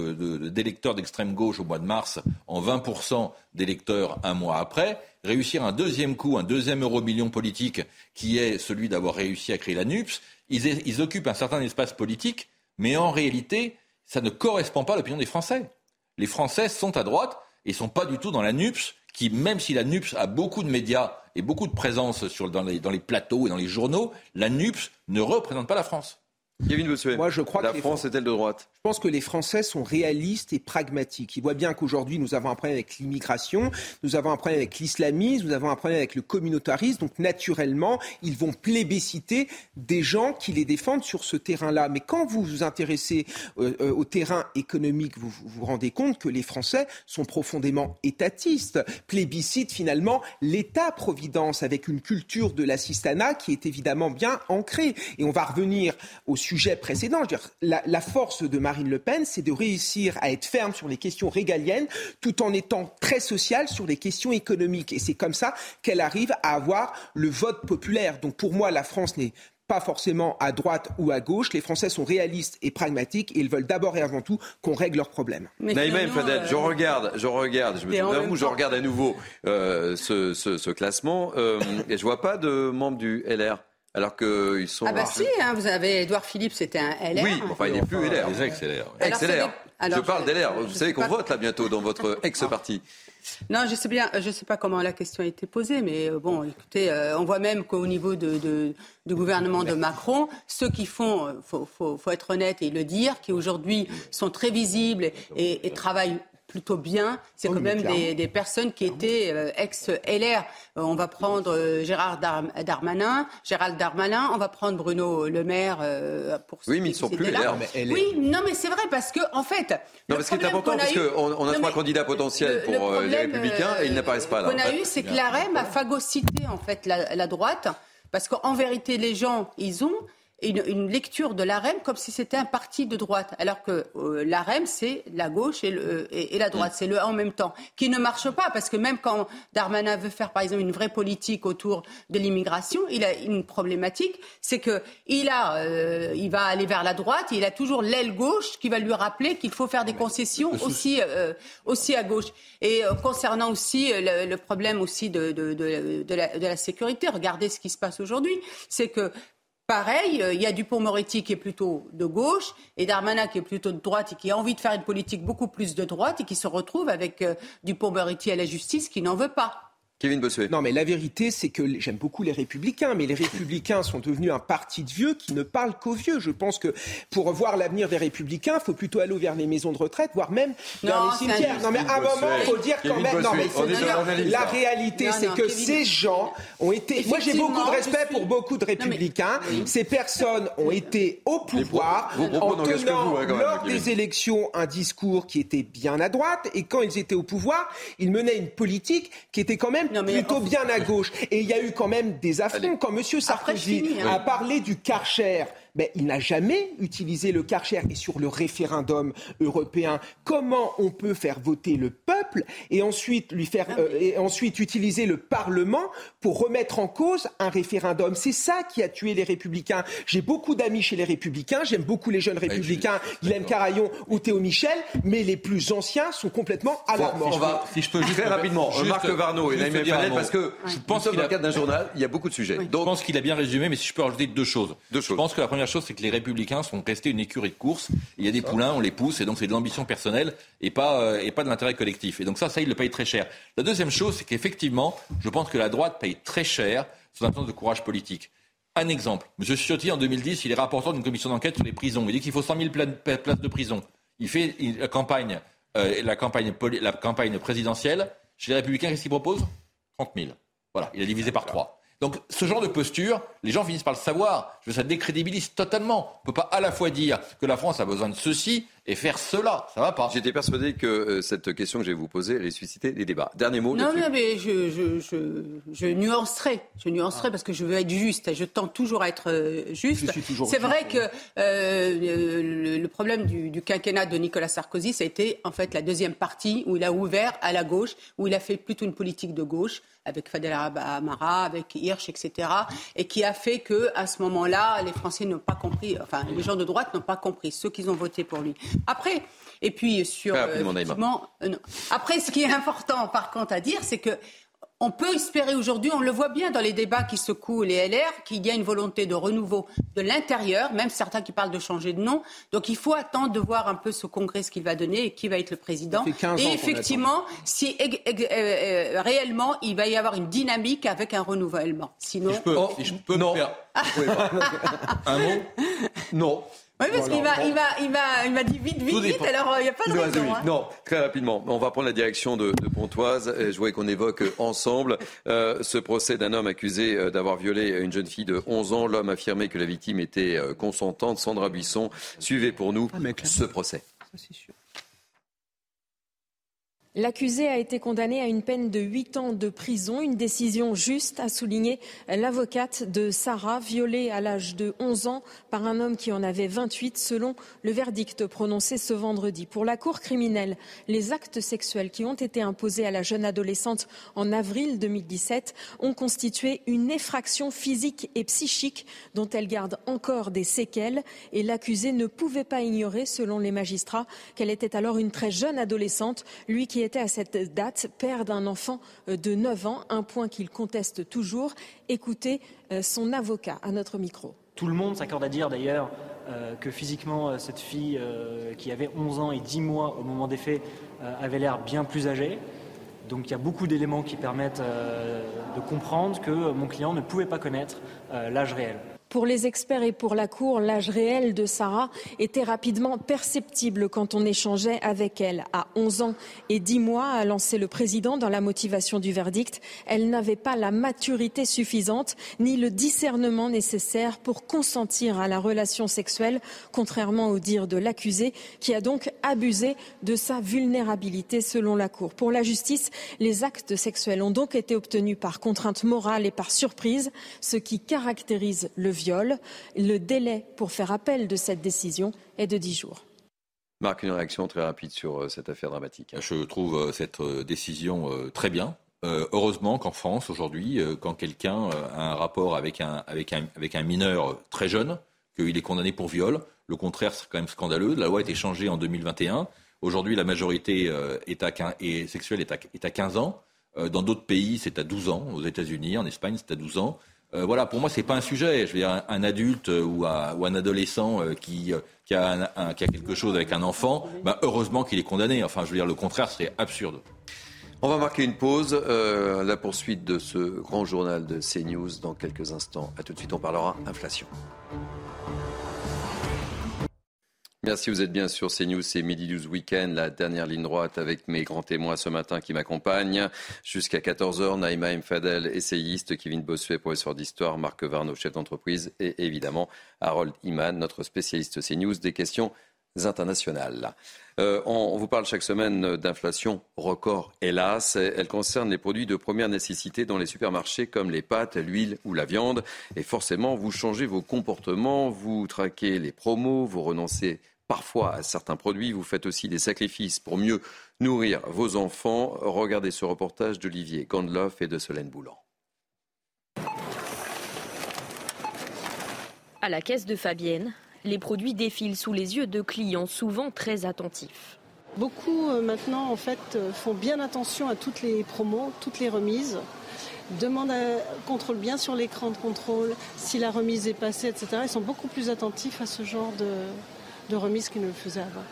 d'électeurs d'extrême gauche au mois de mars en 20% d'électeurs un mois après, réussir un deuxième coup, un deuxième euro million politique qui est celui d'avoir réussi à créer la NUPS. Ils, occupent un certain espace politique, mais en réalité, ça ne correspond pas à l'opinion des Français. Les Français sont à droite et ne sont pas du tout dans la NUPS qui, même si la NUPS a beaucoup de médias et beaucoup de présence dans, les, dans les plateaux et dans les journaux, la NUPS ne représente pas la France. Kevin Bossuet, Moi, je crois la France est-elle de droite? Je pense que les Français sont réalistes et pragmatiques. Ils voient bien qu'aujourd'hui, nous avons un problème avec l'immigration, nous avons un problème avec l'islamisme, nous avons un problème avec le communautarisme. Donc, naturellement, ils vont plébisciter des gens qui les défendent sur ce terrain-là. Mais quand vous vous intéressez euh, euh, au terrain économique, vous, vous rendez compte que les Français sont profondément étatistes, plébiscitent finalement l'État-providence avec une culture de l'assistanat qui est évidemment bien ancrée. Et on va revenir au sujet précédent. Je veux dire, la, la, force de Marine Le Pen, c'est de réussir à être ferme sur les questions régaliennes tout en étant très sociale sur les questions économiques. Et c'est comme ça qu'elle arrive à avoir le vote populaire. Donc pour moi, la France n'est pas forcément à droite ou à gauche. Les Français sont réalistes et pragmatiques et ils veulent d'abord et avant tout qu'on règle leurs problèmes. Naïma Fadel, je regarde, je regarde, je me je regarde à nouveau euh, ce, ce, ce, classement euh, et je vois pas de membres du LR. Alors qu'ils sont. Ah, bah si, hein, vous avez Edouard Philippe, c'était un LR. Oui, enfin, il n'est plus LR. Les ex-LR. Ex-LR. Je parle d'LR. Vous savez qu'on vote là bientôt dans votre ex-parti. Non, je sais bien, je sais pas comment la question a été posée, mais euh, bon, écoutez, euh, on voit même qu'au niveau de, du gouvernement de Macron, ceux qui font, il euh, faut, faut, être honnête et le dire, qui aujourd'hui sont très visibles et, et travaillent plutôt bien. C'est quand même des, personnes qui étaient euh, ex-LR. Euh, on va prendre euh, Gérard Darmanin, Gérald Darmanin, on va prendre Bruno Le Maire pour Oui, mais ils sont plus LR. Oui, non, mais c'est vrai parce que en fait. Non, ce qui est important, parce qu'on on a trois candidats potentiels pour les Républicains et ils n'apparaissent pas là. Ce qu'on a eu, c'est que l'AREM a phagocyté en fait la, la droite parce qu'en vérité, les gens, ils ont une, lecture de l'AREM comme si c'était un parti de droite, alors que euh, l'AREM, c'est la gauche et, le, et, la droite, c'est le en même temps, qui ne marche pas, parce que même quand Darmanin veut faire, par exemple, une vraie politique autour de l'immigration, il a une problématique, c'est que il a, euh, il va aller vers la droite, il a toujours l'aile gauche qui va lui rappeler qu'il faut faire des concessions aussi, euh, aussi à gauche. Et concernant aussi le, problème aussi de, de, de, de la, la sécurité, regardez ce qui se passe aujourd'hui, c'est que Pareil, euh, il y a Dupont-Moretti qui est plutôt de gauche et Darmanin qui est plutôt de droite et qui a envie de faire une politique beaucoup plus de droite et qui se retrouve avec euh, Dupont-Moretti à la justice qui n'en veut pas. Kevin Bossuet. Non, mais la vérité, c'est que j'aime beaucoup les Républicains, mais les Républicains sont devenus un parti de vieux qui ne parle qu'aux vieux. Je pense que pour voir l'avenir des Républicains, il faut plutôt aller vers les maisons de retraite, voire même vers les cimetières. Non, mais à un moment, il faut dire quand même. Non, mais la réalité, c'est que ces gens ont été. Moi, j'ai beaucoup de respect pour beaucoup de Républicains. Ces personnes ont été au pouvoir en tenant hein, lors des élections un discours qui était bien à droite, et quand ils étaient au pouvoir, ils menaient une politique qui était quand même plutôt bien à gauche. Et il y a eu quand même des affronts. Quand M. Sarkozy hein. a parlé du Karcher, mais il n'a jamais utilisé le Karcher. Et sur le référendum européen, comment on peut faire voter le peuple et ensuite, lui faire, euh, et ensuite utiliser le Parlement pour remettre en cause un référendum? C'est ça qui a tué les Républicains. J'ai beaucoup d'amis chez les Républicains, j'aime beaucoup les jeunes Républicains, Guillaume Carayon ou Théo Michel, mais les plus anciens sont complètement à la mort. On va, si je peux juste très rapidement, Marc Varno et Naïm parce que je pense qu'il a cadre d'un journal, il y a beaucoup de sujets. Donc, je pense qu'il a bien résumé, mais si je peux rajouter deux choses. Deux choses. Je pense que la première première chose, c'est que les républicains sont restés une écurie de course. Il y a des poulains, on les pousse, et donc c'est de l'ambition personnelle et pas, euh, et pas de l'intérêt collectif. Et donc ça, ça, ils le payent très cher. La deuxième chose, c'est qu'effectivement, je pense que la droite paye très cher son absence de courage politique. Un exemple. M. Ciotti, en 2010, il est rapporteur d'une commission d'enquête sur les prisons. Il dit qu'il faut 100 000 places de prison. Il fait la campagne, euh, la campagne, la campagne présidentielle. Chez les Républicains, qu'est-ce qu'il propose? 30 000. Voilà, il a divisé par trois. Donc ce genre de posture, les gens finissent par le savoir. Ça décrédibilise totalement. On ne peut pas à la fois dire que la France a besoin de ceci et faire cela. Ça va pas. J'étais persuadé que euh, cette question que je vais vous poser allait susciter des débats. Dernier mot. Non, non, mais je, je, je, nuancerai. Je nuancerai parce que je veux être juste. Je tente toujours à être euh, juste. C'est vrai que euh, le, problème du, du, quinquennat de Nicolas Sarkozy, ça a été en fait la deuxième partie où il a ouvert à la gauche, où il a fait plutôt une politique de gauche avec Fadel Amara, avec Hirsch, etc. Et qui a fait que à ce moment-là, les Français n'ont pas compris, enfin les gens de droite n'ont pas compris, ceux qui ont voté pour lui. Après, et puis sur euh, euh, après, ce qui est important par contre à dire, c'est que on peut espérer aujourd'hui, on le voit bien dans les débats qui secouent les LR, qu'il y a une volonté de renouveau de l'intérieur, même certains qui parlent de changer de nom. Donc il faut attendre de voir un peu ce congrès, ce qu'il va donner et qui va être le président. Et effectivement, si euh, réellement il va y avoir une dynamique avec un renouvellement. Sinon, je peux, si je peux non. un mot? Non. Oui, parce qu'il va, il va, il va, il m'a dit vite, vite, vite, alors il n'y a pas de raison. Hein. Non, très rapidement. On va prendre la direction de, de Pontoise. Je voulais qu'on évoque ensemble euh, ce procès d'un homme accusé euh, d'avoir violé une jeune fille de 11 ans. L'homme affirmait que la victime était euh, consentante. Sandra Buisson, suivez pour nous ah, ce procès. Ça, c'est sûr. L'accusé a été condamné à une peine de 8 ans de prison, une décision juste, a souligné l'avocate de Sarah, violée à l'âge de 11 ans par un homme qui en avait 28, selon le verdict prononcé ce vendredi. Pour la Cour criminelle, les actes sexuels qui ont été imposés à la jeune adolescente en avril 2017 ont constitué une effraction physique et psychique dont elle garde encore des séquelles et l'accusé ne pouvait pas ignorer, selon les magistrats, qu'elle était alors une très jeune adolescente, lui qui était à cette date père d'un enfant euh, de 9 ans, un point qu'il conteste toujours. Écoutez euh, son avocat à notre micro. Tout le monde s'accorde à dire d'ailleurs euh, que physiquement, cette fille qui avait 11 ans et 10 mois au moment des faits avait l'air bien plus âgée. Donc il y a beaucoup d'éléments qui permettent de comprendre que mon client ne pouvait pas connaître l'âge réel. Pour les experts et pour la Cour, l'âge réel de Sarah était rapidement perceptible quand on échangeait avec elle. À 11 ans et 10 mois, a lancé le président dans la motivation du verdict, elle n'avait pas la maturité suffisante ni le discernement nécessaire pour consentir à la relation sexuelle, contrairement au dire de l'accusé, qui a donc abusé de sa vulnérabilité selon la Cour. Pour la justice, les actes sexuels ont donc été obtenus par contrainte morale et par surprise, ce qui caractérise le viol viol. Le délai pour faire appel de cette décision est de 10 jours. Marc, une réaction très rapide sur euh, cette affaire dramatique. Je trouve euh, cette euh, décision très bien. heureusement qu'en France, aujourd'hui, quand quelqu'un a un rapport avec un, avec, un, avec un mineur très jeune, qu'il est condamné pour viol, le contraire serait quand même scandaleux. La loi a été changée en 2021. Aujourd'hui, la majorité est à, et sexuelle est à, est à 15 ans. Dans d'autres pays, c'est à 12 ans. Aux États-Unis, en Espagne, c'est à 12 ans. Voilà, pour moi, ce n'est pas un sujet. Je veux dire, un, adulte ou, ou, un adolescent qui qui a, quelque chose avec un enfant, ben heureusement qu'il est condamné. Enfin, je veux dire, le contraire serait absurde. On va marquer une pause. Euh, la poursuite de ce grand journal de CNews dans quelques instants. A tout de suite, on parlera inflation. Merci, vous êtes bien sur CNews, c'est Midi 12 Week-end, la dernière ligne droite avec mes grands témoins ce matin qui m'accompagnent. Jusqu'à 14h, Naïma M. Fadel, essayiste, Kevin Bossuet, professeur d'histoire, Marc Varno, chef d'entreprise, et évidemment Harold Iman, notre spécialiste CNews des questions internationales. Euh, on, vous parle chaque semaine d'inflation record, hélas. Elle concerne les produits de première nécessité dans les supermarchés comme les pâtes, l'huile ou la viande. Et forcément, vous changez vos comportements, vous traquez les promos, vous renoncez parfois à certains produits. Vous faites aussi des sacrifices pour mieux nourrir vos enfants. Regardez ce reportage d'Olivier Gandloff et de Solène Boulan. À la caisse de Fabienne, les produits défilent sous les yeux de clients souvent très attentifs. Beaucoup euh, maintenant en fait euh, font bien attention à toutes les promos, toutes les remises demandent, contrôlent bien sur l'écran de contrôle si la remise est passée, etc. Ils sont beaucoup plus attentifs à ce genre de, de remise qu'ils ne le faisaient avant.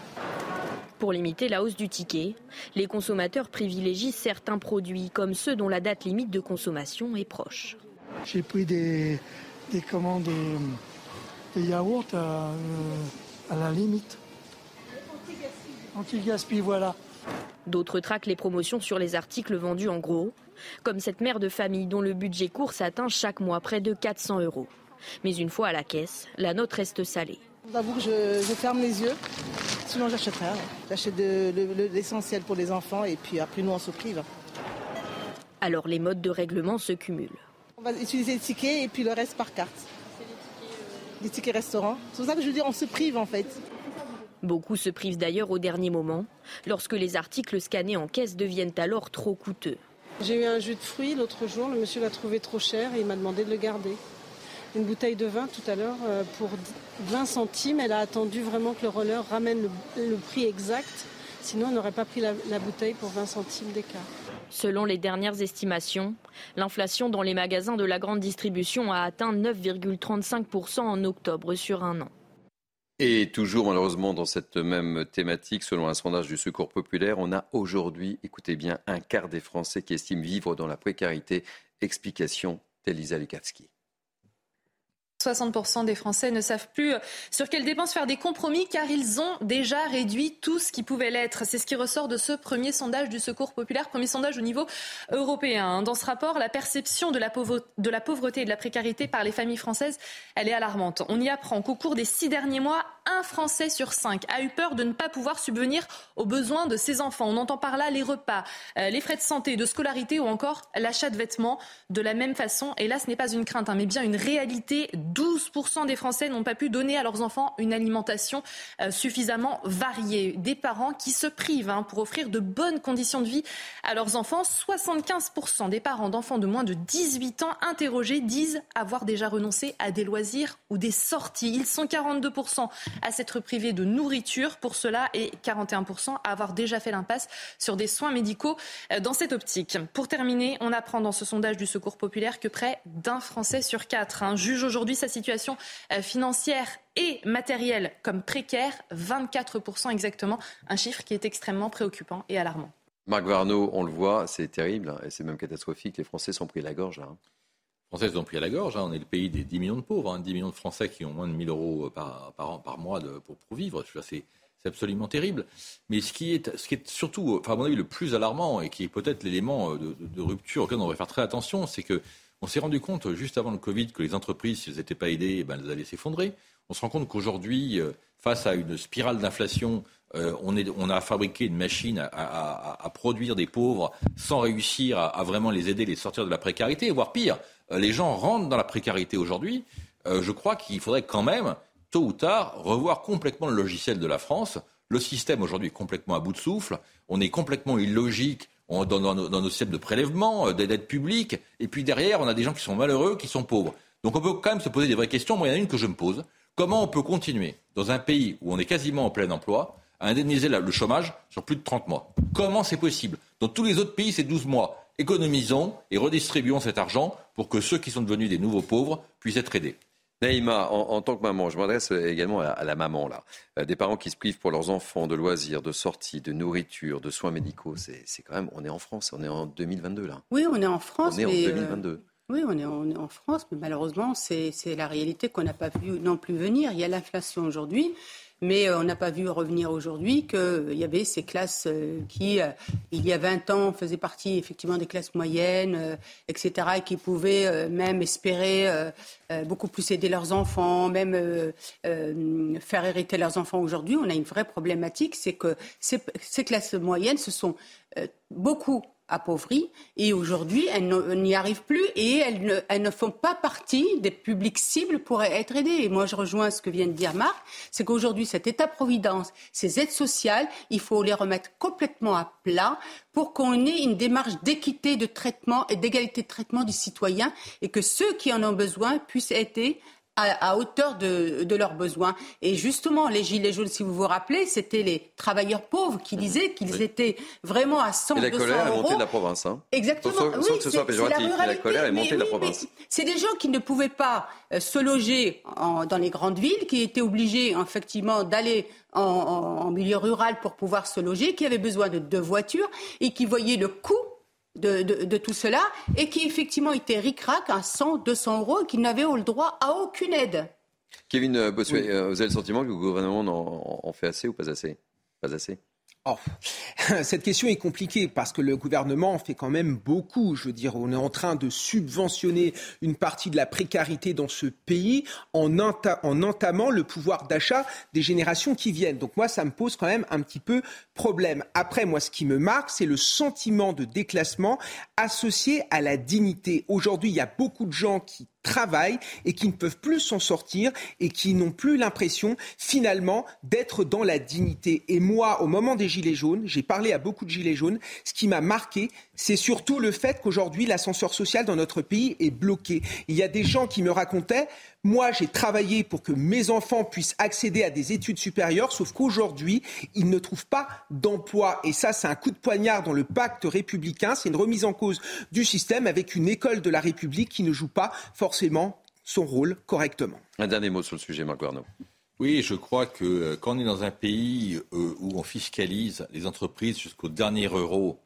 Pour limiter la hausse du ticket, les consommateurs privilégient certains produits comme ceux dont la date limite de consommation est proche. J'ai pris des, des commandes des, yaourts à, euh, à la limite. Anti-gaspi, voilà. D'autres traquent les promotions sur les articles vendus en gros, comme cette mère de famille dont le budget course atteint chaque mois près de 400 euros. Mais une fois à la caisse, la note reste salée. J'avoue que je, ferme les yeux, sinon j'achèterai rien. J'achète l'essentiel pour les enfants et puis après nous on se prive. Alors les modes de règlement se cumulent. On va utiliser les tickets et puis le reste par carte. Les tickets restaurants. C'est pour ça que je veux dire on se prive en fait. Beaucoup se privent d'ailleurs au dernier moment, lorsque les articles scannés en caisse deviennent alors trop coûteux. J'ai eu un jus de fruits l'autre jour, le monsieur l'a trouvé trop cher et il m'a demandé de le garder une bouteille de vin tout à l'heure euh, pour 20 centimes. Elle a attendu vraiment que le roller ramène le, prix exact. Sinon, elle n'aurait pas pris la, la bouteille pour 20 centimes d'écart. Selon les dernières estimations, l'inflation dans les magasins de la grande distribution a atteint 9,35% en octobre sur un an. Et toujours malheureusement dans cette même thématique, selon un sondage du Secours populaire, on a aujourd'hui, écoutez bien, un quart des Français qui estiment vivre dans la précarité. Explication d'Elisa Lukatsky. 60% des Français ne savent plus sur quelles dépenses faire des compromis car ils ont déjà réduit tout ce qui pouvait l'être. C'est ce qui ressort de ce premier sondage du Secours populaire, premier sondage au niveau européen. Dans ce rapport, la perception de la, pauvreté et de la précarité par les familles françaises, elle est alarmante. On y apprend qu'au cours des six derniers mois, un Français sur cinq a eu peur de ne pas pouvoir subvenir aux besoins de ses enfants. On entend par là les repas, euh, les frais de santé, de scolarité ou encore l'achat de vêtements de la même façon. Et là, ce n'est pas une crainte, hein, mais bien une réalité 12% des Français n'ont pas pu donner à leurs enfants une alimentation euh, suffisamment variée. Des parents qui se privent hein, pour offrir de bonnes conditions de vie à leurs enfants. 75% des parents d'enfants de moins de 18 ans interrogés disent avoir déjà renoncé à des loisirs ou des sorties. Ils sont 42% à s'être privés de nourriture pour cela et 41% à avoir déjà fait l'impasse sur des soins médicaux euh, dans cette optique. Pour terminer, on apprend dans ce sondage du Secours populaire que près d'un Français sur quatre hein, juge aujourd'hui sa situation euh, financière et matérielle comme précaire, 24% exactement, un chiffre qui est extrêmement préoccupant et alarmant. Marc Varno, on le voit, c'est terrible hein, et c'est même catastrophique. Les Français sont pris la gorge. Hein. Les Français sont pris à la gorge. On est le pays des 10 millions de pauvres, 10 millions de Français qui ont moins de 1000 euros par, par, an, par mois pour, vivre. C'est absolument terrible. Mais ce qui est, ce qui est surtout, enfin, à mon avis, le plus alarmant et qui est peut-être l'élément de, de, rupture auquel on devrait faire très attention, c'est que on s'est rendu compte juste avant le Covid que les entreprises, si elles n'étaient pas aidées, eh ben, elles allaient s'effondrer. On se rend compte qu'aujourd'hui, euh, face à une spirale d'inflation, euh, on, a fabriqué une machine à, produire des pauvres sans réussir à, vraiment les aider, les sortir de la précarité, voire pire, euh, les gens rentrent dans la précarité aujourd'hui. je crois qu'il faudrait quand même, tôt ou tard, revoir complètement le logiciel de la France. Le système aujourd'hui est complètement à bout de souffle. On est complètement illogique dans, nos, dans, systèmes de prélèvement, d'aide publique. Et puis derrière, on a des gens qui sont malheureux, qui sont pauvres. Donc on peut quand même se poser des vraies questions. Moi, il y en a une que je me pose. Comment on peut continuer, dans un pays où on est quasiment en plein emploi, à indemniser le chômage sur plus de 30 mois? Comment c'est possible? Dans tous les autres pays, c'est 12 mois. Économisons et redistribuons cet argent pour que ceux qui sont devenus des nouveaux pauvres puissent être aidés. Naïma, en, tant que maman, je m'adresse également à, la maman là. Euh, des parents qui se privent pour leurs enfants de loisirs, de sorties, de nourriture, de soins médicaux. C'est quand même, on est en France, on est en 2022 là. Oui, on est en France. On est en 2022. Oui, on est, en France, mais malheureusement, c'est la réalité qu'on n'a pas vu non plus venir. Il y a l'inflation aujourd'hui, mais euh, on n'a pas vu revenir aujourd'hui qu'il y avait ces classes euh, qui, euh, il y a 20 ans, faisaient partie effectivement des classes moyennes, etc., et qui pouvaient même espérer beaucoup plus aider leurs enfants, même faire hériter leurs enfants. Aujourd'hui, on a une vraie problématique, c'est que ces classes moyennes se sont beaucoup appauvries et aujourd'hui elles n'y arrivent plus et elles ne, font pas partie des publics cibles pour être aidées. Et moi je rejoins ce que vient de dire Marc, c'est qu'aujourd'hui cet État-providence, ces aides sociales, il faut les remettre complètement à plat pour qu'on ait une démarche d'équité de traitement et d'égalité de traitement du citoyen et que ceux qui en ont besoin puissent être à, hauteur de, de, leurs besoins. Et justement, les Gilets jaunes, si vous vous rappelez, c'était les travailleurs pauvres qui disaient qu'ils étaient vraiment à 100 Et la colère est montée de la province. Hein. Exactement. Sans, oui, que ce soit péjoratif, la, la, colère est montée de la province. C'est des gens qui ne pouvaient pas euh, se loger en, dans les grandes villes, qui étaient obligés effectivement d'aller en, en, milieu rural pour pouvoir se loger, qui avaient besoin de deux voitures et qui voyaient le coût de, tout cela et qui effectivement était ric-rac à 100, 200 euros et qui n'avait le droit à aucune aide. Kevin euh, Bossuet, euh, vous avez le sentiment que le gouvernement en fait assez ou pas assez? Pas assez? Oh, cette question est compliquée parce que le gouvernement fait quand même beaucoup. Je veux dire, on est en train de subventionner une partie de la précarité dans ce pays en, en entamant le pouvoir d'achat des générations qui viennent. Donc moi, ça me pose quand même un petit peu problème. Après, moi, ce qui me marque, c'est le sentiment de déclassement associé à la dignité. Aujourd'hui, il y a beaucoup de gens qui travaillent et qui ne peuvent plus s'en sortir et qui n'ont plus l'impression finalement d'être dans la dignité. Et moi, au moment des Gilets jaunes, j'ai parlé à beaucoup de Gilets jaunes, ce qui m'a marqué, c'est surtout le fait qu'aujourd'hui l'ascenseur social dans notre pays est bloqué. Il y a des gens qui me racontaient moi, j'ai travaillé pour que mes enfants puissent accéder à des études supérieures, sauf qu'aujourd'hui, ils ne trouvent pas d'emploi. Et ça, c'est un coup de poignard dans le pacte républicain. C'est une remise en cause du système avec une école de la République qui ne joue pas forcément son rôle correctement. Un dernier mot sur le sujet, Marc Arnaud. Oui, je crois que euh, quand on est dans un pays euh, où on fiscalise les entreprises jusqu'au dernier euro,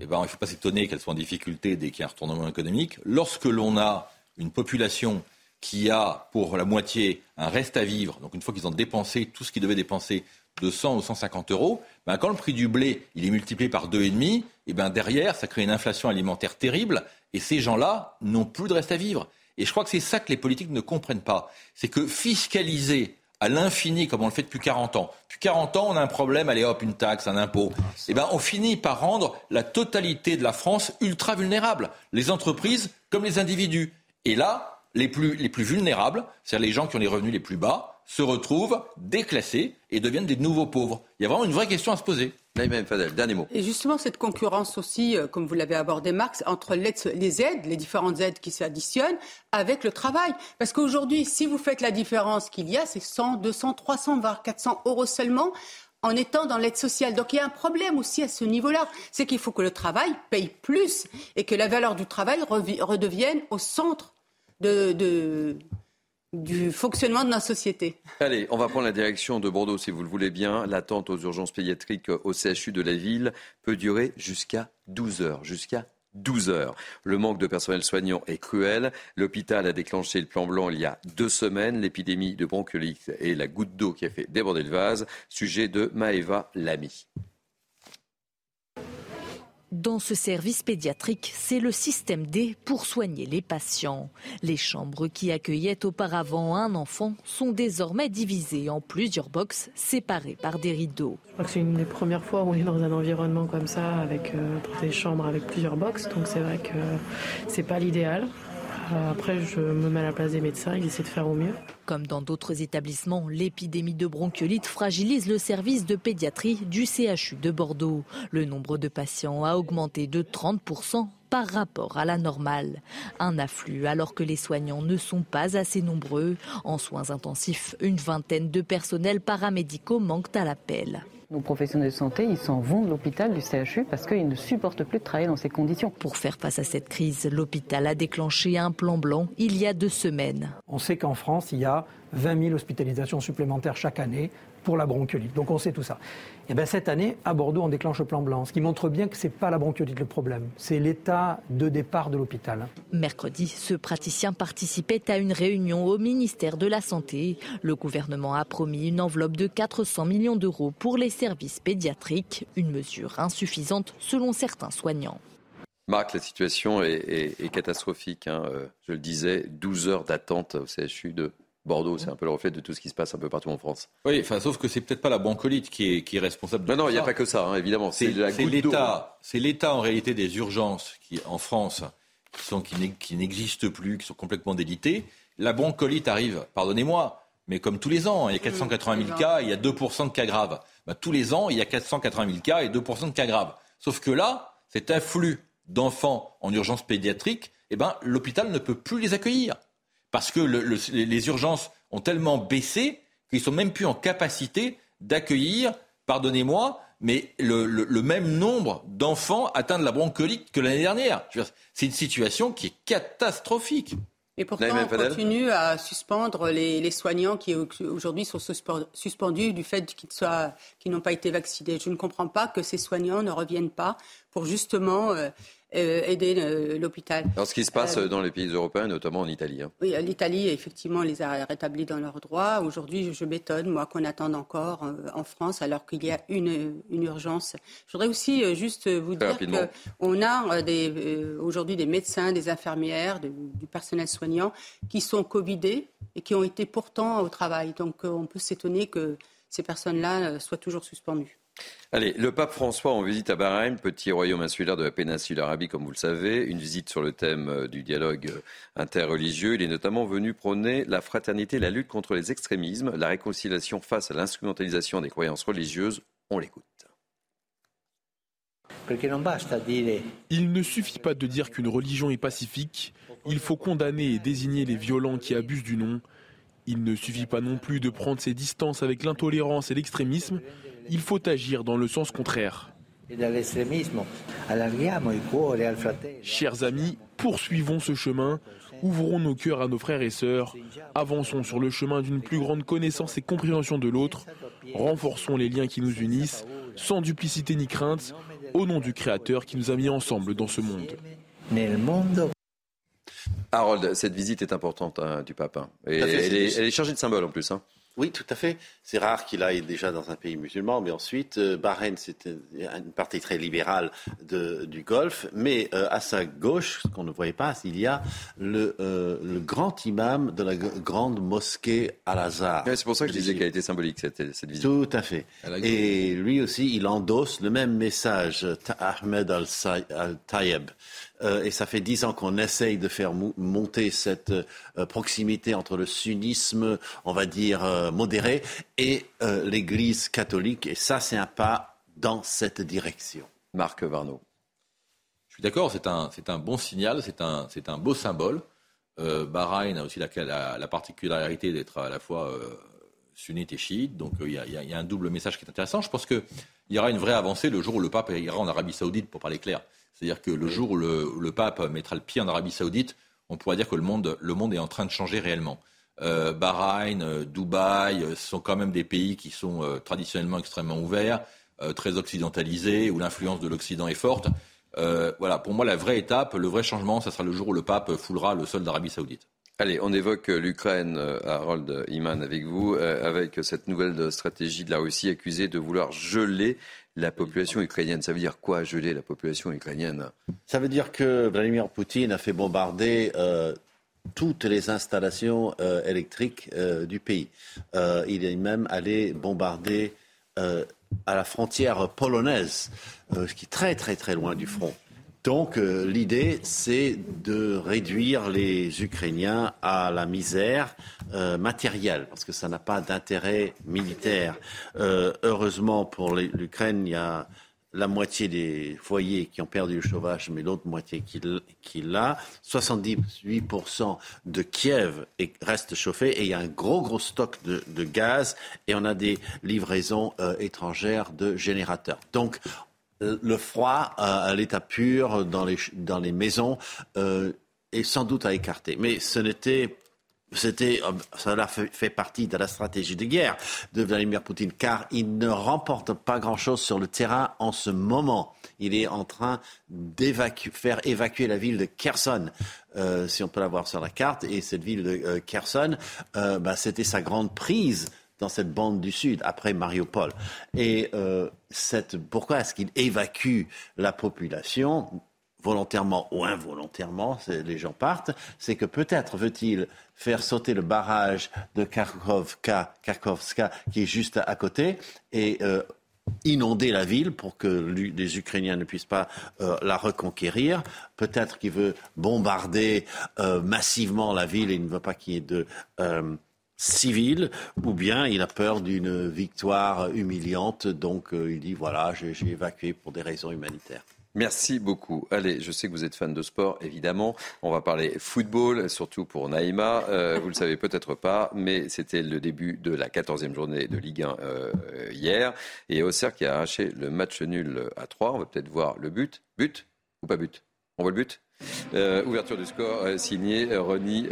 eh ben, il ne faut pas s'étonner qu'elles soient en difficulté dès qu'il y a un retournement économique. Lorsque l'on a une population qui a pour la moitié un reste à vivre, donc une fois qu'ils ont dépensé tout ce qu'ils devaient dépenser, de 100 ou 150 euros, ben quand le prix du blé il est multiplié par 2,5, et eh ben derrière, ça crée une inflation alimentaire terrible, et ces gens-là n'ont plus de reste à vivre. Et je crois que c'est ça que les politiques ne comprennent pas. C'est que fiscaliser à l'infini, comme on le fait depuis 40 ans. Depuis 40 ans, on a un problème, allez hop, une taxe, un impôt. Eh ben, on finit par rendre la totalité de la France ultra vulnérable. Les entreprises comme les individus. Et là, les plus, les plus vulnérables, c'est-à-dire les gens qui ont les revenus les plus bas, se retrouvent déclassés et deviennent des nouveaux pauvres. Il y a vraiment une vraie question à se poser. Fadel, dernier mot. Et justement, cette concurrence aussi, euh, comme vous l'avez abordé, Marx, entre les aides, les différentes aides qui s'additionnent, avec le travail. Parce qu'aujourd'hui, si vous faites la différence qu'il y a, c'est 100, 200, 300, voire 400 euros seulement en étant dans l'aide sociale. Donc il y a un problème aussi à ce niveau-là. C'est qu'il faut que le travail paye plus et que la valeur du travail redevienne au centre de, du fonctionnement de notre société. Allez, on va prendre la direction de Bordeaux si vous le voulez bien. L'attente aux urgences pédiatriques au CHU de la ville peut durer jusqu'à 12 heures. Jusqu'à 12 heures. Le manque de personnel soignant est cruel. L'hôpital a déclenché le plan blanc il y a deux semaines. L'épidémie de bronchiolite et la goutte d'eau qui a fait déborder le vase. Sujet de Maëva Lamy. Dans ce service pédiatrique, c'est le système D pour soigner les patients. Les chambres qui accueillaient auparavant un enfant sont désormais divisées en plusieurs boxes séparées par des rideaux. C'est une des premières fois où on est dans un environnement comme ça avec euh, des chambres avec plusieurs boxes, donc c'est vrai que c'est pas l'idéal. Euh, après, je me mets à la place des médecins, ils essaient de faire au mieux. Comme dans d'autres établissements, l'épidémie de bronchiolite fragilise le service de pédiatrie du CHU de Bordeaux. Le nombre de patients a augmenté de 30% par rapport à la normale. Un afflux alors que les soignants ne sont pas assez nombreux. En soins intensifs, une vingtaine de personnels paramédicaux manquent à l'appel. Nos professionnels de santé, ils s'en vont de l'hôpital, du CHU, parce qu'ils ne supportent plus de travailler dans ces conditions. Pour faire face à cette crise, l'hôpital a déclenché un plan blanc il y a deux semaines. On sait qu'en France, il y a 20 000 hospitalisations supplémentaires chaque année pour la bronchiolite. Donc on sait tout ça. Et bien cette année, à Bordeaux, on déclenche le plan blanc, ce qui montre bien que ce n'est pas la bronchiolite le problème, c'est l'état de départ de l'hôpital. Mercredi, ce praticien participait à une réunion au ministère de la Santé. Le gouvernement a promis une enveloppe de 400 millions d'euros pour les services pédiatriques, une mesure insuffisante selon certains soignants. Marc, la situation est, catastrophique. Hein. Euh, je le disais, 12 heures d'attente au CHU de Bordeaux, c'est un peu le reflet de tout ce qui se passe un peu partout en France. Oui, enfin, sauf que c'est peut-être pas la broncolite qui est, qui est responsable. De non, non, il n'y a pas que ça, hein, évidemment. C'est l'État, c'est l'État en réalité des urgences qui, en France, qui sont qui n'existent plus, qui sont complètement délitées. La broncolite arrive, pardonnez-moi, mais comme tous les ans, il y a 480 000 cas, il y a 2% de cas graves. Ben, tous les ans, il y a 480 000 cas et 2% de cas graves. Sauf que là, cet afflux d'enfants en urgence pédiatrique, eh ben, l'hôpital ne peut plus les accueillir parce que les urgences ont tellement baissé qu'ils sont même plus en capacité d'accueillir, pardonnez-moi, mais le, même nombre d'enfants atteints de la bronchiolite que l'année dernière. C'est une situation qui est catastrophique. Et pourtant, on continue à suspendre les, soignants qui aujourd'hui sont suspendus du fait qu'ils n'ont pas été vaccinés. Je ne comprends pas que ces soignants ne reviennent pas pour justement euh, aider euh, l'hôpital. Alors, ce qui se passe dans les pays européens, notamment en Italie. Hein. Oui, l'Italie, effectivement, les a rétablis dans leurs droits. Aujourd'hui, je m'étonne, moi, qu'on attende encore en France, alors qu'il y a une, une, urgence. Je voudrais aussi juste vous dire qu'on a aujourd'hui des médecins, des infirmières, du personnel soignant qui sont Covidés et qui ont été pourtant au travail. Donc, on peut s'étonner que ces personnes-là soient toujours suspendues. Allez, le pape François en visite à Bahreïn, petit royaume insulaire de la péninsule arabique, comme vous le savez, une visite sur le thème euh, du dialogue euh, interreligieux. Il est notamment venu prôner la fraternité, la lutte contre les extrémismes, la réconciliation face à l'instrumentalisation des croyances religieuses. On l'écoute. Il ne suffit pas de dire qu'une religion est pacifique, il faut condamner et désigner les violents qui abusent du nom. Il ne suffit pas non plus de prendre ses distances avec l'intolérance et l'extrémisme, il faut agir dans le sens contraire. Chers amis, poursuivons ce chemin, ouvrons nos cœurs à nos frères et sœurs, avançons sur le chemin d'une plus grande connaissance et compréhension de l'autre, renforçons les liens qui nous unissent, sans duplicité ni crainte, au nom du Créateur qui nous a mis ensemble dans ce monde. Harold, cette visite est importante hein, du pape. Hein. elle, est, chargée de symboles en plus. Hein. Oui, tout à fait. C'est rare qu'il aille déjà dans un pays musulman, mais ensuite, euh, Bahreïn, c'est une partie très libérale du Golfe, mais euh, à sa gauche, ce qu'on ne voyait pas, il y a le, euh, grand imam de la grande mosquée Al-Azhar. c'est pour ça que je disais qu'elle était symbolique, cette, visite. Tout à fait. Et lui aussi, il endosse le même message, Ahmed Al-Tayeb. Euh, et ça fait dix ans qu'on essaye de faire monter cette euh, proximité entre le sunnisme, on va dire, euh, modéré, et l'Église catholique. Et ça, c'est un pas dans cette direction. Marc Varno. Je suis d'accord, c'est un, un, bon signal, c'est un, un, beau symbole. Bahreïn a aussi la, la, particularité d'être à la fois sunnite et chiite, donc il y, y, a un double message qui est intéressant. Je pense qu'il y aura une vraie avancée le jour où le pape ira en Arabie Saoudite, pour parler clair. C'est-à-dire que le jour où le, pape mettra le pied en Arabie Saoudite, on pourra dire que le monde, le monde est en train de changer réellement. Euh, Bahreïn, euh, Dubaï, euh, ce sont quand même des pays qui sont traditionnellement extrêmement ouverts, très occidentalisés, où l'influence de l'Occident est forte. voilà, pour moi, la vraie étape, le vrai changement, ce sera le jour où le pape foulera le sol d'Arabie Saoudite. Allez, on évoque l'Ukraine, Harold Iman, avec vous, avec cette nouvelle stratégie de la Russie accusée de vouloir geler la population ukrainienne. Ça veut dire quoi, geler la population ukrainienne? Ça veut dire que Vladimir Poutine a fait bombarder euh, toutes les installations euh, électriques euh, du pays. il est même allé bombarder à la frontière polonaise, ce qui est très très très loin du front. Donc euh, l'idée, c'est de réduire les Ukrainiens à la misère euh, matérielle, parce que ça n'a pas d'intérêt militaire. Euh, heureusement pour l'Ukraine, il y a la moitié des foyers qui ont perdu le chauffage, mais l'autre moitié qui, l'a. 78% de Kiev reste chauffé et il y a un gros, gros stock de, gaz et on a des livraisons étrangères de générateurs. Donc, le froid à l'état pur dans les, maisons euh, est sans doute à écarter. Mais ce n'était c'était, cela fait, partie de la stratégie de guerre de Vladimir Poutine, car il ne remporte pas grand-chose sur le terrain en ce moment. Il est en train d'évacuer, faire évacuer la ville de Kherson, euh, si on peut la voir sur la carte. Et cette ville de euh, Kherson, euh, bah, c'était sa grande prise dans cette bande du Sud, après Mariupol. Et euh, cette, pourquoi est-ce qu'il évacue la population volontairement ou involontairement, les gens partent, c'est que peut-être veut-il faire sauter le barrage de Kharkovka, Kharkovska, qui est juste à côté, et euh, inonder la ville pour que les Ukrainiens ne puissent pas euh, la reconquérir. Peut-être qu'il veut bombarder massivement la ville et il ne veut pas qu'il y ait de civil, ou bien il a peur d'une victoire humiliante, donc euh, il dit voilà, j'ai évacué pour des raisons humanitaires. Merci beaucoup. Allez, je sais que vous êtes fan de sport, évidemment. On va parler football, surtout pour Naïma. Euh, vous le savez peut-être pas, mais c'était le début de la 14e journée de Ligue 1 euh, hier. Et Auxerre qui a arraché le match nul à 3. On va peut-être voir le but. But ou pas but? On voit le but? Ouverture du score signé Ronnie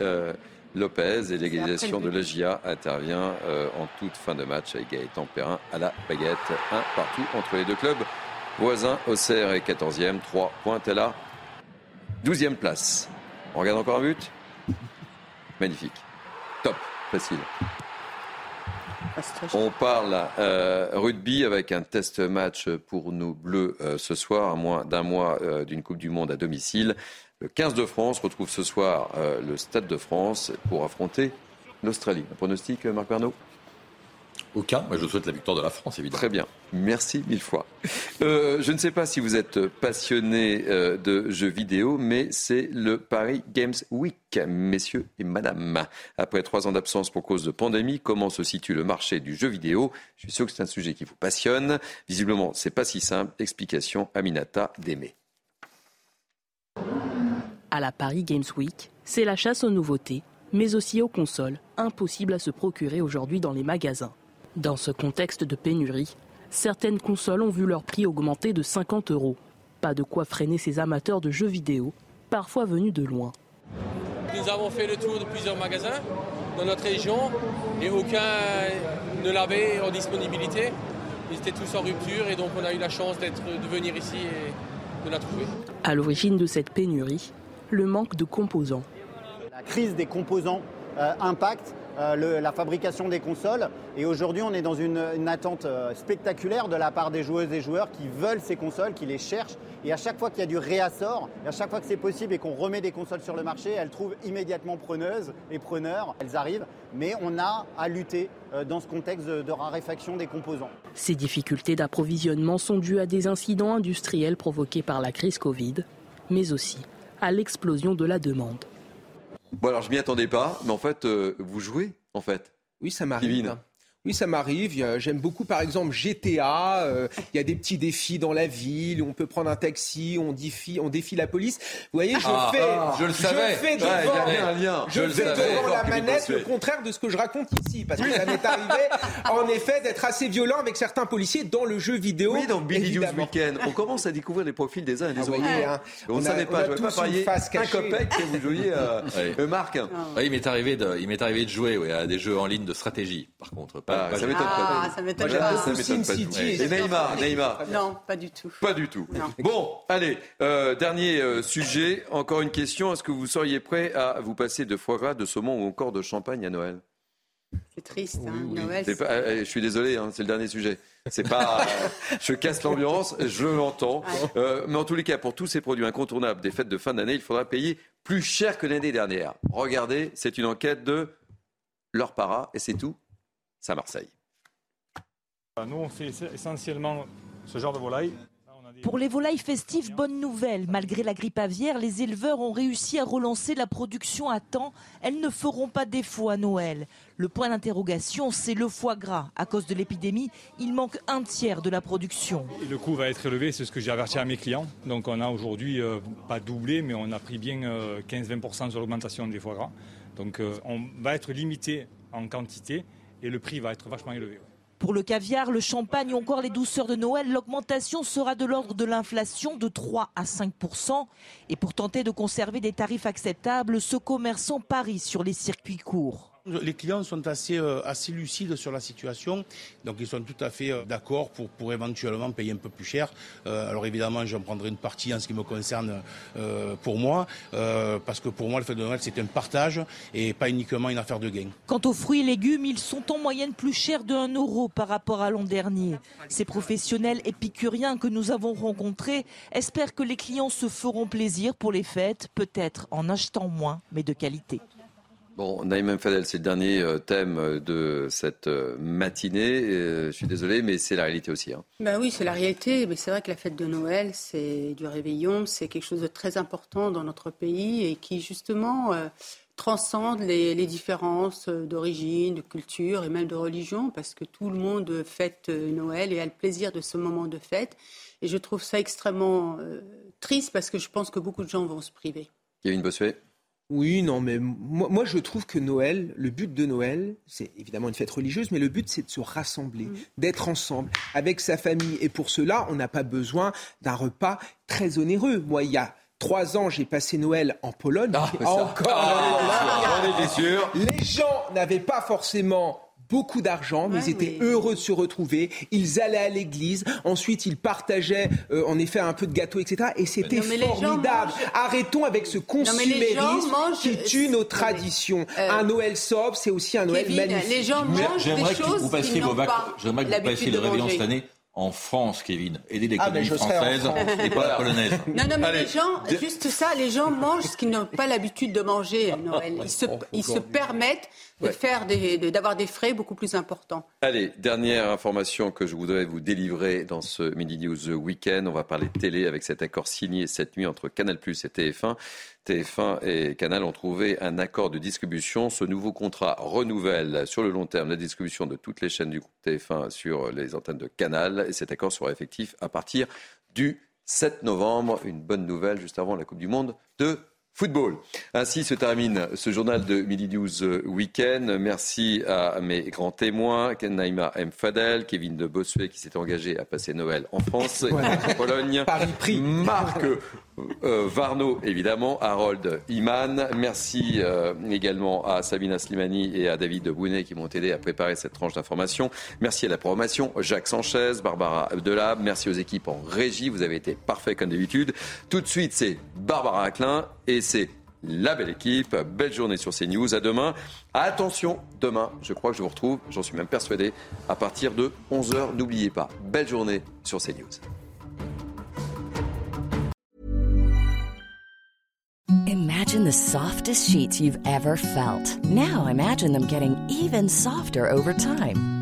Lopez et l'égalisation de l'EGIA intervient euh, en toute fin de match avec Gaëtan Perrin à la baguette. Un partout entre les deux clubs voisins. Auxerre est 14e, 3 points à la 12e place. On regarde encore un but? Magnifique. Top, facile. On parle euh, rugby avec un test match pour nos Bleus euh, ce soir, à moins d'un mois d'une Coupe du Monde à domicile. Le 15 de France retrouve ce soir euh, le Stade de France pour affronter l'Australie. Un pronostic, euh, Marc Bernot aucun. Moi, je souhaite la victoire de la France, évidemment. Très bien. Merci mille fois. Euh, je ne sais pas si vous êtes passionné de jeux vidéo, mais c'est le Paris Games Week, messieurs et madame. Après trois ans d'absence pour cause de pandémie, comment se situe le marché du jeu vidéo? Je suis sûr que c'est un sujet qui vous passionne. Visiblement, c'est pas si simple. Explication Aminata Démé. À la Paris Games Week, c'est la chasse aux nouveautés, mais aussi aux consoles, impossibles à se procurer aujourd'hui dans les magasins. Dans ce contexte de pénurie, certaines consoles ont vu leur prix augmenter de 50 euros. Pas de quoi freiner ces amateurs de jeux vidéo, parfois venus de loin. Nous avons fait le tour de plusieurs magasins dans notre région et aucun ne l'avait en disponibilité. Ils étaient tous en rupture et donc on a eu la chance de venir ici et de la trouver. À l'origine de cette pénurie, le manque de composants. La crise des composants euh, impacte euh, la fabrication des consoles. Et aujourd'hui, on est dans une, attente euh, spectaculaire de la part des joueuses et joueurs qui veulent ces consoles, qui les cherchent. Et à chaque fois qu'il y a du réassort, et à chaque fois que c'est possible et qu'on remet des consoles sur le marché, elles trouvent immédiatement preneuses et preneurs. Elles arrivent, mais on a à lutter dans ce contexte de raréfaction des composants. Ces difficultés d'approvisionnement sont dues à des incidents industriels provoqués par la crise Covid, mais aussi à l'explosion de la demande. Bon alors je m'y attendais pas, mais en fait euh, vous jouez en fait. Oui, ça m'arrive. Oui, ça m'arrive. J'aime beaucoup, par exemple, GTA. Euh, il y a des petits défis dans la ville. On peut prendre un taxi, on défie, on défie la police. Vous voyez, je ah, fais, ah, je le savais. fais devant, Je, fais devant la manette le contraire de ce que je raconte ici, parce que ça m'est arrivé, en effet, d'être assez violent avec certains policiers dans le jeu vidéo. Oui, dans Billy News Weekend, on commence à découvrir les profils des uns et des ah, autres. Hein. On ne savait pas. Je ne pas parier un copec que vous jouiez, à euh, Marc. il m'est arrivé de, il m'est arrivé de jouer à des jeux en ligne de stratégie. Par contre, pas, ça m'étonne pas. Ah, ça m'étonne pas. Ça m'étonne pas. Et Neymar, Neymar. Non, pas du tout. Pas du tout. Bon, allez, euh, dernier euh, sujet. Encore une question. Est-ce que vous seriez prêt à vous passer de foie gras, de saumon ou encore de champagne à Noël? C'est triste, hein, Noël. Euh, je suis désolé, hein, c'est le dernier sujet. C'est pas, je casse l'ambiance, je l'entends. mais en tous les cas, pour tous ces produits incontournables des fêtes de fin d'année, il faudra payer plus cher que l'année dernière. Regardez, c'est une enquête de leur para et c'est tout. À Marseille. Nous, on fait essentiellement ce genre de volaille. Pour les volailles festives, bonne nouvelle. Malgré la grippe aviaire, les éleveurs ont réussi à relancer la production à temps. Elles ne feront pas défaut à Noël. Le point d'interrogation, c'est le foie gras. À cause de l'épidémie, il manque un tiers de la production. Le coût va être élevé, c'est ce que j'ai averti à mes clients. Donc on a aujourd'hui euh, pas doublé, mais on a pris bien 15-20% euh, sur l'augmentation des foie gras. Donc euh, on va être limité en quantité et le prix va être vachement élevé. Pour le caviar, le champagne ou encore les douceurs de Noël, l'augmentation sera de l'ordre de l'inflation de 3 à 5 Et pour tenter de conserver des tarifs acceptables, ce commerçant parie sur les circuits courts. Les clients sont assez, euh, assez lucides sur la situation, donc ils sont tout à fait euh, d'accord pour, pour éventuellement payer un peu plus cher. Euh, alors évidemment, j'en prendrai une partie en ce qui me concerne pour moi, parce que pour moi, le fait de Noël, c'est un partage et pas uniquement une affaire de gain. Quant aux fruits et légumes, ils sont en moyenne plus chers de 1 euro par rapport à l'an dernier. Ces professionnels épicuriens que nous avons rencontrés espèrent que les clients se feront plaisir pour les fêtes, peut-être en achetant moins, mais de qualité. Bon, Naïm Fadel, c'est le dernier euh, thème euh, de cette euh, matinée. je suis désolé, mais c'est la réalité aussi. Hein. Ben oui, c'est la réalité. Mais c'est vrai que la fête de Noël, c'est du réveillon, c'est quelque chose de très important dans notre pays et qui justement transcende les, les différences d'origine, de culture et même de religion, parce que tout le monde fête Noël et a le plaisir de ce moment de fête. Et je trouve ça extrêmement triste parce que je pense que beaucoup de gens vont se priver. Kevin Bossuet oui, non, mais moi, je trouve que Noël, le but de Noël, c'est évidemment une fête religieuse, mais le but c'est de se rassembler, mm. d'être ensemble avec sa famille. Et pour cela, on n'a pas besoin d'un repas très onéreux. Moi, il y a trois ans, j'ai passé Noël en Pologne. Ah, Encore. Ah, on était sûr. Les gens n'avaient pas forcément beaucoup d'argent, mais ils étaient heureux de se retrouver. Ils allaient à l'église. Ensuite, ils partageaient, euh, en effet, un peu de gâteau, etc. Et c'était formidable. Arrêtons avec ce consumérisme qui tue nos traditions. Euh, un Noël sobre, c'est aussi un Noël magnifique. Les gens mangent des choses vous passiez vos J'aimerais que vous passiez le réveillon cette année en France, Kevin. Aider l'économie ah, française et pas la polonaise. Non, non, mais les gens, juste ça, les gens mangent ce qu'ils n'ont pas l'habitude de manger à Noël. Ils se, ils se permettent de faire d'avoir des frais beaucoup plus importants. Allez, dernière information que je voudrais vous délivrer dans ce Midi News Weekend. On va parler de télé avec cet accord signé cette nuit entre Canal+ et TF1. TF1 et Canal ont trouvé un accord de distribution. Ce nouveau contrat renouvelle sur le long terme la distribution de toutes les chaînes du groupe TF1 sur les antennes de Canal. Et cet accord sera effectif à partir du 7 novembre. Une bonne nouvelle juste avant la Coupe du Monde de Football. Ainsi se termine ce journal de Midi News Weekend. Merci à mes grands témoins, Naïma M. Fadel, Kevin de Bossuet qui s'est engagé à passer Noël en France et en Pologne. Marc euh, Varno, évidemment, Harold Iman. Merci euh, également à Sabina Slimani et à David Bounet qui m'ont aidé à préparer cette tranche d'information. Merci à la programmation, Jacques Sanchez, Barbara Abdelab. Merci aux équipes en régie. Vous avez été parfaits comme d'habitude. Tout de suite, c'est Barbara Aclin et c'est la belle équipe. Belle journée sur CNews. À demain. Attention, demain, je crois que je vous retrouve, j'en suis même persuadé, à partir de 11h. N'oubliez pas, belle journée sur CNews. Imagine the softest sheets you've ever felt. Now imagine them getting even softer over time.